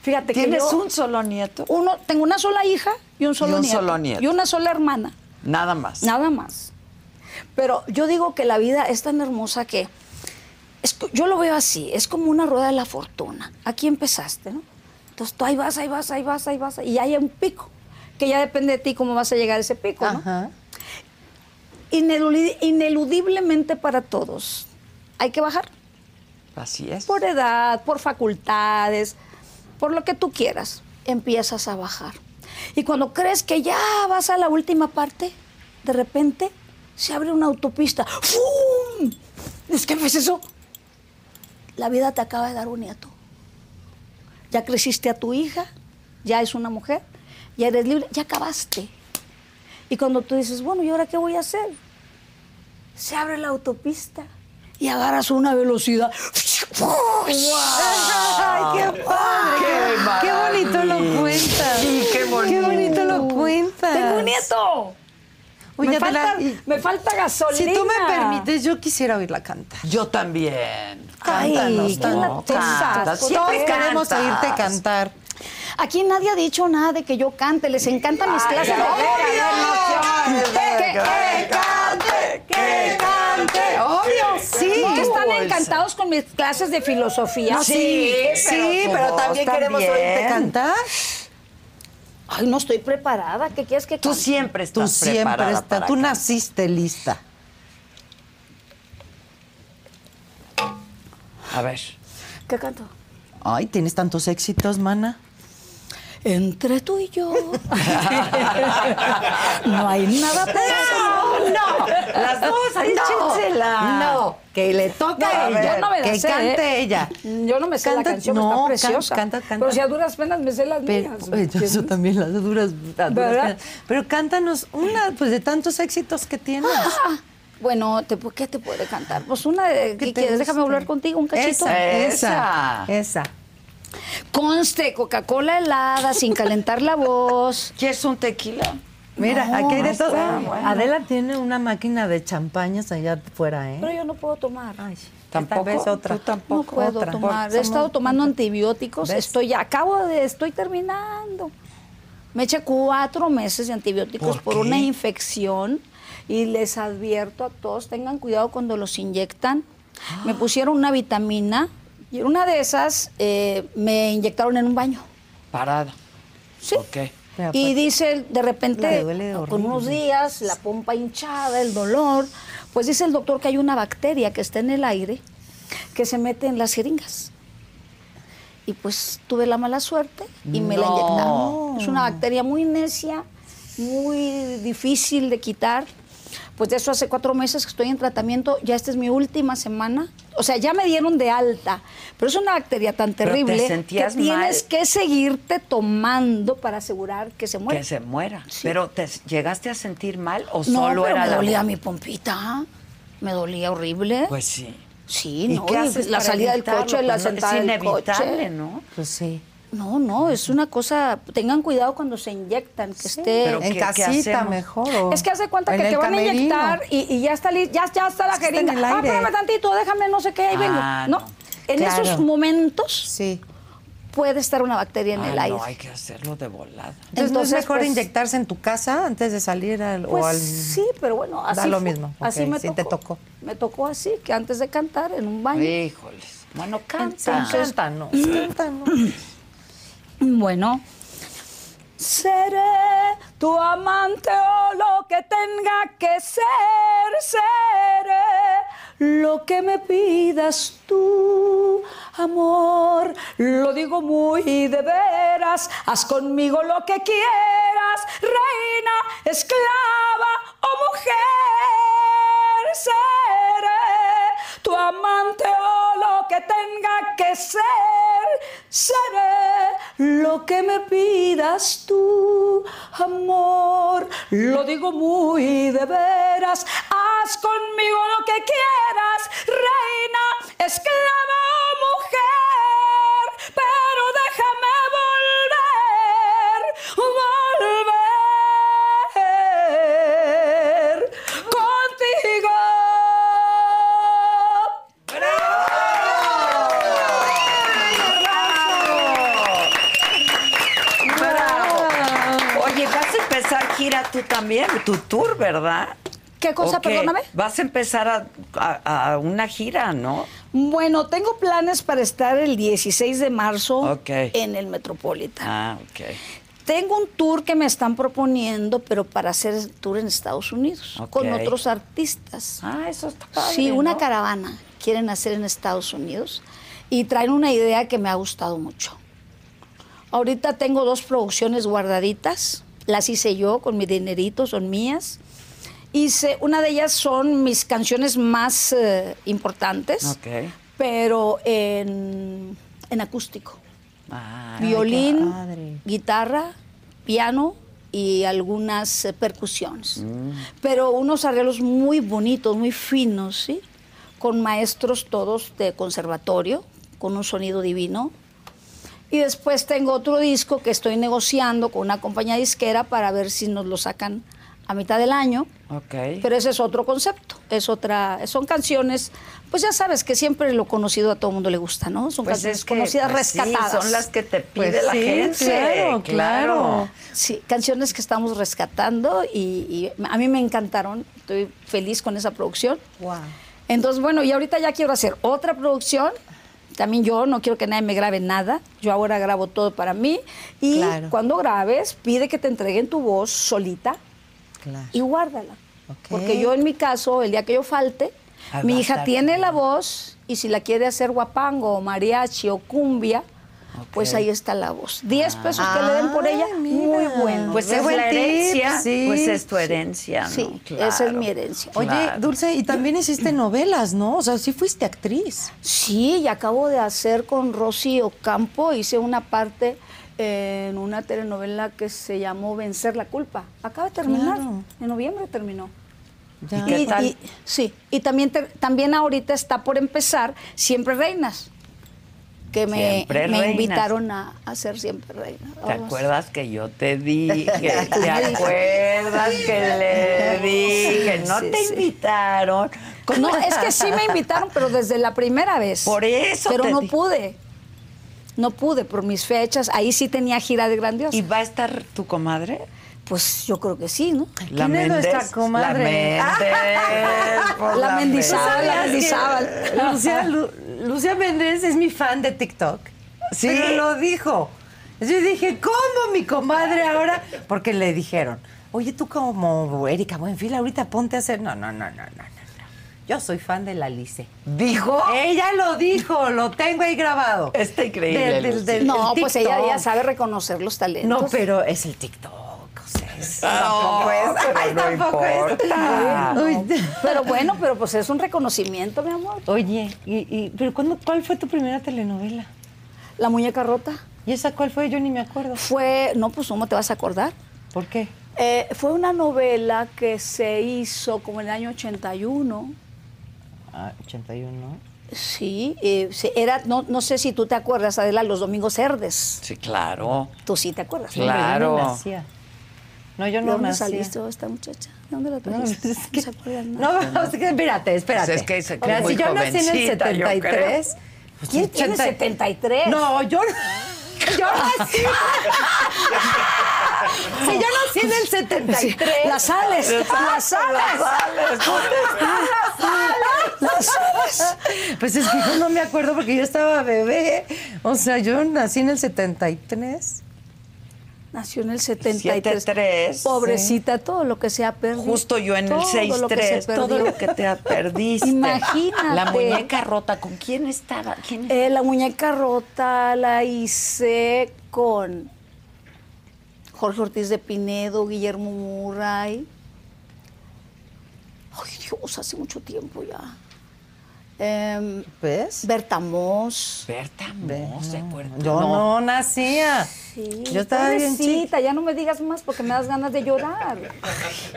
Speaker 3: Fíjate que
Speaker 4: ¿Tienes
Speaker 3: yo-
Speaker 4: un solo nieto?
Speaker 3: uno tengo una sola hija y un solo
Speaker 4: un
Speaker 3: nieto
Speaker 4: solo nieto.
Speaker 3: y una sola hermana.
Speaker 4: Nada más.
Speaker 3: Nada más. Pero yo digo que la vida es tan hermosa que es yo lo veo así, es como una rueda de la fortuna. Aquí empezaste, ¿no? Entonces tú ahí vas, ahí vas, ahí vas, ahí vas, y hay un pico, que ya depende de ti cómo vas a llegar a ese pico, ¿no?
Speaker 2: Ajá.
Speaker 3: Ineludi- ineludiblemente para todos. Hay que bajar
Speaker 4: Así es.
Speaker 3: por edad, por facultades, por lo que tú quieras, empiezas a bajar. Y cuando crees que ya vas a la última parte, de repente se abre una autopista. ¡Fum! Es que eso. La vida te acaba de dar un nieto. Ya creciste a tu hija, ya es una mujer, ya eres libre, ya acabaste. Y cuando tú dices, bueno, ¿y ahora qué voy a hacer? Se abre la autopista y agarras una velocidad. ¡Wow! Qué padre!
Speaker 2: ¡Qué,
Speaker 3: bonito
Speaker 2: lo cuentas! Sí,
Speaker 4: qué bonito. ¡Qué bonito lo
Speaker 2: cuentas! ¡Tengo un
Speaker 3: nieto!
Speaker 2: Oye,
Speaker 3: me, falta, gasolina.
Speaker 2: Si tú me permites, yo quisiera oírla cantar.
Speaker 4: Yo también.
Speaker 2: Cántanos,
Speaker 3: Ay,
Speaker 2: ¿no? Todos queremos oírte cantar.
Speaker 3: Aquí nadie ha dicho nada de que yo cante, les encantan mis clases de
Speaker 2: ¡Que cante! ¡Que cante! ¡Obvio! Sí.
Speaker 3: ¿No que están encantados con mis clases de filosofía?
Speaker 2: Sí, sí, pero también queremos oírte cantar.
Speaker 3: Ay, no estoy preparada. ¿Qué quieres que
Speaker 4: Tú
Speaker 3: cante?
Speaker 4: siempre
Speaker 2: Tú
Speaker 4: estás
Speaker 2: siempre
Speaker 4: preparada
Speaker 2: estás,
Speaker 4: para
Speaker 2: tú naciste lista.
Speaker 4: A ver.
Speaker 3: ¿Qué canto?
Speaker 2: Ay, tienes tantos éxitos, mana.
Speaker 3: Entre tú y yo. no hay nada personal.
Speaker 2: No,
Speaker 4: Las dos, ahí échensela.
Speaker 2: No, que le toque
Speaker 3: No,
Speaker 2: a ella.
Speaker 3: yo no me la
Speaker 2: que
Speaker 3: sé,
Speaker 2: cante
Speaker 3: ¿eh?
Speaker 2: ella.
Speaker 3: Yo no me sé
Speaker 2: Canta-
Speaker 3: la canción,
Speaker 2: no,
Speaker 3: está preciosa.
Speaker 2: canta, canta.
Speaker 3: Pero si a duras penas me sé las
Speaker 2: Pero,
Speaker 3: mías.
Speaker 2: oye, eso también las duras, las duras
Speaker 3: ¿Verdad?
Speaker 2: penas. Pero cántanos una, pues de tantos éxitos que tienes.
Speaker 3: Ah, Bueno, te, ¿qué te puede cantar? Pues una de,
Speaker 2: ¿Qué
Speaker 3: ¿qué
Speaker 2: te
Speaker 3: quieres? Déjame hablar contigo un cachito.
Speaker 2: Esa,
Speaker 4: Esa.
Speaker 2: esa, esa.
Speaker 3: Conste, Coca-Cola helada, sin calentar la voz.
Speaker 4: ¿Quieres un tequila?
Speaker 2: Mira,
Speaker 3: No,
Speaker 2: aquí hay de todo.
Speaker 3: bueno.
Speaker 2: Adela tiene una máquina de champañas allá afuera, ¿eh?
Speaker 3: Pero yo no puedo tomar.
Speaker 2: Ay,
Speaker 4: ¿Tampoco?
Speaker 2: Tal vez otra.
Speaker 4: ¿Tú tampoco?
Speaker 3: No puedo
Speaker 2: Otra.
Speaker 3: tomar. He estado tomando antibióticos.
Speaker 2: ¿Ves?
Speaker 3: Estoy acabo de, estoy terminando. Me eché cuatro meses de antibióticos
Speaker 4: ¿Por
Speaker 3: una infección y les advierto a todos, tengan cuidado cuando los inyectan. Me pusieron una vitamina y una de esas eh, me inyectaron en un baño.
Speaker 4: Parada.
Speaker 3: Sí.
Speaker 4: Ok.
Speaker 3: Y dice, de repente,
Speaker 2: duele
Speaker 3: con unos días, la pompa hinchada, el dolor, pues dice el doctor que hay una bacteria que está en el aire que se mete en las jeringas. Y pues tuve la mala suerte y me la inyectaron. Es una bacteria muy necia, muy difícil de quitar. Pues de eso hace cuatro meses que estoy en tratamiento, ya esta es mi última semana. O sea, ya me dieron de alta, pero es una bacteria tan
Speaker 4: Pero te
Speaker 3: terrible que
Speaker 4: sentías
Speaker 3: tienes
Speaker 4: mal.
Speaker 3: que seguirte tomando para asegurar que se muere.
Speaker 4: Que se muera.
Speaker 3: Sí.
Speaker 4: Pero ¿te llegaste a sentir mal o
Speaker 3: no,
Speaker 4: solo
Speaker 3: pero
Speaker 4: era
Speaker 3: me
Speaker 4: la
Speaker 3: dolía mi pompita, me dolía horrible.
Speaker 4: Pues sí.
Speaker 3: sí,
Speaker 4: ¿Y
Speaker 3: no,
Speaker 4: qué haces
Speaker 3: la salida del coche, la
Speaker 4: Pues no,
Speaker 3: sentada
Speaker 4: Es
Speaker 3: del
Speaker 4: inevitable,
Speaker 3: coche.
Speaker 4: ¿no?
Speaker 2: Pues sí.
Speaker 3: No, no, es una cosa, tengan cuidado cuando se inyectan, que esté...
Speaker 4: Pero
Speaker 2: en
Speaker 4: ¿qué- qué
Speaker 2: casita
Speaker 4: hacemos?
Speaker 2: mejor. o
Speaker 3: Es que hace cuenta
Speaker 2: en
Speaker 3: que te van a inyectar y, y ya está li- ya, ya está la
Speaker 2: Es está
Speaker 3: jeringa.
Speaker 2: el
Speaker 3: Ah,
Speaker 2: aire.
Speaker 3: espérame tantito, déjame no sé qué, ahí vengo.
Speaker 4: Ah,
Speaker 3: No,
Speaker 4: no.
Speaker 3: en
Speaker 2: Claro.
Speaker 3: esos momentos
Speaker 2: Sí.
Speaker 3: puede estar una bacteria en
Speaker 4: Ah,
Speaker 3: el aire.
Speaker 4: No, hay que hacerlo de volada.
Speaker 2: Entonces, ¿no es mejor
Speaker 3: pues-
Speaker 2: inyectarse en tu casa antes de salir al,
Speaker 3: Pues
Speaker 2: o al...
Speaker 3: sí, pero bueno, así
Speaker 2: Da lo
Speaker 3: fue.
Speaker 2: mismo,
Speaker 3: Así me
Speaker 2: sí
Speaker 3: tocó.
Speaker 2: te tocó.
Speaker 3: Me tocó así, que antes de cantar en un baño.
Speaker 4: Híjoles. Bueno, canta.
Speaker 2: Entonces, cántanos, cántanos.
Speaker 3: Bueno. Seré tu amante o lo que tenga que ser, seré lo que me pidas tú, amor. Lo digo muy de veras, haz conmigo lo que quieras, reina, esclava o mujer, seré tu amante o lo que tenga que ser, seré lo que me pidas tú, amor. Lo digo muy de veras, haz conmigo lo que quieras, reina, esclava o mujer,
Speaker 4: tú también, tu tour, ¿verdad?
Speaker 3: ¿Qué cosa, perdóname?
Speaker 4: Vas a empezar a, a- a una gira, ¿no?
Speaker 3: Bueno, tengo planes para estar el 16 de marzo en el Metropolitan.
Speaker 4: Ah, ok.
Speaker 3: Tengo un tour que me están proponiendo, pero para hacer el tour en Estados Unidos, con otros artistas.
Speaker 4: Ah, eso está padre,
Speaker 3: sí, una
Speaker 4: ¿no?
Speaker 3: caravana quieren hacer en Estados Unidos y traen una idea que me ha gustado mucho. Ahorita tengo dos producciones guardaditas, las hice yo con mi dinerito, son mías. Hice, una de ellas son mis canciones más eh, importantes, pero en, en acústico.
Speaker 4: Ah,
Speaker 3: Violín, guitarra, piano y algunas eh, percusiones.
Speaker 4: Mm.
Speaker 3: Pero unos arreglos muy bonitos, muy finos, ¿sí? Con maestros todos de conservatorio, con un sonido divino. Y después tengo otro disco que estoy negociando con una compañía disquera para ver si nos lo sacan a mitad del año.
Speaker 4: Ok.
Speaker 3: Pero ese es otro concepto, es otra, son canciones, pues ya sabes que siempre lo conocido a todo el mundo le gusta, ¿no? Son
Speaker 4: Pues
Speaker 3: canciones
Speaker 4: es que,
Speaker 3: conocidas,
Speaker 4: pues sí,
Speaker 3: rescatadas.
Speaker 4: son las que te pide
Speaker 2: Pues
Speaker 4: la
Speaker 2: sí,
Speaker 4: gente.
Speaker 2: claro, claro.
Speaker 3: Sí, canciones que estamos rescatando y, y a mí me encantaron, estoy feliz con esa producción.
Speaker 2: Wow.
Speaker 3: Entonces, bueno, y ahorita ya quiero hacer otra producción. También yo no quiero que nadie me grabe nada. Yo ahora grabo todo para mí. Y
Speaker 2: Claro.
Speaker 3: cuando grabes, pide que te entreguen tu voz solita
Speaker 2: Claro.
Speaker 3: y guárdala. Porque yo en mi caso, el día que yo falte, mi hija tiene la voz y si la quiere hacer guapango o mariachi o cumbia, pues ahí está la voz. 10 pesos que le den por ella,
Speaker 2: mira.
Speaker 3: muy bueno.
Speaker 4: Pues es
Speaker 2: buen
Speaker 4: la
Speaker 2: tip,
Speaker 4: herencia.
Speaker 2: sí.
Speaker 4: Pues es tu herencia, ¿no?
Speaker 3: Sí,
Speaker 4: Claro.
Speaker 3: esa es mi herencia.
Speaker 2: Oye,
Speaker 4: Claro.
Speaker 2: Dulce, y también hiciste novelas, ¿no? O sea, sí fuiste actriz.
Speaker 3: Sí, y acabo de hacer con Rosy Ocampo, hice una parte en una telenovela que se llamó Vencer la culpa. Acaba de terminar,
Speaker 2: Claro.
Speaker 3: en noviembre terminó.
Speaker 2: Ya.
Speaker 4: ¿Y qué tal?
Speaker 3: y- sí, y también, te- también ahorita está por empezar Siempre Reinas, que me, me invitaron a hacer Siempre Reinas.
Speaker 4: ¿Te acuerdas que yo te dije? ¿Te acuerdas que le dije? No
Speaker 3: Sí,
Speaker 4: te
Speaker 3: sí.
Speaker 4: invitaron.
Speaker 3: No, es que sí me invitaron, pero desde la primera vez.
Speaker 4: Por eso
Speaker 3: Pero no
Speaker 4: di-
Speaker 3: pude. No pude por mis fechas. Ahí sí tenía gira de grandiosa.
Speaker 4: ¿Y va a estar tu comadre?
Speaker 3: Pues yo creo que sí, ¿no?
Speaker 2: ¿Quién es nuestra comadre?
Speaker 4: La Méndez.
Speaker 3: La Mendizábal, la
Speaker 2: ¿Sabías que
Speaker 3: Mendizábal.
Speaker 2: Lucía, Lu- Lucía Méndez es mi fan de TikTok.
Speaker 4: ¿Sí?
Speaker 2: Pero lo dijo. Yo dije, ¿cómo mi comadre ahora? Porque le dijeron, oye, tú como Erika Buenfil, ahorita ponte a hacer. No, no, no, no, no, no. Yo soy fan de la Lice.
Speaker 4: ¿Dijo?
Speaker 2: Ella lo dijo, lo tengo ahí grabado.
Speaker 4: Está increíble,
Speaker 2: Del- del-
Speaker 4: Lucía.
Speaker 2: del-
Speaker 3: No, pues ella ya sabe reconocer los talentos.
Speaker 2: No, pero es el TikTok. O sea, es-
Speaker 4: Tampoco es, pero
Speaker 2: Ay,
Speaker 4: no
Speaker 2: tampoco es.
Speaker 4: importa.
Speaker 3: Pero bueno, pero pues es un reconocimiento, mi amor.
Speaker 2: Oye, y, y- pero ¿cuándo, ¿cuál fue tu primera telenovela?
Speaker 3: La muñeca rota
Speaker 2: ¿Y esa cuál fue? Yo ni me acuerdo.
Speaker 3: fue, no, pues ¿cómo te vas a acordar?
Speaker 2: ¿Por qué?
Speaker 3: Eh, fue una novela que se hizo como en el año 81.
Speaker 2: Ah, 81.
Speaker 3: Sí, eh, sí, era, no, no sé si tú te acuerdas, Adela, los domingos verdes.
Speaker 4: Sí, claro.
Speaker 3: Tú sí te acuerdas.
Speaker 4: Claro.
Speaker 2: No nacía. No, yo
Speaker 3: ¿De
Speaker 2: no
Speaker 3: dónde saliste esta muchacha? ¿De dónde la
Speaker 2: No, es que,
Speaker 3: se acuerdan
Speaker 2: no,
Speaker 3: nada.
Speaker 2: es que espérate, espérate.
Speaker 4: Pues es que
Speaker 2: Mira,
Speaker 4: muy
Speaker 2: si yo nací en el
Speaker 4: jovencita, yo
Speaker 2: 73. pues,
Speaker 3: ¿Quién tiene
Speaker 2: 80
Speaker 3: 73?
Speaker 2: No, yo, yo nací. si yo nací en el 73.
Speaker 3: Las sales, las sales. Las sales.
Speaker 2: Pues es que yo no me acuerdo porque yo estaba bebé. O sea, yo nací en el 73.
Speaker 3: Nació en el 73.
Speaker 4: 73,
Speaker 3: Pobrecita, todo lo que se ha perdido.
Speaker 4: Justo yo en el
Speaker 3: Todo lo que se
Speaker 4: 6-3, todo lo que te perdiste.
Speaker 3: Imagínate.
Speaker 4: La muñeca rota, ¿con quién estaba? ¿Quién
Speaker 3: Eh, la muñeca rota la hice con Jorge Ortiz de Pinedo, Guillermo Murray. Ay, Dios, hace mucho tiempo ya. Em,
Speaker 2: ¿Ves?
Speaker 3: Berta Moss.
Speaker 4: Berta Moss, de Puerto
Speaker 2: Yo no, nacía.
Speaker 3: Sí,
Speaker 2: Yo estaba bien
Speaker 3: pobrecita, ya no me digas más porque me das ganas de llorar.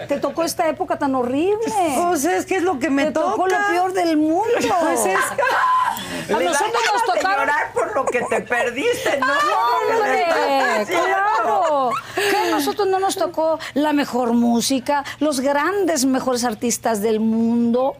Speaker 3: Te tocó esta época tan horrible.
Speaker 2: Pues es que es lo que me
Speaker 3: Te
Speaker 2: toca.
Speaker 3: tocó lo peor del mundo.
Speaker 2: Pues es
Speaker 3: A
Speaker 4: Le da
Speaker 3: nosotros nos tocaron.
Speaker 4: llorar por lo que te perdiste, ¿no?
Speaker 3: ¡Hombre! ¡Claro! Que a nosotros no nos tocó la mejor música, los grandes, mejores artistas del mundo.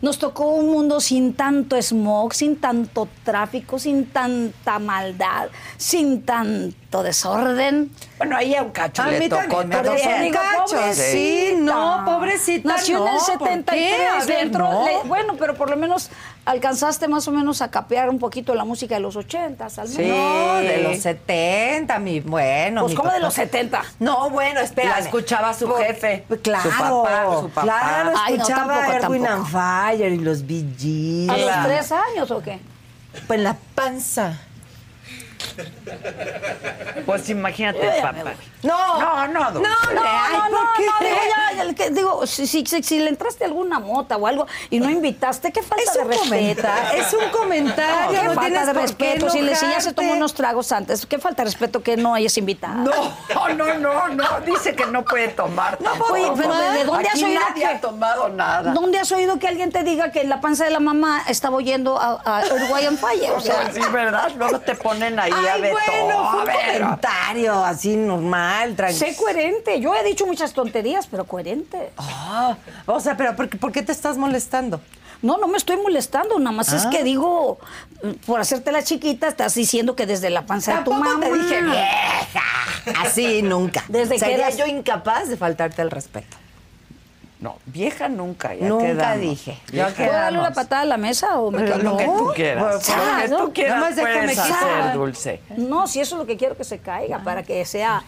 Speaker 3: Nos tocó un mundo sin tanto smog, sin tanto tráfico, sin tanta maldad, sin tanto desorden.
Speaker 4: Bueno, ahí a un cacho
Speaker 2: A
Speaker 4: le
Speaker 2: mí
Speaker 4: tocó
Speaker 2: también
Speaker 3: pobrecita.
Speaker 2: sí, no, pobrecita,
Speaker 3: Nació en el
Speaker 2: no, ¿por qué?
Speaker 3: 73,
Speaker 2: A ver,
Speaker 3: le entró-
Speaker 2: no.
Speaker 3: le- bueno, pero por lo menos alcanzaste más o menos a capear un poquito la música de los 80, al menos.
Speaker 4: Sí.
Speaker 2: No, de los 70, mi bueno.
Speaker 3: Pues
Speaker 2: mi
Speaker 3: como de
Speaker 2: papá.
Speaker 3: los 70.
Speaker 2: No, bueno, espera.
Speaker 4: La escuchaba su jefe,
Speaker 2: Claro,
Speaker 4: su papá, su papá.
Speaker 2: Claro,
Speaker 3: Ay, no,
Speaker 2: escuchaba
Speaker 3: tampoco,
Speaker 2: Erwin
Speaker 3: tampoco.
Speaker 2: and Fire y los Gees.
Speaker 3: ¿A los tres años o qué?
Speaker 2: Pues la panza.
Speaker 4: Pues imagínate, papá.
Speaker 2: No,
Speaker 4: No, no,
Speaker 2: no, no,
Speaker 3: Ay,
Speaker 2: no,
Speaker 3: no, digo, digo, si, si, si- si le entraste alguna mota o algo y no invitaste, qué falta de respeto.
Speaker 2: es un comentario,
Speaker 3: qué
Speaker 2: no
Speaker 3: falta
Speaker 2: tienes
Speaker 3: de respeto. Si, ya se tomó unos tragos antes, qué falta de respeto que no hayas invitado.
Speaker 4: No, no, no, no. Dice que no puede tomar.
Speaker 3: No, pero ¿de- de dónde
Speaker 4: Aquí
Speaker 3: has oído
Speaker 4: nadie
Speaker 3: que-
Speaker 4: ha tomado nada.
Speaker 3: ¿Dónde has oído que alguien te diga que en la panza de la mamá estaba oyendo a, a Uruguayan Fire? O sea,
Speaker 4: Pues sí, ¿verdad? Luego te ponen ahí
Speaker 2: Ay, bueno,
Speaker 4: todo.
Speaker 2: fue
Speaker 4: A
Speaker 2: un comentario así normal,
Speaker 3: Sé
Speaker 2: tranquilo.
Speaker 3: coherente. Yo he dicho muchas tonterías, pero coherente.
Speaker 2: Ah, o sea, pero ¿por qué, por qué te estás molestando?
Speaker 3: No, no me estoy molestando, nada más es
Speaker 2: Ah.
Speaker 3: que digo, por hacerte la chiquita, estás diciendo que desde la panza de tu mamá.
Speaker 2: te dije vieja. Así nunca.
Speaker 3: Desde que eras-
Speaker 2: yo incapaz de faltarte el respeto.
Speaker 4: No, vieja nunca, ya
Speaker 2: Nunca
Speaker 4: quedamos.
Speaker 2: dije.
Speaker 4: Ya
Speaker 2: Ya
Speaker 3: ¿Puedo darle una patada a la mesa o me
Speaker 2: Pero
Speaker 3: quedo?
Speaker 4: Lo que tú quieras.
Speaker 2: pues,
Speaker 4: lo
Speaker 3: ah,
Speaker 4: que
Speaker 3: no.
Speaker 4: tú quieras
Speaker 2: Nada más
Speaker 4: puedes
Speaker 2: quitar.
Speaker 4: hacer, Dulce.
Speaker 3: No, si eso es lo que quiero que se caiga, para que sea,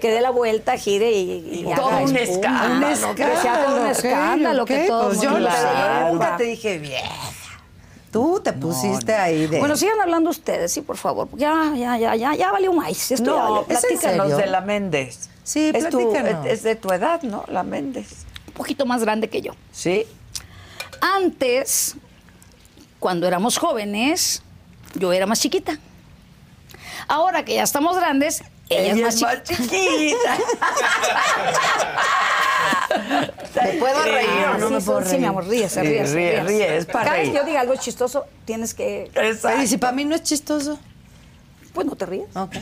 Speaker 3: que dé la vuelta, gire y, y
Speaker 4: Todo
Speaker 3: haga
Speaker 4: un escándalo,
Speaker 3: Que sea todo un escándalo, que todo
Speaker 2: pues yo nunca te dije vieja. Tú te pusiste ahí de...
Speaker 3: Bueno, sigan hablando ustedes, sí, por favor. Ya, ya, ya, ya, ya valió más. Esto ya
Speaker 4: No,
Speaker 3: valió.
Speaker 2: ¿es en
Speaker 4: platícanos
Speaker 2: serio?
Speaker 4: de la Méndez.
Speaker 2: Sí,
Speaker 4: es, tu- es de tu edad, ¿no? La Méndez.
Speaker 3: Un poquito más grande que yo.
Speaker 4: Sí.
Speaker 3: Antes, cuando éramos jóvenes, yo era más chiquita. Ahora que ya estamos grandes, ella, es más chiquita.
Speaker 4: chiquita.
Speaker 2: ¿Me puedo reír o no
Speaker 3: sí,
Speaker 2: me puedo
Speaker 3: sí,
Speaker 2: reír?
Speaker 3: mi amor, ríese,
Speaker 4: Sí,
Speaker 3: ríese,
Speaker 4: ríe,
Speaker 3: ríese.
Speaker 4: ríe, es para
Speaker 3: Cada vez que yo diga algo chistoso, tienes que...
Speaker 2: Pero ¿y si para mí no es chistoso?
Speaker 3: Pues no te ríes.
Speaker 2: Ok.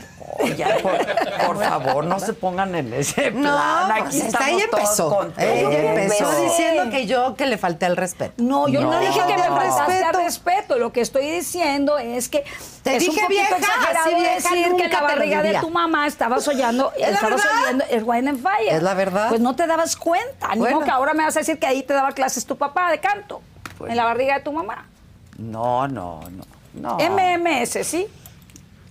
Speaker 4: Ya, por, por favor, no se pongan en ese plan.
Speaker 2: No,
Speaker 4: Aquí
Speaker 2: pues está,
Speaker 4: estamos
Speaker 2: ella empezó. Ella empezó diciendo que yo que le falté el respeto.
Speaker 3: No, yo no,
Speaker 4: No.
Speaker 3: dije que me
Speaker 2: No.
Speaker 3: faltaste
Speaker 2: Respeto.
Speaker 3: al respeto. Lo que estoy diciendo es que
Speaker 2: Te
Speaker 3: es
Speaker 2: dije
Speaker 3: un poquito
Speaker 2: vieja,
Speaker 3: exagerado
Speaker 2: vieja
Speaker 3: decir que la barriga de tu mamá estabas oyendo,
Speaker 2: ¿Es
Speaker 3: estabas oyendo el Wine and Fire.
Speaker 2: ¿Es la verdad?
Speaker 3: Pues no te dabas cuenta.
Speaker 2: Bueno.
Speaker 3: modo que ahora me vas a decir que ahí te daba clases tu papá de canto.
Speaker 4: Pues
Speaker 3: en la barriga de tu mamá.
Speaker 4: No, no, no. no.
Speaker 3: MMS, ¿sí?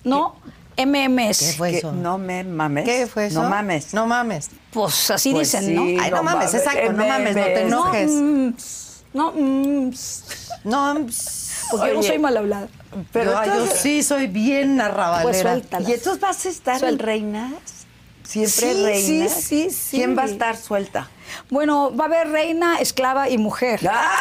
Speaker 3: No, MMS.
Speaker 2: ¿Qué fue
Speaker 4: Que
Speaker 2: eso?
Speaker 4: No me mames.
Speaker 2: ¿Qué fue eso?
Speaker 4: No mames.
Speaker 2: No mames.
Speaker 3: Pues así
Speaker 4: Pues
Speaker 3: dicen,
Speaker 4: sí,
Speaker 3: ¿no?
Speaker 2: Ay, no mames, exacto, no mames, no te
Speaker 3: No,
Speaker 2: enojes.
Speaker 3: mm, no, mm,
Speaker 2: No,
Speaker 3: porque yo no soy mal hablada.
Speaker 4: Pero
Speaker 2: yo, sí soy bien arrabalera.
Speaker 3: Pues.
Speaker 4: ¿Y entonces vas a estar en
Speaker 3: Suelta.
Speaker 4: reinas? ¿Siempre
Speaker 3: Sí,
Speaker 4: reinas?
Speaker 3: sí, sí, sí.
Speaker 4: ¿Quién va a estar suelta?
Speaker 3: Bueno, va a haber reina, esclava y mujer. A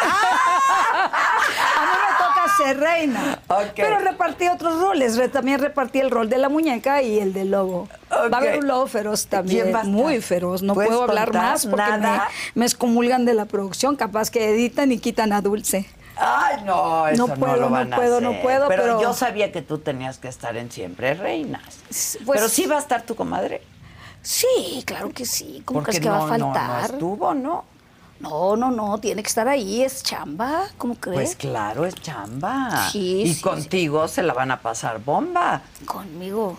Speaker 3: me reina. Pero repartí otros roles. También repartí el rol de la muñeca y el del lobo. Va a haber un lobo feroz también. Muy feroz. No
Speaker 4: ¿Puedes
Speaker 3: puedo hablar más porque me,
Speaker 4: nada?
Speaker 3: me excomulgan de la producción. Capaz que editan y quitan a Dulce.
Speaker 4: Ay, no, eso no,
Speaker 3: puedo,
Speaker 4: lo
Speaker 3: no
Speaker 4: van a
Speaker 3: puedo, no
Speaker 4: hacer.
Speaker 3: puedo, pero-
Speaker 4: yo sabía que tú tenías que estar en Siempre Reinas.
Speaker 3: Pues-
Speaker 4: pero sí va a estar tu comadre.
Speaker 3: Sí, claro que sí. ¿Cómo
Speaker 4: Porque
Speaker 3: crees que
Speaker 4: no,
Speaker 3: va a
Speaker 4: no,
Speaker 3: faltar?
Speaker 4: no estuvo, ¿no?
Speaker 3: No, no, no, tiene que estar ahí, es chamba, ¿cómo crees?
Speaker 4: Pues claro, es chamba.
Speaker 3: Sí,
Speaker 4: y
Speaker 3: sí,
Speaker 4: contigo se la van a pasar bomba.
Speaker 3: Conmigo.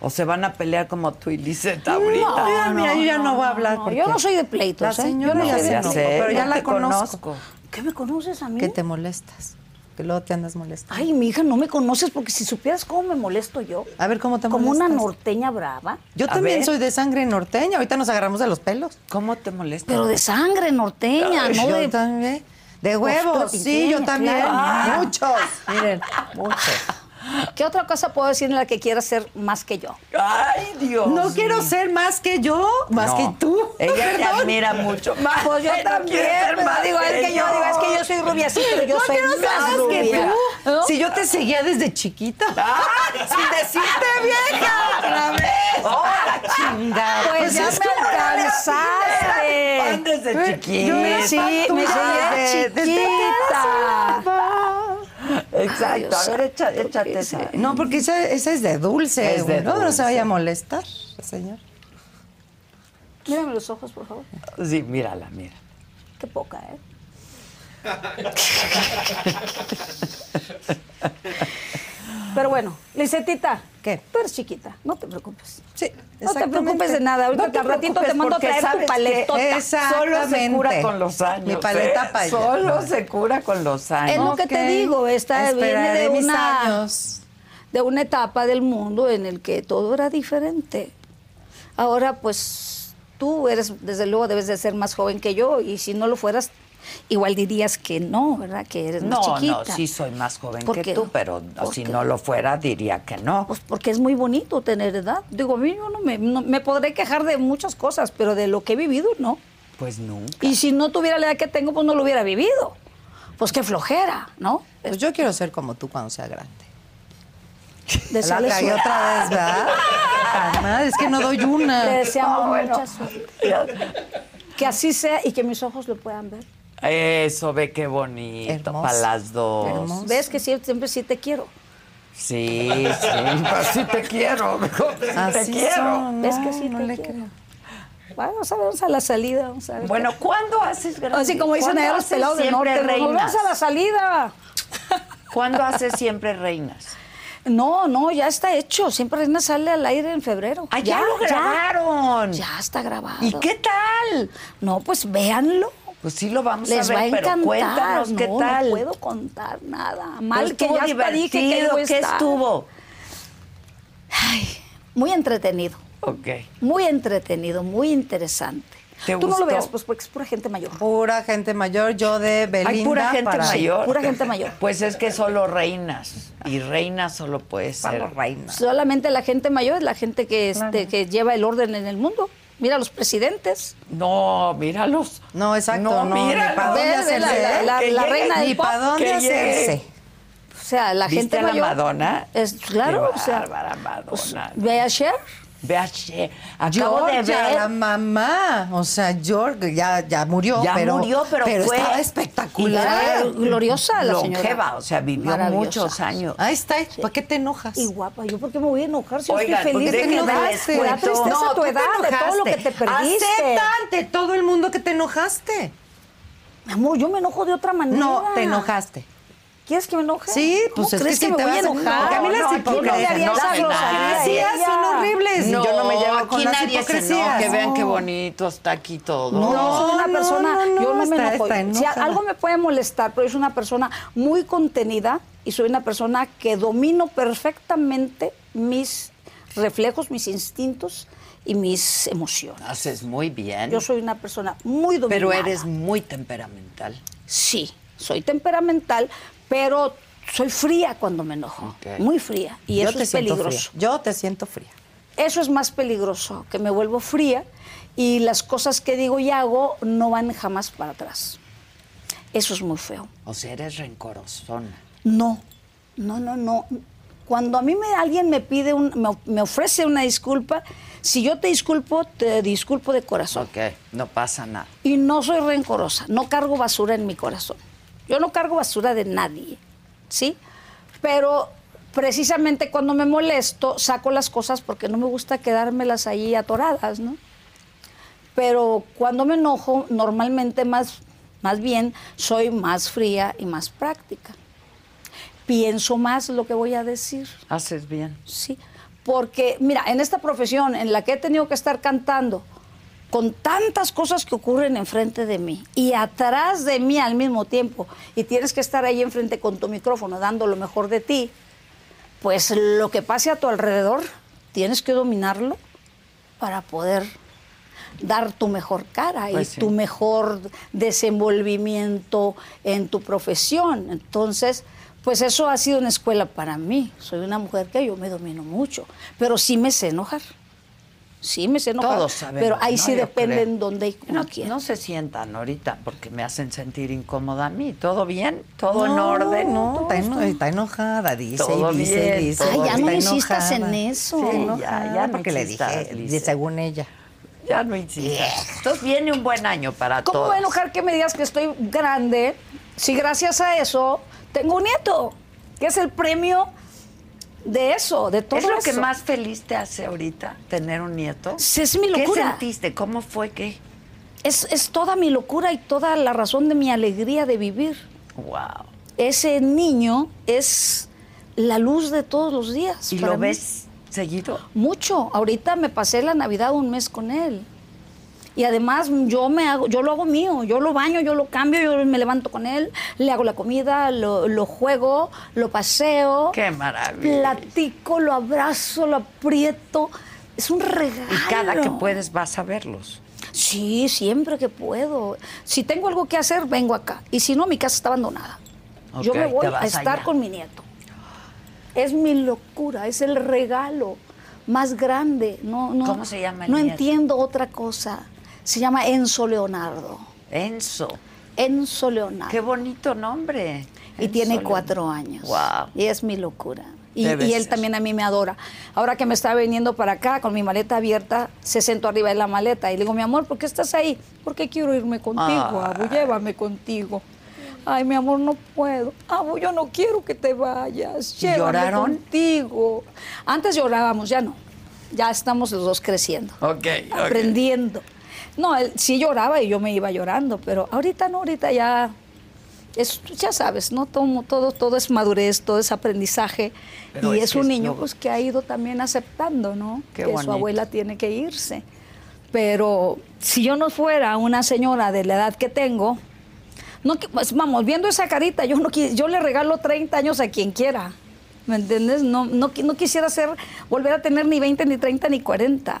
Speaker 4: O se van a pelear como tú y Liseta ahorita.
Speaker 2: No, mira, mira, yo ya no, voy a hablar.
Speaker 3: no,
Speaker 2: porque
Speaker 3: yo no soy de pleitos,
Speaker 2: La
Speaker 3: ¿eh?
Speaker 2: señora
Speaker 3: no
Speaker 2: ya
Speaker 4: sé,
Speaker 2: pero ya
Speaker 4: ya
Speaker 2: la conozco.
Speaker 3: ¿Qué me conoces a mí?
Speaker 2: Que te molestas. Que luego te andas molestando.
Speaker 3: Ay, mi hija, no me conoces porque si supieras cómo me molesto yo.
Speaker 2: A ver, ¿cómo te
Speaker 3: Como una
Speaker 2: molestas?
Speaker 3: norteña brava,
Speaker 2: Yo
Speaker 4: A
Speaker 2: también
Speaker 4: ver.
Speaker 2: soy de sangre norteña. Ahorita nos agarramos de los pelos.
Speaker 4: ¿Cómo te molesta?
Speaker 3: pero de sangre norteña, no
Speaker 2: yo
Speaker 3: de...
Speaker 2: también. De huevos, sí, yo también.
Speaker 3: claro.
Speaker 2: Muchos. Miren, muchos.
Speaker 3: ¿Qué otra cosa puedo decir en la que quieras ser más que yo?
Speaker 4: Ay, Dios.
Speaker 2: No quiero ser más que yo, más
Speaker 4: No.
Speaker 2: que tú.
Speaker 4: Ella te admira mucho. más.
Speaker 3: Pues yo
Speaker 4: No
Speaker 3: también,
Speaker 4: ser
Speaker 3: pero
Speaker 4: más
Speaker 3: digo, es que yo, digo, es que yo soy rubia, sí, pero yo
Speaker 2: no
Speaker 3: soy
Speaker 2: quiero ser
Speaker 3: más
Speaker 2: más que
Speaker 3: rubia.
Speaker 2: tú.
Speaker 3: ¿No?
Speaker 2: Si yo te seguía desde chiquita.
Speaker 4: sin decirte vieja.
Speaker 2: Otra vez. ¡Hola, chingada!
Speaker 3: Pues ya me
Speaker 2: que-
Speaker 3: alcanzaste.
Speaker 4: Desde chiquita.
Speaker 2: Yo era
Speaker 3: Sí, me seguía
Speaker 2: desde- desde
Speaker 3: chiquita.
Speaker 4: Exacto. A ver, echa- échate
Speaker 3: ¿qué
Speaker 4: esa.
Speaker 2: No, porque esa, esa es de dulce.
Speaker 4: Es de
Speaker 2: ¿no? No se vaya a molestar, señor.
Speaker 3: Mírame los ojos, por favor.
Speaker 4: Sí, mírala, mira.
Speaker 3: Qué poca, ¿eh? Pero bueno, Lisetita.
Speaker 2: ¿Qué?
Speaker 3: Tú eres chiquita, no te preocupes.
Speaker 2: Sí,
Speaker 3: No te preocupes de nada. Ahorita
Speaker 4: No te
Speaker 3: al ratito te mando a traer tu paletota.
Speaker 2: Exactamente.
Speaker 4: Solo se cura con los años.
Speaker 2: Mi paleta
Speaker 4: ¿eh?
Speaker 2: para allá.
Speaker 4: Solo se cura con los años.
Speaker 3: Es lo que te digo, esta viene de
Speaker 2: mis
Speaker 3: una-
Speaker 2: años.
Speaker 3: de una etapa del mundo en el que todo era diferente. Ahora, pues, tú eres, desde luego, debes de ser más joven que yo, y si no lo fueras, igual dirías que no, ¿verdad? Que eres más
Speaker 4: No,
Speaker 3: chiquita.
Speaker 4: no, sí soy más joven
Speaker 3: ¿Por
Speaker 4: que tú, pero
Speaker 3: ¿Por
Speaker 4: si no lo fuera diría que no.
Speaker 3: Pues porque es muy bonito tener edad. Digo, a mí yo no me, no- me podré quejar de muchas cosas, pero de lo que he vivido, no.
Speaker 4: Pues nunca.
Speaker 3: Y si no tuviera la edad que tengo, pues no lo hubiera vivido. Pues qué flojera, ¿no?
Speaker 2: Pues yo quiero ser como tú cuando sea grande. La otra vez, ¿verdad? Además, es que no doy una.
Speaker 3: Le deseamos
Speaker 4: Ah, bueno.
Speaker 3: mucha suerte. Que así sea y que mis ojos lo puedan ver.
Speaker 4: Eso, ve qué bonito para las dos.
Speaker 2: Hermoso.
Speaker 3: ¿Ves que siempre, siempre sí te quiero?
Speaker 4: Sí, sí, sí te quiero, te quiero.
Speaker 2: son,
Speaker 3: ¿Ves que sí
Speaker 2: no
Speaker 3: te
Speaker 2: le
Speaker 3: quiero?
Speaker 2: creo.
Speaker 3: Vamos a ver, vamos a la salida, vamos a ver.
Speaker 4: Bueno, ¿cuándo haces grande?
Speaker 3: Así como dicen
Speaker 4: ¿Cuándo
Speaker 3: allá los pelados del
Speaker 4: siempre
Speaker 3: norte,
Speaker 4: reinas?
Speaker 3: vamos a la salida.
Speaker 4: ¿Cuándo haces siempre reinas?
Speaker 3: No, no, ya está hecho. Siempre Reina sale al aire en febrero.
Speaker 4: ¡Ah, ya, lo grabaron!
Speaker 3: Ya, está grabado.
Speaker 4: ¿Y qué tal?
Speaker 3: No, pues véanlo.
Speaker 4: Pues sí lo vamos
Speaker 3: Les
Speaker 4: a
Speaker 3: va a
Speaker 4: ver, pero
Speaker 3: encantar.
Speaker 4: cuéntanos qué tal.
Speaker 3: No puedo contar nada. Mal
Speaker 4: Pero
Speaker 3: que ya hasta dije que
Speaker 4: ¿qué estuvo?
Speaker 3: Ay, muy entretenido.
Speaker 4: Ok.
Speaker 3: Muy entretenido, muy interesante.
Speaker 4: ¿Te
Speaker 3: Tú no lo veas, pues porque es pura gente mayor.
Speaker 2: Pura gente mayor, yo de Belinda
Speaker 4: Hay pura gente
Speaker 2: para-
Speaker 4: mayor.
Speaker 3: Pura gente mayor.
Speaker 4: Pues es que solo reinas. Y reinas solo puede ser.
Speaker 2: Solo reina.
Speaker 3: Solamente la gente mayor es la gente que, este, que lleva el orden en el mundo. Mira los presidentes.
Speaker 4: No, míralos.
Speaker 2: No, exacto,
Speaker 4: No,
Speaker 2: no, ni
Speaker 4: míralos.
Speaker 2: pa' dónde hacerse,
Speaker 3: la- la-
Speaker 2: ¿eh?
Speaker 3: la- la
Speaker 4: llegue,
Speaker 3: reina del
Speaker 2: Ni
Speaker 3: pop.
Speaker 2: para dónde hacerse.
Speaker 3: O sea, la
Speaker 4: ¿Viste
Speaker 3: gente
Speaker 4: a la
Speaker 3: mayor.
Speaker 4: Madonna?
Speaker 3: Es, claro,
Speaker 4: Qué
Speaker 3: o sea.
Speaker 4: Madonna.
Speaker 3: pues, ve a Cher.
Speaker 4: Ve a Cher. Acabo de
Speaker 2: Georgia,
Speaker 4: ver.
Speaker 2: la mamá, o sea, George ya, ya murió,
Speaker 4: Ya
Speaker 2: pero,
Speaker 4: murió, pero fue-
Speaker 2: estaba
Speaker 4: y
Speaker 2: espectacular.
Speaker 3: Era gloriosa la señora.
Speaker 4: longeva, o sea, vivió muchos años.
Speaker 2: Ahí está, ¿para qué te enojas?
Speaker 3: Y guapa, ¿yo por qué me voy a enojar si yo
Speaker 4: Oigan,
Speaker 3: estoy feliz
Speaker 4: ¿por qué
Speaker 3: de edad?
Speaker 4: enojaste? No,
Speaker 3: tristeza
Speaker 2: tú
Speaker 3: tu
Speaker 2: te
Speaker 3: edad, de todo lo que te
Speaker 2: enojaste.
Speaker 3: perdiste.
Speaker 2: Acepta ante todo el mundo que te enojaste.
Speaker 3: Amor, yo me enojo de otra manera.
Speaker 2: No, te enojaste.
Speaker 3: ¿Quieres que me enoje?
Speaker 2: Sí,
Speaker 3: ¿Cómo
Speaker 2: pues es
Speaker 3: crees
Speaker 2: que
Speaker 3: que, me
Speaker 2: te
Speaker 3: voy a
Speaker 2: vas a
Speaker 3: enojar?
Speaker 2: enojar. A mí las
Speaker 3: no
Speaker 2: hipocresías no son horribles.
Speaker 4: No,
Speaker 2: yo no me llevo con
Speaker 4: aquí
Speaker 2: las
Speaker 4: nadie se
Speaker 2: hipocresías.
Speaker 4: enoje. Vean qué
Speaker 2: No.
Speaker 4: bonito está aquí todo.
Speaker 3: No, yo soy una
Speaker 2: no,
Speaker 3: persona,
Speaker 2: no, no,
Speaker 3: yo no me
Speaker 2: está-
Speaker 3: enojo.
Speaker 2: está
Speaker 3: Si
Speaker 2: enojada.
Speaker 3: algo me puede molestar, pero soy una persona muy contenida y soy una persona que domino perfectamente mis reflejos, mis instintos y mis emociones.
Speaker 4: Haces muy bien.
Speaker 3: Yo soy una persona muy dominada.
Speaker 4: pero eres muy temperamental.
Speaker 3: Sí, soy temperamental, pero soy fría cuando me enojo. Muy fría. Y
Speaker 2: Yo
Speaker 3: eso es peligroso.
Speaker 2: fría. Yo te siento fría.
Speaker 3: Eso es más peligroso, que me vuelvo fría y las cosas que digo y hago no van jamás para atrás. Eso es muy feo.
Speaker 4: O sea, eres rencorosona.
Speaker 3: No, no, no, no. Cuando a mí me, alguien me pide, un, me, me ofrece una disculpa, si yo te disculpo, te disculpo de corazón.
Speaker 4: Ok, no pasa nada.
Speaker 3: Y no soy rencorosa, no cargo basura en mi corazón. Yo no cargo basura de nadie, ¿sí? Pero precisamente cuando me molesto, saco las cosas porque no me gusta quedármelas ahí atoradas, ¿no? Pero cuando me enojo, normalmente más, más bien soy más fría y más práctica. Pienso más lo que voy a decir.
Speaker 4: Haces bien.
Speaker 3: Sí, porque mira, en esta profesión en la que he tenido que estar cantando, con tantas cosas que ocurren enfrente de mí y atrás de mí al mismo tiempo, y tienes que estar ahí enfrente con tu micrófono dando lo mejor de ti, pues lo que pase a tu alrededor, tienes que dominarlo para poder dar tu mejor cara
Speaker 4: Pues
Speaker 3: y
Speaker 4: sí.
Speaker 3: tu mejor desenvolvimiento en tu profesión. Entonces, pues eso ha sido una escuela para mí. Soy una mujer que yo me domino mucho, pero sí me sé enojar. Sí me sé enojar.
Speaker 4: Todos sabemos.
Speaker 3: Pero ahí
Speaker 4: ¿no?
Speaker 3: sí
Speaker 4: Yo
Speaker 3: depende
Speaker 4: creo.
Speaker 3: dónde y cómo
Speaker 4: No,
Speaker 3: quiera.
Speaker 4: no se sientan ahorita porque me hacen sentir incómoda a mí. ¿Todo bien? ¿Todo en orden?
Speaker 2: No,
Speaker 4: ¿Todo
Speaker 2: está, eno- está enojada, dice
Speaker 4: Todo
Speaker 2: y dice
Speaker 4: bien,
Speaker 2: dice.
Speaker 3: Ay, ya no insistas en eso.
Speaker 2: Sí,
Speaker 3: Sí,
Speaker 2: enojada,
Speaker 4: ya, ya no
Speaker 2: porque le dije,
Speaker 4: Lice.
Speaker 2: según ella.
Speaker 4: Ya no insistas. Entonces viene un buen año para
Speaker 3: ¿Cómo
Speaker 4: todos.
Speaker 3: me voy a enojar que me digas que estoy grande si gracias a eso tengo un nieto? Que es el premio de eso, de todo
Speaker 4: ¿Es lo que más feliz te hace ahorita, tener un nieto?
Speaker 3: Sí, es mi
Speaker 4: ¿Qué
Speaker 3: locura.
Speaker 4: sentiste? ¿Cómo fue que?
Speaker 3: Es, es toda mi locura y toda la razón de mi alegría de vivir.
Speaker 4: Wow.
Speaker 3: Ese niño es la luz de todos los días.
Speaker 4: ¿Y
Speaker 3: para
Speaker 4: lo
Speaker 3: mí.
Speaker 4: ves seguido?
Speaker 3: Mucho. Ahorita me pasé la Navidad un mes con él. Y además yo me hago, yo lo hago mío, yo lo baño, yo lo cambio, yo me levanto con él, le hago la comida, lo, lo juego, lo paseo.
Speaker 4: ¡Qué maravilla!
Speaker 3: Platico, lo abrazo, lo aprieto. Es un regalo.
Speaker 4: Y cada que puedes vas a verlos.
Speaker 3: Sí, siempre que puedo. Si tengo algo que hacer, vengo acá. Y si no, mi casa está abandonada. Yo me voy a estar
Speaker 4: allá.
Speaker 3: con mi nieto. Es mi locura, es el regalo más grande. No, no,
Speaker 4: ¿Cómo se llama el
Speaker 3: No
Speaker 4: nieto?
Speaker 3: entiendo otra cosa. Se llama Enzo Leonardo.
Speaker 4: Enzo.
Speaker 3: Enzo Leonardo.
Speaker 4: Qué bonito nombre.
Speaker 3: y
Speaker 4: Enzo
Speaker 3: tiene cuatro años.
Speaker 4: Wow.
Speaker 3: Y es mi locura. Y, él
Speaker 4: ser.
Speaker 3: también a mí me adora. Ahora que me está viniendo para acá con mi maleta abierta, se sentó arriba de la maleta y le digo, mi amor, ¿por qué estás ahí? Porque quiero irme contigo,
Speaker 4: Ay.
Speaker 3: Abu, llévame contigo. Ay, mi amor, no puedo. Amo, yo no quiero que te vayas.
Speaker 4: ¿Y
Speaker 3: Llévame
Speaker 4: lloraron?
Speaker 3: contigo. Antes llorábamos, ya no. Ya estamos los dos creciendo.
Speaker 4: Ok, ok.
Speaker 3: Aprendiendo. No, él sí lloraba y yo me iba llorando, pero ahorita no, ahorita ya. Es, ya sabes, ¿no? Todo, todo, todo es madurez, todo es aprendizaje.
Speaker 4: Pero
Speaker 3: y
Speaker 4: es
Speaker 3: un niño pues, que ha ido también aceptando, ¿no?
Speaker 4: Qué
Speaker 3: que
Speaker 4: bonito.
Speaker 3: su abuela tiene que irse. Pero si yo no fuera una señora de la edad que tengo, no, pues, vamos, viendo esa carita, yo, no, yo le regalo 30 años a quien quiera. ¿Me entiendes? No, no, no quisiera ser, volver a tener ni 20, ni 30, ni 40.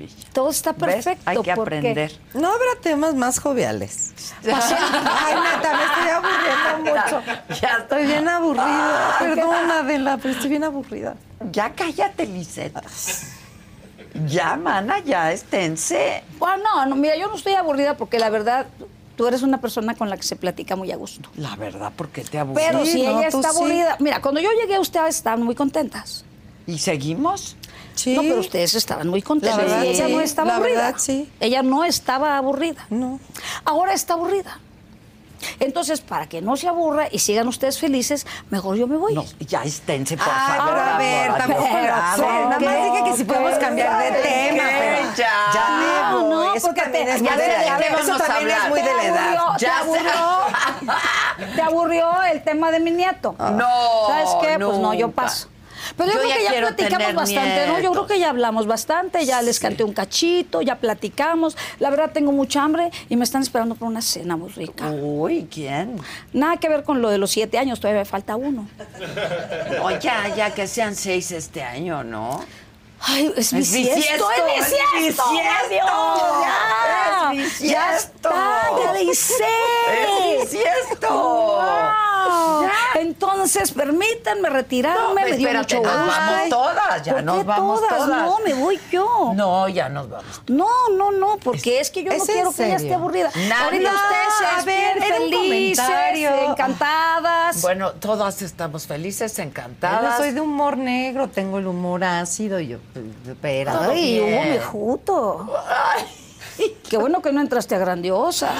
Speaker 4: Maravilla.
Speaker 3: Todo está
Speaker 4: ¿Ves?
Speaker 3: perfecto.
Speaker 4: Hay que aprender.
Speaker 2: No habrá temas más joviales. Ay, neta, me estoy aburriendo mucho.
Speaker 4: Ya
Speaker 2: Estoy bien aburrida. Perdón, Adela, pero estoy bien aburrida.
Speaker 4: Ya cállate, Lisette. Ya, mana, ya esténse.
Speaker 3: Bueno, no, no, mira, yo no estoy aburrida porque la verdad, tú eres una persona con la que se platica muy a gusto.
Speaker 4: La verdad, porque te aburrí.
Speaker 3: Pero
Speaker 2: Sí,
Speaker 3: si
Speaker 2: no,
Speaker 3: ella está
Speaker 2: sí.
Speaker 3: aburrida, mira, cuando yo llegué ustedes estaban muy contentas.
Speaker 4: ¿Y seguimos?
Speaker 2: Sí.
Speaker 3: No, pero ustedes estaban muy contentas.
Speaker 2: La verdad,
Speaker 3: ella
Speaker 2: sí.
Speaker 3: no estaba
Speaker 2: La
Speaker 3: aburrida.
Speaker 2: verdad, sí.
Speaker 3: Ella no estaba aburrida.
Speaker 2: No.
Speaker 3: Ahora está aburrida. Entonces, para que no se aburra y sigan ustedes felices, mejor yo me voy.
Speaker 4: No, ya esténse, por
Speaker 2: Ay,
Speaker 4: favor.
Speaker 2: pero a ver, tampoco.
Speaker 3: Pero,
Speaker 2: A ver, nada más dije que si podemos cambiar de tema. pero
Speaker 4: Ya.
Speaker 2: Ya
Speaker 3: No, no,
Speaker 2: Eso
Speaker 3: porque
Speaker 2: también
Speaker 3: te-
Speaker 2: es
Speaker 3: ya
Speaker 2: muy de la edad. Eso también es muy de la
Speaker 3: ¿Te
Speaker 2: edad.
Speaker 3: aburrió, te aburrió, te aburrió el tema de mi nieto.
Speaker 4: No,
Speaker 3: ¿Sabes qué? Pues no, yo paso. Pero yo,
Speaker 4: Yo
Speaker 3: creo que ya platicamos bastante, ¿no? Yo creo que ya hablamos bastante, ya les canté un cachito, ya platicamos. La verdad tengo mucha hambre y me están esperando por una cena muy rica.
Speaker 4: Uy, ¿quién?
Speaker 3: Nada que ver con lo de los siete años, todavía me falta uno.
Speaker 4: No, ya, ya que sean seis este año, ¿no?
Speaker 3: Ay, es
Speaker 4: Es
Speaker 3: bisiesto,
Speaker 4: bisiesto,
Speaker 3: es. Dios, ya.
Speaker 4: Es bisiesto.
Speaker 3: Ya está, ya le hice.
Speaker 4: ¡Es bisiesto!
Speaker 3: Wow. Entonces, permítanme retirarme,
Speaker 4: No,
Speaker 3: me dio
Speaker 4: espérate,
Speaker 3: mucho
Speaker 4: nos vamos todas, ya
Speaker 3: ¿Por
Speaker 4: nos vamos todas.
Speaker 3: No, me voy yo.
Speaker 4: No, ya nos vamos.
Speaker 3: No, no, no, porque es que yo no
Speaker 2: ¿es en
Speaker 3: quiero que ella
Speaker 2: serio?
Speaker 3: esté aburrida.
Speaker 4: Nada.
Speaker 3: Ahorita ustedes
Speaker 2: ver,
Speaker 3: felices, encantadas.
Speaker 4: Bueno, todas estamos felices,
Speaker 2: Yo
Speaker 4: encantadas.
Speaker 2: soy de humor negro, tengo el humor ácido y yo, espera.
Speaker 3: Ay,
Speaker 4: bien.
Speaker 3: Hugo Mejuto. Qué bueno que no entraste a grandiosa.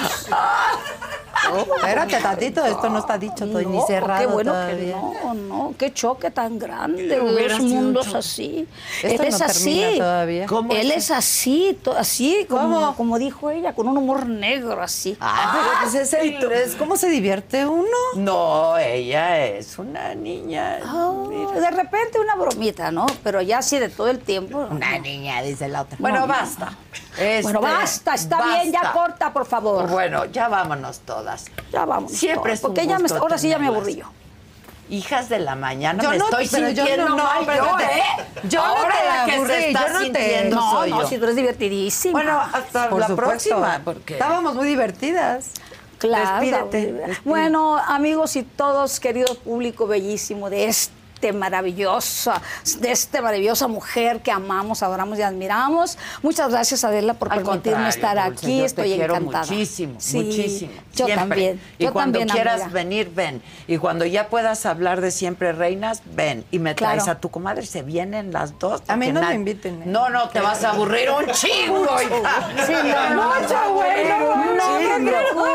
Speaker 2: Espérate tantito, esto no está dicho, estoy ni
Speaker 3: No,
Speaker 2: cerrado
Speaker 3: Qué bueno
Speaker 2: todavía.
Speaker 3: que no, no, qué choque tan grande dos mundos así.
Speaker 2: Esto
Speaker 3: Él
Speaker 2: no
Speaker 3: es así.
Speaker 2: todavía.
Speaker 4: ¿Cómo
Speaker 3: Él
Speaker 4: es?
Speaker 3: es así, así como,
Speaker 2: ¿Cómo?
Speaker 3: como dijo ella, con un humor negro así.
Speaker 2: Ah, pero pues es el, es cómo se divierte uno.
Speaker 4: No, ella es una niña.
Speaker 3: Ah,
Speaker 4: mira.
Speaker 3: de repente una bromita, ¿no? Pero ya así de todo el tiempo.
Speaker 2: Una niña, dice la otra.
Speaker 4: Bueno,
Speaker 3: No, no,
Speaker 4: basta. Este,
Speaker 3: Bueno, basta, está bien, ya
Speaker 4: basta.
Speaker 3: corta, por favor.
Speaker 4: Bueno, ya vámonos todas.
Speaker 3: Ya vamos.
Speaker 4: Siempre es un
Speaker 3: Porque ya me,
Speaker 4: gusto
Speaker 3: ahora sí ya me aburrí yo.
Speaker 4: Hijas de la mañana,
Speaker 2: Yo
Speaker 4: me
Speaker 2: no,
Speaker 4: estoy
Speaker 2: pero yo
Speaker 4: sintiendo
Speaker 2: no, no,
Speaker 4: mal yo,
Speaker 2: espérate.
Speaker 4: ¿eh?
Speaker 2: Yo no
Speaker 4: Ahora
Speaker 2: te
Speaker 4: la que
Speaker 2: aburrí,
Speaker 4: se está
Speaker 2: yo no te-
Speaker 4: sintiendo
Speaker 3: No,
Speaker 4: soy
Speaker 3: no,
Speaker 4: yo.
Speaker 3: si tú eres divertidísima.
Speaker 4: Bueno, hasta
Speaker 2: Por
Speaker 4: la
Speaker 2: supuesto.
Speaker 4: próxima, porque...
Speaker 2: Estábamos muy divertidas.
Speaker 3: Claro.
Speaker 4: Despídete.
Speaker 3: Bueno, amigos y todos, querido público bellísimo de este maravillosa, de esta maravillosa mujer que amamos, adoramos y admiramos. Muchas gracias Adela por
Speaker 4: Al
Speaker 3: permitirme estar
Speaker 4: Dulce,
Speaker 3: aquí.
Speaker 4: yo
Speaker 3: Estoy
Speaker 4: te quiero
Speaker 3: encantada.
Speaker 4: muchísimo,
Speaker 3: Sí,
Speaker 4: muchísimo.
Speaker 3: Yo
Speaker 4: siempre.
Speaker 3: también.
Speaker 4: Y
Speaker 3: yo
Speaker 4: cuando
Speaker 3: también,
Speaker 4: quieras
Speaker 3: amiga.
Speaker 4: venir, ven. Y cuando ya puedas hablar de siempre reinas, ven. Y me traes
Speaker 3: Claro.
Speaker 4: a tu comadre, se vienen las dos.
Speaker 2: A mí no me inviten, ¿eh?
Speaker 4: No, no, te vas a aburrir un chingo.
Speaker 3: Sí, no, no,
Speaker 4: Mucho, güey, no,
Speaker 3: no.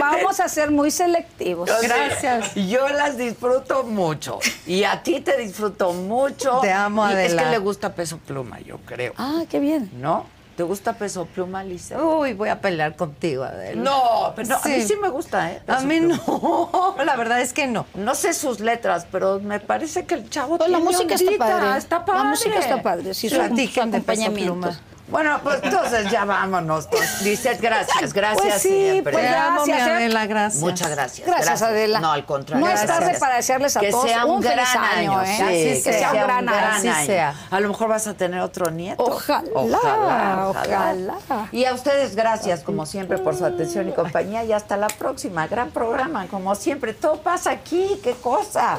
Speaker 3: Vamos a ser muy selectivos.
Speaker 2: Gracias.
Speaker 4: Yo las disfruto mucho. Y a ti te disfruto mucho.
Speaker 2: Te amo,
Speaker 4: Y Es que le gusta peso pluma, yo creo.
Speaker 3: Ah, qué bien.
Speaker 4: ¿No? ¿Te gusta Peso Pluma, Lisa?
Speaker 2: Uy, voy a pelear contigo, Adela.
Speaker 4: No, pero no, a mí
Speaker 2: Sí.
Speaker 4: sí me gusta, ¿eh?
Speaker 2: A mí
Speaker 4: Pluma.
Speaker 2: no, la verdad es que no.
Speaker 4: No sé sus letras, pero me parece que el chavo
Speaker 3: la
Speaker 4: tiene
Speaker 3: música está padre.
Speaker 4: Está padre.
Speaker 3: La música está padre, sí, su
Speaker 2: Platiquen de Peso. Pluma.
Speaker 4: Bueno, pues entonces ya vámonos. Pues, Lizeth, gracias, gracias
Speaker 3: Pues sí,
Speaker 4: siempre.
Speaker 3: pues
Speaker 2: Te amo, mi
Speaker 3: gracias, ¿eh?
Speaker 2: Adela, gracias.
Speaker 4: Muchas gracias.
Speaker 3: Gracias, Adela.
Speaker 4: No, al contrario.
Speaker 3: No es tarde
Speaker 4: gracias.
Speaker 3: para desearles a
Speaker 4: que
Speaker 3: todos
Speaker 4: sea un,
Speaker 3: un feliz
Speaker 4: gran
Speaker 3: año,
Speaker 4: año.
Speaker 3: ¿eh?
Speaker 4: sí,
Speaker 2: Así
Speaker 4: que
Speaker 2: sea,
Speaker 4: sea un
Speaker 2: gran
Speaker 4: gran
Speaker 2: año. Así sea.
Speaker 4: A lo mejor vas a tener otro nieto.
Speaker 3: Ojalá,
Speaker 4: ojalá,
Speaker 3: ojalá.
Speaker 4: Y a ustedes gracias como siempre por su atención y compañía y hasta la próxima. Gran programa, como siempre. Todo pasa aquí, qué cosa.